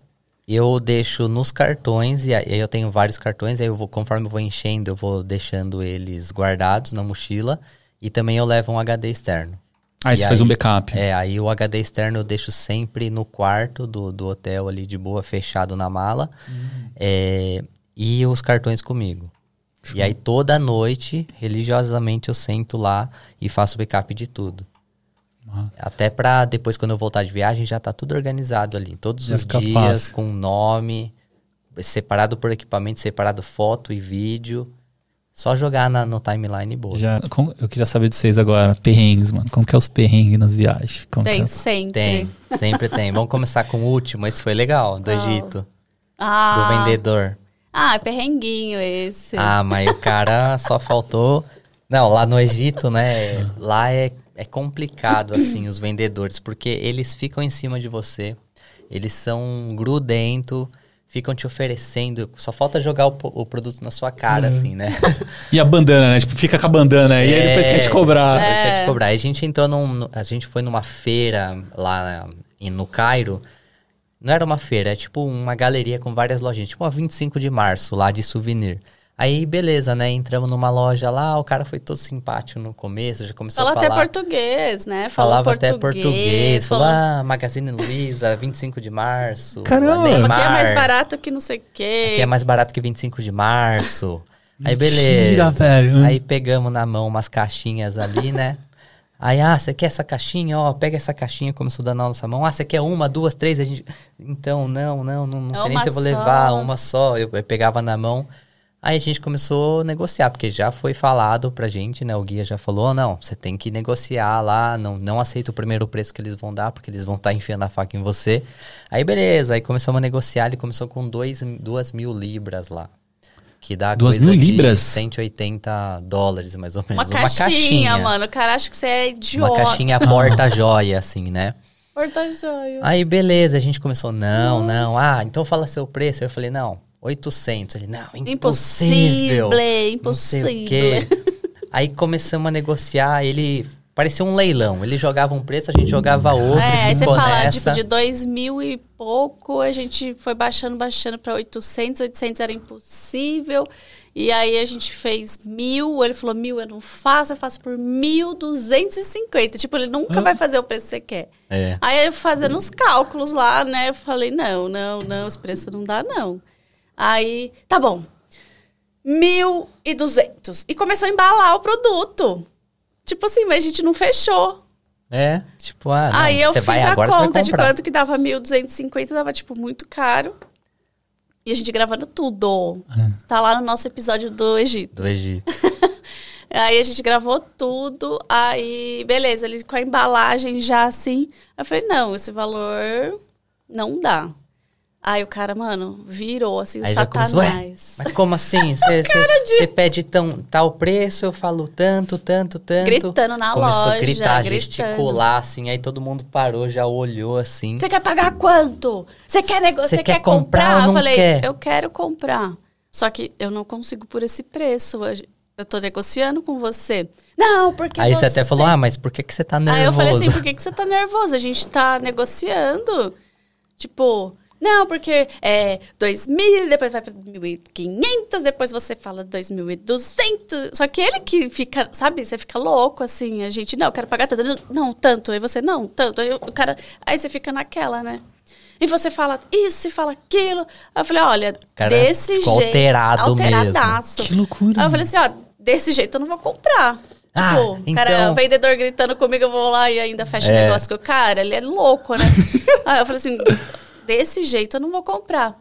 eu deixo nos cartões, e aí eu tenho vários cartões, aí eu vou, conforme eu vou enchendo, eu vou deixando eles guardados na mochila. E também eu levo um HD externo. Ah, você faz um backup. É, aí o HD externo eu deixo sempre no quarto do, do hotel ali de boa, fechado na mala. Uhum. É, e os cartões comigo. Show. E aí toda noite, religiosamente, eu sento lá e faço backup de tudo. Até para depois, quando eu voltar de viagem, já tá tudo organizado ali. Todos os dias, fácil. com nome, separado por equipamento, separado foto e vídeo. Só jogar na, no timeline boa. Já, como, eu queria saber de vocês agora, perrengues, mano. Como que é os perrengues nas viagens? Como tem, é? sempre. Tem, sempre tem. Vamos começar com o último, esse foi legal, do oh. Egito. Ah. Do vendedor. Ah, perrenguinho esse. Ah, mas o cara só faltou... Não, lá no Egito, né? Lá é é complicado, assim, os vendedores, porque eles ficam em cima de você, eles são grudento, ficam te oferecendo, só falta jogar o, o produto na sua cara, uhum. assim, né? e a bandana, né? Tipo, fica com a bandana, é, e aí depois quer te cobrar. É. Quer te cobrar. Aí a gente entrou num, a gente foi numa feira lá no Cairo, não era uma feira, é tipo uma galeria com várias lojinhas, tipo uma 25 de março lá de souvenir. Aí, beleza, né? Entramos numa loja lá, o cara foi todo simpático no começo, já começou Fala a falar. até português, né? Falava português, até português. Falou, ah, Magazine Luiza, 25 de março. Caramba! Neymar, aqui é mais barato que não sei o quê. Aqui é mais barato que 25 de março. Aí, beleza. Mentira, velho. Aí pegamos na mão umas caixinhas ali, né? Aí, ah, você quer essa caixinha? Ó, pega essa caixinha, começou a dar na nossa mão. Ah, você quer uma, duas, três? A gente... Então, não, não, não, não é sei nem se eu vou levar, uma só. Eu, eu pegava na mão. Aí a gente começou a negociar, porque já foi falado pra gente, né? O guia já falou, não, você tem que negociar lá, não, não aceita o primeiro preço que eles vão dar, porque eles vão estar tá enfiando a faca em você. Aí beleza, aí começamos a negociar, ele começou com dois, duas mil libras lá. Que dá duas mil libras? 180 dólares, mais ou menos. Uma, uma caixinha, caixinha, mano. O cara acha que você é idiota. Uma caixinha porta-joia, assim, né? Porta-joia. Aí beleza, a gente começou, não, Nossa. não. Ah, então fala seu preço. Eu falei, não, 800. Ele, não, impossível. Impossível, impossível. Aí começamos a negociar, ele parecia um leilão. Ele jogava um preço, a gente jogava outro. É, aí você fala, tipo, de dois mil e pouco, a gente foi baixando, baixando para 800. 800 era impossível. E aí a gente fez mil, ele falou, mil eu não faço, eu faço por mil duzentos e cinquenta. Tipo, ele nunca ah. vai fazer o preço que você quer. É. Aí eu fazendo os cálculos lá, né, eu falei, não, não, não, esse preço não dá, não. Aí, tá bom. 1.200. E começou a embalar o produto. Tipo assim, mas a gente não fechou. É, tipo, ah, não, Aí eu fiz vai, a conta de quanto que dava 1.250, dava, tipo, muito caro. E a gente gravando tudo. É. Tá lá no nosso episódio do Egito. Do Egito. aí a gente gravou tudo. Aí, beleza, ele com a embalagem já assim. Eu falei, não, esse valor não dá. Aí o cara, mano, virou assim, Aí o satanás. Começou, mas como assim? Você de... pede tão, tal preço, eu falo tanto, tanto, tanto. Gritando na Começou loja. Começou a gritar, gritando. gesticular, assim. Aí todo mundo parou, já olhou assim. Você quer pagar quanto? Você quer negociar? Você quer, quer comprar? comprar? eu falei, quer? eu quero comprar. Só que eu não consigo por esse preço. Eu tô negociando com você. Não, porque Aí você... você até falou, ah, mas por que, que você tá nervoso? Aí eu falei assim, por que, que você tá nervoso? A gente tá negociando. Tipo, não, porque é 2.000, depois vai para 1.500, depois você fala 2.200. Só que ele que fica, sabe, você fica louco assim. A gente, não, eu quero pagar tanto. Não, tanto. Aí você, não, tanto. Aí o cara, aí você fica naquela, né? E você fala isso e fala aquilo. Aí eu falei, olha, cara, desse jeito. alterado alteradaço. mesmo. Que loucura. Aí eu falei assim, ó, desse jeito eu não vou comprar. Ah, tipo, então... cara, o vendedor gritando comigo, eu vou lá e ainda fecha o é. negócio com o cara, ele é louco, né? Aí eu falei assim, desse jeito eu não vou comprar.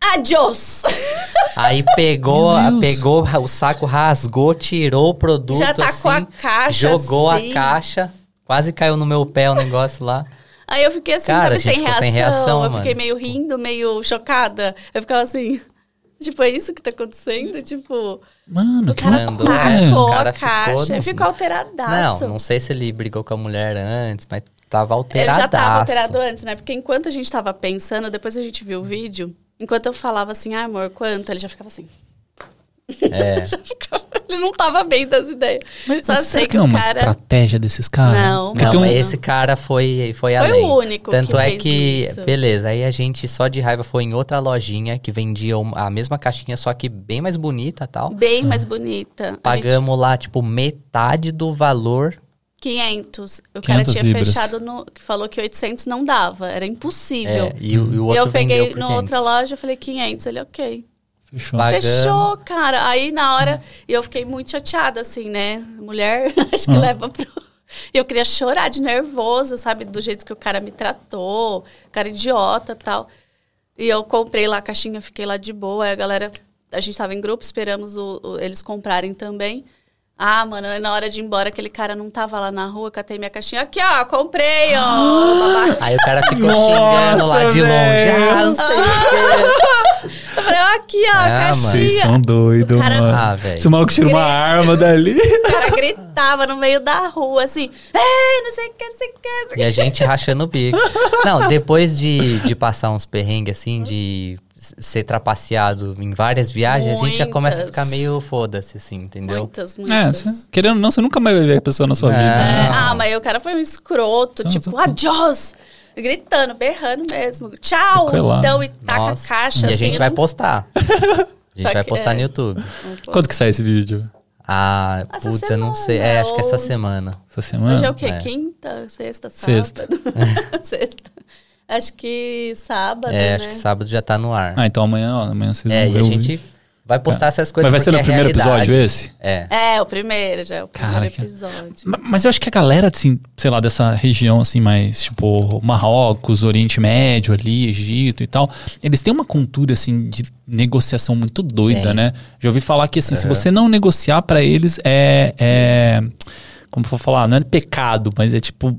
Adiós! Aí pegou, pegou o saco, rasgou, tirou o produto. Já tá assim, com a assim, caixa. Jogou assim. a caixa. Quase caiu no meu pé o negócio lá. Aí eu fiquei assim, Cara, sabe, sem reação. sem reação. Eu mano. fiquei meio rindo, meio chocada. Eu ficava assim. Tipo, é isso que tá acontecendo? Tipo. Mano, o cara que mandou, o cara a caixa. Ficou, no... ficou alteradaço. Não, não sei se ele brigou com a mulher antes, mas Tava alterado. Ele já tava alterado antes, né? Porque enquanto a gente tava pensando, depois a gente viu o vídeo, enquanto eu falava assim, ah, amor, quanto? Ele já ficava assim. É. ele não tava bem das ideias. Mas, Só sei que não é uma cara... estratégia desses caras? Não, não, não, mas esse cara foi, foi, foi além. Foi o único Tanto que é que, isso. beleza, aí a gente só de raiva foi em outra lojinha que vendia a mesma caixinha, só que bem mais bonita tal. Bem mais bonita. Pagamos gente... lá, tipo, metade do valor 500. O cara tinha libras. fechado no. que falou que 800 não dava, era impossível. É, e, o, e o outro eu peguei na outra loja falei 500, ele ok. Fechou. Fechou, cara. Aí na hora eu fiquei muito chateada, assim, né? Mulher, acho que ah. leva pro. Eu queria chorar de nervoso, sabe? Do jeito que o cara me tratou, cara idiota tal. E eu comprei lá a caixinha, fiquei lá de boa. Aí a galera, a gente tava em grupo, esperamos o, o, eles comprarem também. Ah, mano, na hora de ir embora, aquele cara não tava lá na rua, catei minha caixinha. Aqui, ó, comprei, ó. Ah, aí o cara ficou Nossa, xingando lá de longe. Ah, não sei o Eu falei, ó, aqui, ó, ah, caixinha. Vocês são doidos, cara... mano. Ah, velho. Esse maluco tira uma arma dali. O cara gritava no meio da rua, assim, ei, não sei o que, não sei o que. E a gente rachando o bico. Não, depois de, de passar uns perrengues, assim, de ser trapaceado em várias viagens, muitas. a gente já começa a ficar meio foda-se, assim, entendeu? Muitas, é, muitas. É, querendo ou não, você nunca mais vai ver a pessoa na sua vida. É. Ah, mas o cara foi um escroto, então, tipo, adiós! Gritando, berrando mesmo. Tchau! Então, e taca Nossa. a caixa. E a gente assim, vai não... postar. A gente vai postar é. no YouTube. Quando que sai esse vídeo? Ah, essa putz, semana, eu não sei. É, acho que essa semana. Essa semana? Hoje é o quê? É. Quinta, sexta, sábado? Sexta. sexta. Acho que sábado, É, né? acho que sábado já tá no ar. Ah, então amanhã, ó, amanhã vocês é, vão ver. É, e a gente vai postar é. essas coisas Mas vai ser no é primeiro realidade. episódio esse? É. É, o primeiro, já é o primeiro episódio. Mas eu acho que a galera, assim, sei lá, dessa região, assim, mais, tipo, Marrocos, Oriente Médio ali, Egito e tal, eles têm uma cultura, assim, de negociação muito doida, né? Já ouvi falar que, assim, uhum. se você não negociar para eles, é... é como for falar, não é pecado, mas é tipo.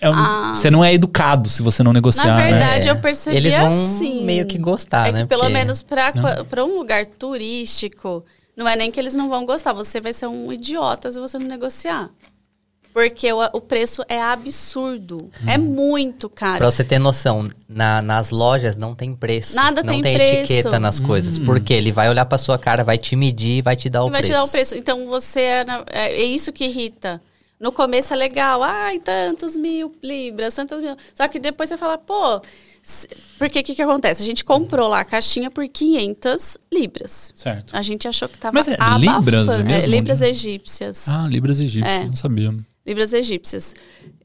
É um, ah. Você não é educado se você não negociar. Na né? verdade, né? eu percebi Eles vão assim. meio que gostar, é né? Que pelo Porque... menos para um lugar turístico, não é nem que eles não vão gostar. Você vai ser um idiota se você não negociar. Porque o, o preço é absurdo. Hum. É muito caro. Pra você ter noção, na, nas lojas não tem preço. Nada não tem, tem preço. etiqueta nas coisas. Hum. Porque ele vai olhar pra sua cara, vai te medir e vai te dar o vai preço. Vai te dar o preço. Então você. É, é, é isso que irrita. No começo é legal, ai, tantos mil libras, tantos mil. Só que depois você fala, pô, porque o que, que acontece? A gente comprou lá a caixinha por 500 libras. Certo. A gente achou que tava Mas é libras mesmo? É, libras egípcias. Ah, libras egípcias, é. não sabia. Libras egípcias.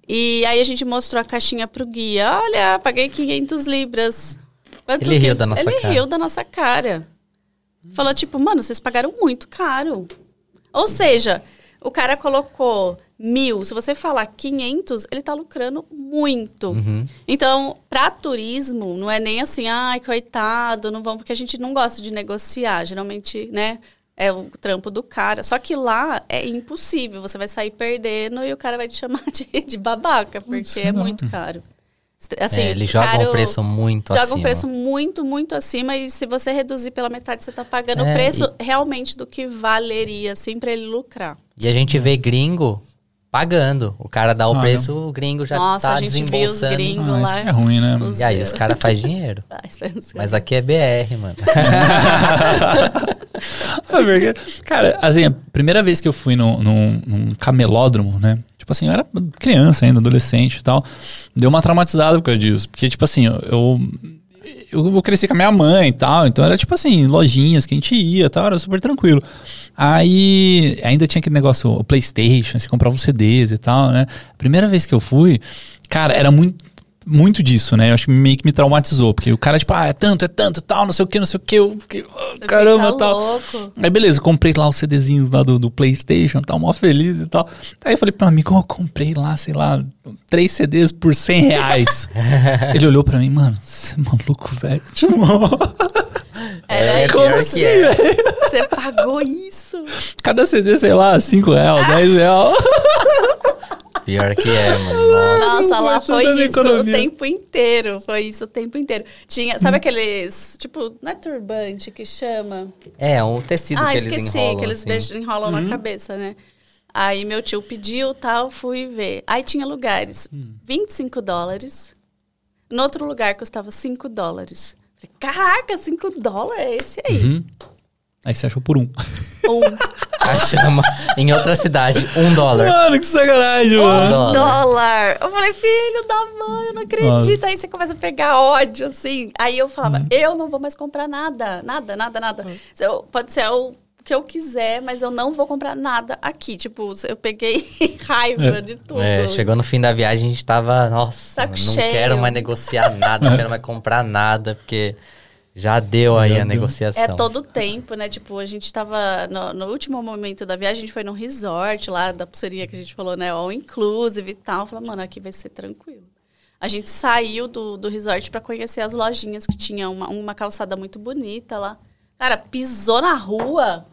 E aí a gente mostrou a caixinha pro guia. Olha, paguei 500 libras. Quanto ele riu da nossa ele cara. Ele riu da nossa cara. Falou tipo, mano, vocês pagaram muito caro. Ou seja, o cara colocou mil, se você falar 500, ele tá lucrando muito. Uhum. Então, para turismo, não é nem assim, ai, coitado, não vão, porque a gente não gosta de negociar. Geralmente, né, é o trampo do cara. Só que lá é impossível, você vai sair perdendo e o cara vai te chamar de, de babaca, porque é muito caro. Assim, é, ele joga um preço muito joga acima. Joga um preço muito, muito acima. E se você reduzir pela metade, você está pagando o é, preço e... realmente do que valeria, assim, para ele lucrar. E a gente vê gringo pagando. O cara dá o ah, preço, o gringo já Nossa, tá desembolsando. Nossa, a gente viu os gringos ah, lá. Isso é ruim, né? Os... E aí os caras fazem dinheiro. Mas aqui é BR, mano. cara, assim, a primeira vez que eu fui num, num, num camelódromo, né? Tipo assim, eu era criança ainda, adolescente e tal. Deu uma traumatizada por causa disso. Porque, tipo assim, eu, eu, eu cresci com a minha mãe e tal. Então era tipo assim, lojinhas que a gente ia tal, era super tranquilo. Aí ainda tinha aquele negócio, o Playstation, você comprava os CDs e tal, né? Primeira vez que eu fui, cara, era muito muito disso, né? Eu acho que meio que me traumatizou, porque o cara, tipo, ah, é tanto, é tanto, tal, não sei o que, não sei o que, eu fiquei, oh, caramba, tal. Louco. Aí beleza, comprei lá os CDzinhos lá do, do PlayStation, tal, mó feliz e tal. Aí eu falei pra um amigo, eu comprei lá, sei lá, três CDs por 100 reais. Ele olhou pra mim, mano, você é maluco, velho. Tipo, Era é, como assim, é. velho? Você pagou isso? Cada CD, sei lá, 5 reais, 10 reais. Pior que é, mano. Nossa, Nossa lá foi isso economia. o tempo inteiro. Foi isso o tempo inteiro. Tinha, sabe hum. aqueles, tipo, não é turbante que chama? É, um tecido ah, que eles enrolam. Ah, esqueci, que eles assim. deixam, enrolam hum. na cabeça, né? Aí meu tio pediu tal, fui ver. Aí tinha lugares, hum. 25 dólares. No outro lugar custava 5 dólares. Falei, caraca, 5 dólares é esse aí. Uhum. Aí você achou por um. Um. A chama em outra cidade, um dólar. Mano, que sacanagem, um mano. Um dólar. Eu falei, filho da mãe, eu não acredito. Nossa. Aí você começa a pegar ódio, assim. Aí eu falava, hum. eu não vou mais comprar nada. Nada, nada, nada. Hum. Pode ser o que eu quiser, mas eu não vou comprar nada aqui. Tipo, eu peguei raiva é. de tudo. É, chegou no fim da viagem, a gente tava, nossa, Saco não cheio. quero mais negociar nada, não quero mais comprar nada, porque já deu aí Já a deu. negociação. É todo o tempo, né? Tipo, a gente tava. No, no, último momento da viagem, a gente foi num resort lá da pulseirinha que a gente falou, né? All inclusive e tal. Falei, mano, aqui vai ser tranquilo. A gente saiu do, do resort para conhecer as lojinhas que tinha uma, uma calçada muito bonita lá. Cara, pisou na rua.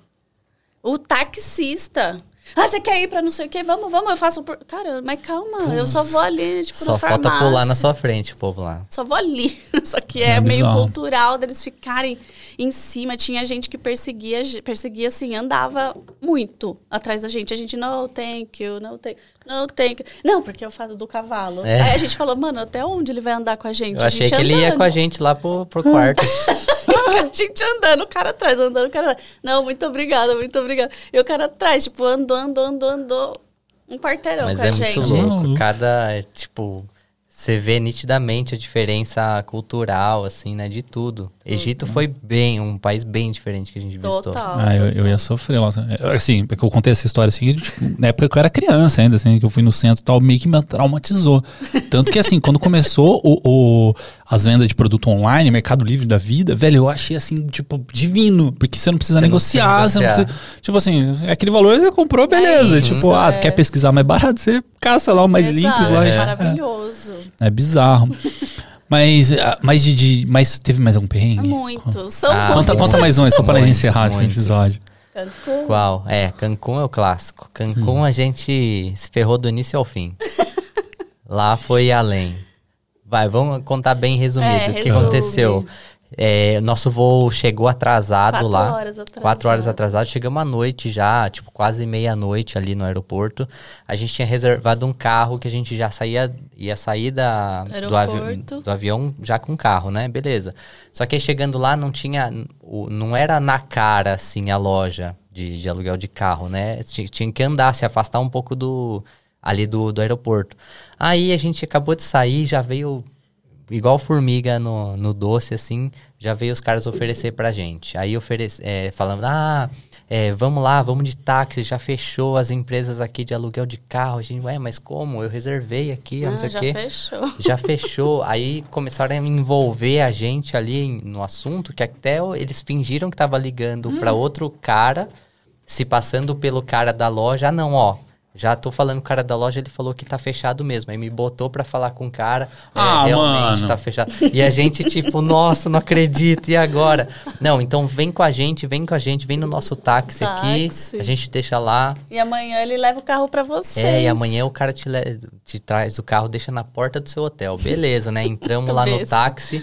O taxista ah, você quer ir pra não sei o quê? Vamos, vamos, eu faço por. Cara, mas calma, eu só vou ali, tipo, Só falta pular na sua frente, o povo lá. Só vou ali. Só que é, é meio cultural deles ficarem em cima. Tinha gente que perseguia, perseguia assim, andava muito atrás da gente. A gente, não, thank you, não thank não tem. Não, porque eu faço do cavalo. É. Aí a gente falou, mano, até onde ele vai andar com a gente? Eu achei que andando. ele ia com a gente lá pro, pro quarto. a gente andando, o cara atrás, andando, o cara. Não, muito obrigada, muito obrigada. E o cara atrás, tipo, andou, andou, andou, andou. Um quarteirão Mas com é a gente. muito louco. Cada, tipo, você vê nitidamente a diferença cultural, assim, né? De tudo. Egito foi bem, um país bem diferente que a gente visitou. Total, ah, eu, eu ia sofrer lá. Assim, porque eu contei essa história assim, tipo, na época que eu era criança ainda, assim, que eu fui no centro e tal, meio que me traumatizou. Tanto que, assim, quando começou o, o, as vendas de produto online, Mercado Livre da vida, velho, eu achei, assim, tipo, divino. Porque você não precisa você negociar, não precisa negociar. Você não precisa, tipo assim, aquele valor você comprou, beleza. É isso, tipo, ah, é. quer pesquisar mais barato, você caça lá o mais Exato, lá. É maravilhoso. É bizarro. Mas, ah, mas, de, de, mas teve mais algum perrengue? Muito. São ah, conta, conta mais um, só para nós encerrar esse episódio. Cancún. Qual? É, Cancún é o clássico. Cancún hum. a gente se ferrou do início ao fim. Lá foi além. Vai, vamos contar bem resumido é, o que resume. aconteceu. É, nosso voo chegou atrasado quatro lá. Horas atrasado. Quatro horas atrasado. Chegamos à noite já, tipo, quase meia-noite ali no aeroporto. A gente tinha reservado um carro que a gente já saía, ia sair da, do, avi do, avião já com carro, né? Beleza. Só que aí chegando lá não tinha. Não era na cara, assim, a loja de, de aluguel de carro, né? Tinha, tinha que andar, se afastar um pouco do ali do, do aeroporto. Aí a gente acabou de sair, já veio igual formiga no, no doce, assim, já veio os caras oferecer pra gente. Aí oferece, é, falando, ah, é, vamos lá, vamos de táxi, já fechou as empresas aqui de aluguel de carro. A gente, ué, mas como? Eu reservei aqui, ah, não sei o quê. Já fechou. Já fechou. Aí começaram a envolver a gente ali no assunto, que até eles fingiram que tava ligando hum. para outro cara, se passando pelo cara da loja. Ah, não, ó já tô falando com o cara da loja, ele falou que tá fechado mesmo. Aí me botou pra falar com o cara. É, ah, é, realmente mano. tá fechado. E a gente, tipo, nossa, não acredito, e agora? Não, então vem com a gente, vem com a gente, vem no nosso táxi, táxi. aqui. A gente deixa lá. E amanhã ele leva o carro pra você. É, e amanhã o cara te, le... te traz o carro, deixa na porta do seu hotel. Beleza, né? Entramos lá no táxi.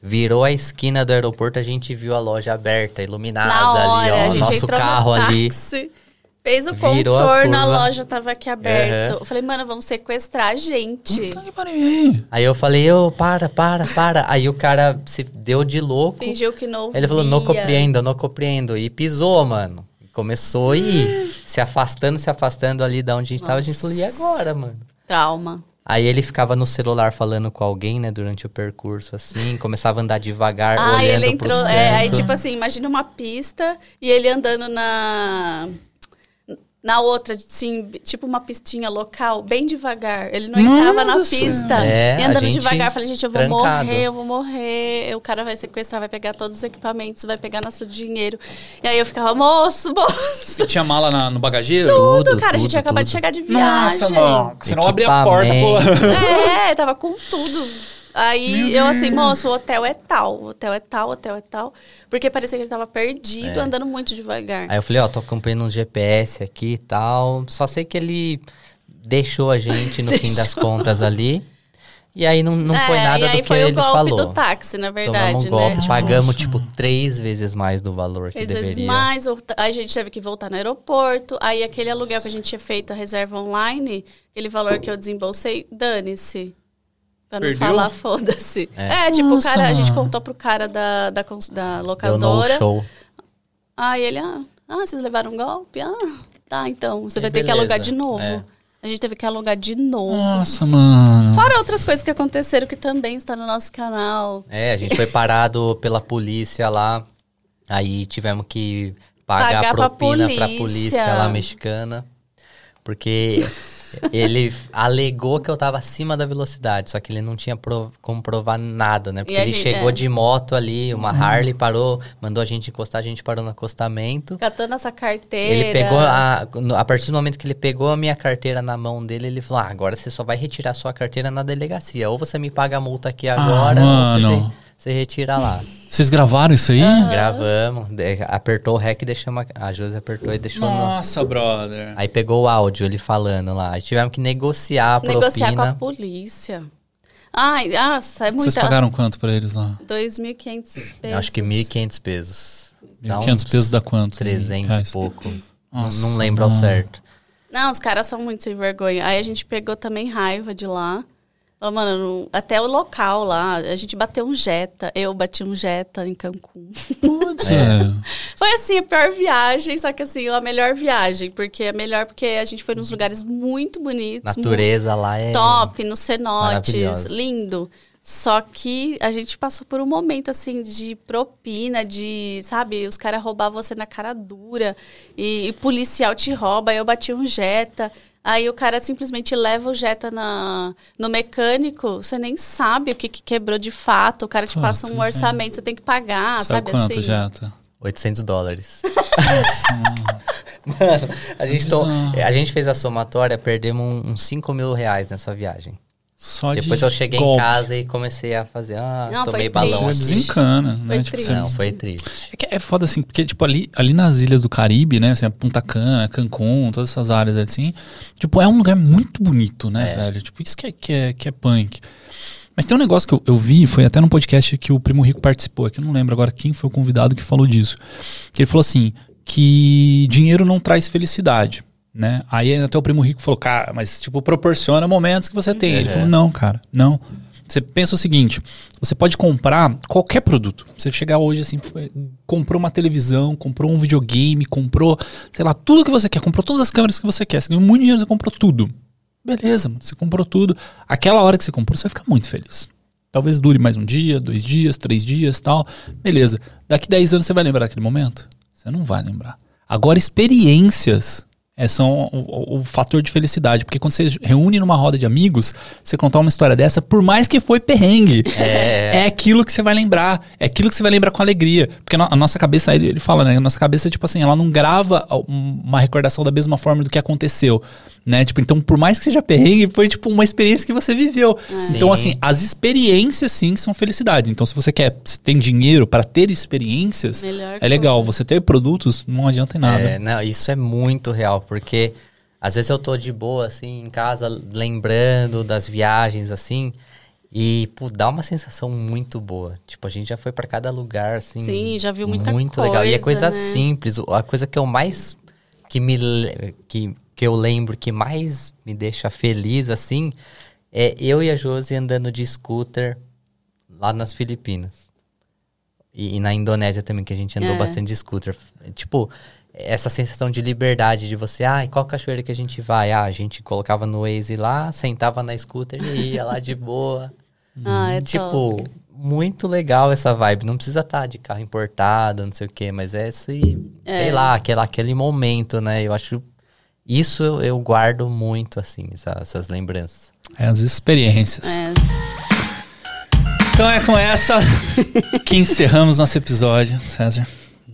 Virou a esquina do aeroporto, a gente viu a loja aberta, iluminada hora, ali, ó. Nosso carro ali. Fez o Virou contorno, a, a, loja tava aqui aberta. Uhum. Eu falei, mano, vamos sequestrar a gente. Aí eu falei, ô, oh, para, para, para. Aí o cara se deu de louco. Fingiu que não Ele falou, não compreendo, não compreendo. E pisou, mano. Começou a ir se afastando, se afastando ali da onde a gente Nossa. tava. A gente falou, e agora, mano? Trauma. Aí ele ficava no celular falando com alguém, né, durante o percurso, assim, começava a andar devagar, ah, olhando ele entrou, é, aí tipo assim, imagina uma pista e ele andando na na outra, assim, tipo uma pistinha local, bem devagar. Ele não entrava na pista. É, e andando devagar, falei, gente, eu vou trancado. morrer, eu vou morrer. O cara vai sequestrar, vai pegar todos os equipamentos, vai pegar nosso dinheiro. E aí eu ficava, moço, moço. E tinha mala na, no bagageiro? Tudo, tudo cara. Tudo, a gente tinha acabado de chegar de viagem. Nossa, mano. Você não abria a porta, pô. É, tava com tudo. Aí eu assim, moço, o hotel é tal, o hotel é tal, o hotel é tal. Porque parecia que ele tava perdido, é. andando muito devagar. Aí eu falei, ó, tô acompanhando um GPS aqui e tal. Só sei que ele deixou a gente no fim das contas ali. E aí não, não é, foi nada do que ele falou. foi o golpe do táxi, na verdade, Tomamos um golpe, né? pagamos tipo três vezes mais do valor três que deveria. Três vezes mais, a gente teve que voltar no aeroporto. Aí aquele aluguel que a gente tinha feito, a reserva online, aquele valor que eu desembolsei, dane-se. Pra não Perdeu? falar, foda-se. É. é, tipo, Nossa, o cara, a gente contou pro cara da, da, da locadora. Deu show. Aí ele, ah, ah, vocês levaram um golpe? Ah, tá, então. Você vai ter que alugar de novo. É. A gente teve que alugar de novo. Nossa, mano. Fora outras coisas que aconteceram que também está no nosso canal. É, a gente foi parado pela polícia lá. Aí tivemos que pagar, pagar propina pra polícia. pra polícia lá mexicana. Porque ele alegou que eu tava acima da velocidade, só que ele não tinha prov como provar nada, né? Porque ele gente, chegou é. de moto ali, uma uhum. Harley parou, mandou a gente encostar, a gente parou no acostamento. Catando essa carteira. Ele pegou, a, a partir do momento que ele pegou a minha carteira na mão dele, ele falou: ah, agora você só vai retirar sua carteira na delegacia. Ou você me paga a multa aqui ah, agora, ah, ou você, você retira lá. Vocês gravaram isso aí? Uhum. Gravamos. Apertou o REC e deixamos. A Josi apertou e deixou Nossa, no... brother. Aí pegou o áudio ele falando lá. Aí tivemos que negociar a propina. Negociar com a polícia. Ai, nossa, é muito. Vocês pagaram quanto pra eles lá? 2.500 pesos. Acho que 1.500 pesos. 1.500 pesos dá quanto? 300 e pouco. Nossa, não, não lembro ao certo. Não, os caras são muito sem vergonha. Aí a gente pegou também raiva de lá. Oh, mano, até o local lá, a gente bateu um Jetta. Eu bati um Jetta em Cancún. Putz, é. Foi assim, a pior viagem, só que assim, a melhor viagem. Porque é melhor porque a gente foi nos lugares muito bonitos. Natureza muito lá é. Top, nos cenotes, lindo. Só que a gente passou por um momento assim de propina, de, sabe, os caras roubavam você na cara dura e, e policial te rouba. Aí eu bati um Jetta. Aí o cara simplesmente leva o Jetta na, no mecânico, você nem sabe o que, que quebrou de fato. O cara te passa um orçamento, você tem que pagar, sabe, sabe quanto, assim? Jetta? 800 dólares. Mano, a gente, to... a gente fez a somatória, perdemos uns 5 mil reais nessa viagem. Só Depois eu cheguei golpe. em casa e comecei a fazer, ah, não, tomei balão. Você desencana, foi né? Tipo, triste. não, foi triste. É, que é foda assim, porque tipo ali, ali nas ilhas do Caribe, né, assim, Punta Cana, Cancún, todas essas áreas assim, tipo, é um lugar muito bonito, né, é. velho? Tipo, isso que é, que é, que é punk. Mas tem um negócio que eu, eu vi, foi até num podcast que o Primo Rico participou, que eu não lembro agora quem foi o convidado que falou disso. Que ele falou assim, que dinheiro não traz felicidade né? Aí até o primo rico falou, cara, mas tipo, proporciona momentos que você tem. Ele falou, não, cara, não. Você pensa o seguinte: você pode comprar qualquer produto. Você chegar hoje assim, comprou uma televisão, comprou um videogame, comprou, sei lá, tudo que você quer, comprou todas as câmeras que você quer. Você ganhou muito dinheiro, você comprou tudo. Beleza, você comprou tudo. Aquela hora que você comprou, você vai ficar muito feliz. Talvez dure mais um dia, dois dias, três dias tal. Beleza. Daqui 10 anos você vai lembrar daquele momento? Você não vai lembrar. Agora, experiências é, são o, o, fator de felicidade. Porque quando você reúne numa roda de amigos, você contar uma história dessa, por mais que foi perrengue, é, é aquilo que você vai lembrar. É aquilo que você vai lembrar com alegria. Porque a nossa cabeça, ele, ele fala, né? A nossa cabeça, tipo assim, ela não grava uma recordação da mesma forma do que aconteceu né? Tipo, então, por mais que seja perrengue, foi tipo uma experiência que você viveu. Sim. Então, assim, as experiências sim são felicidade. Então, se você quer, se tem dinheiro para ter experiências, Melhor é legal. Você ter produtos não adianta em nada. É, não, isso é muito real, porque às vezes eu tô de boa assim em casa lembrando das viagens assim, e, pô, dá uma sensação muito boa. Tipo, a gente já foi para cada lugar, assim. Sim, já viu muita muito coisa. Muito legal. E é coisa né? simples. A coisa que eu mais. que me. que que eu lembro que mais me deixa feliz, assim, é eu e a Josi andando de scooter lá nas Filipinas. E, e na Indonésia também, que a gente andou é. bastante de scooter. Tipo, essa sensação de liberdade de você, ah, qual cachoeira que a gente vai? Ah, a gente colocava no Waze lá, sentava na scooter e ia lá de boa. ah, é tipo, top. muito legal essa vibe. Não precisa estar tá de carro importado, não sei o quê, mas é esse, é. sei lá, aquele, aquele momento, né? Eu acho isso eu, eu guardo muito, assim, essa, essas lembranças. É, as experiências. É. Então é com essa que encerramos nosso episódio, César.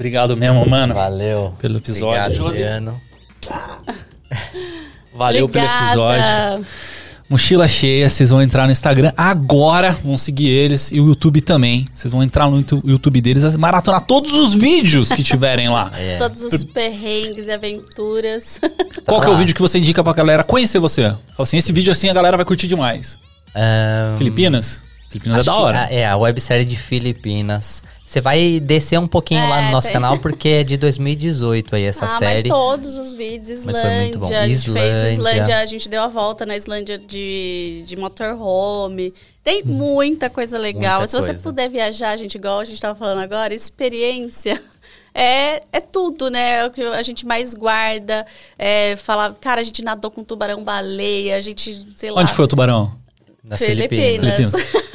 Obrigado mesmo, mano. Valeu. Pelo episódio. Obrigado, Valeu Obrigada. pelo episódio. Mochila cheia, vocês vão entrar no Instagram agora, vão seguir eles e o YouTube também. Vocês vão entrar no YouTube deles, maratonar todos os vídeos que tiverem lá. É. Todos os perrengues e aventuras. Qual que é o vídeo que você indica pra galera conhecer você? Fala assim, esse vídeo assim a galera vai curtir demais. Um... Filipinas? Filipinas é da hora. é, a websérie de Filipinas. Você vai descer um pouquinho é, lá no nosso tem. canal, porque é de 2018 aí essa ah, série. Mas todos os vídeos, Islândia. Mas foi muito bom. A gente Islândia. fez Islândia, a gente deu a volta na Islândia de, de motorhome. Tem hum. muita coisa legal. Muita Se você coisa. puder viajar, a gente, igual a gente tava falando agora, experiência. É, é tudo, né? É o que a gente mais guarda. É, falar, cara, a gente nadou com tubarão baleia, a gente, sei lá. Onde foi o tubarão? Nas Filipinas. Filipinas.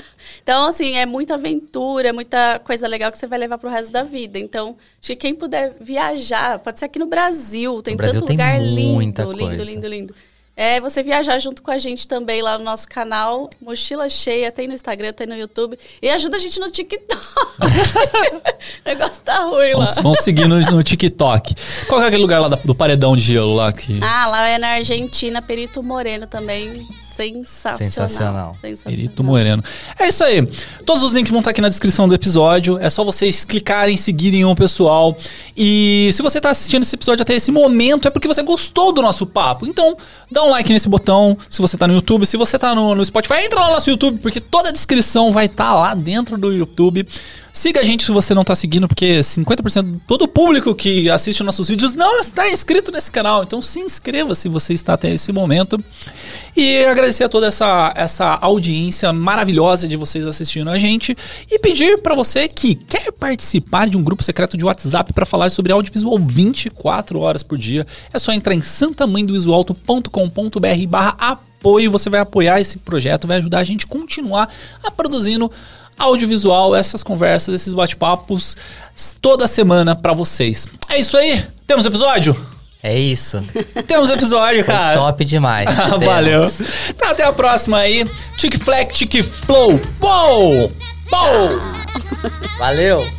Então, assim, é muita aventura, muita coisa legal que você vai levar pro resto da vida. Então, acho que quem puder viajar, pode ser aqui no Brasil, tem no tanto Brasil lugar tem lindo, lindo, lindo, lindo é você viajar junto com a gente também lá no nosso canal Mochila Cheia, tem no Instagram, tem no YouTube. E ajuda a gente no TikTok. o negócio tá ruim lá. Vamos, seguir no, no, TikTok. Qual é aquele lugar lá do paredão de gelo lá? Que... Ah, lá é na Argentina, Perito Moreno também. Sensacional. Sensacional. Sensacional. Perito Moreno. É isso aí. Todos os links vão estar aqui na descrição do episódio. É só vocês clicarem, seguirem o pessoal. E se você está assistindo esse episódio até esse momento, é porque você gostou do nosso papo. Então, dá um like nesse botão se você tá no YouTube. Se você tá no, no Spotify, entra lá no nosso YouTube, porque toda a descrição vai estar tá lá dentro do YouTube. Siga a gente se você não está seguindo, porque 50% de todo o público que assiste nossos vídeos não está inscrito nesse canal. Então se inscreva se você está até esse momento. E agradecer a toda essa, essa audiência maravilhosa de vocês assistindo a gente. E pedir para você que quer participar de um grupo secreto de WhatsApp para falar sobre audiovisual 24 horas por dia, é só entrar em santamandovisulto.com.br barra apoio. Você vai apoiar esse projeto, vai ajudar a gente a continuar a produzindo audiovisual, essas conversas, esses bate-papos toda semana para vocês. É isso aí? Temos episódio? É isso. Temos episódio, cara. Foi top demais. Valeu. Então, até a próxima aí. Tic Fleck, Tic Flow. Uou! Uou! Valeu!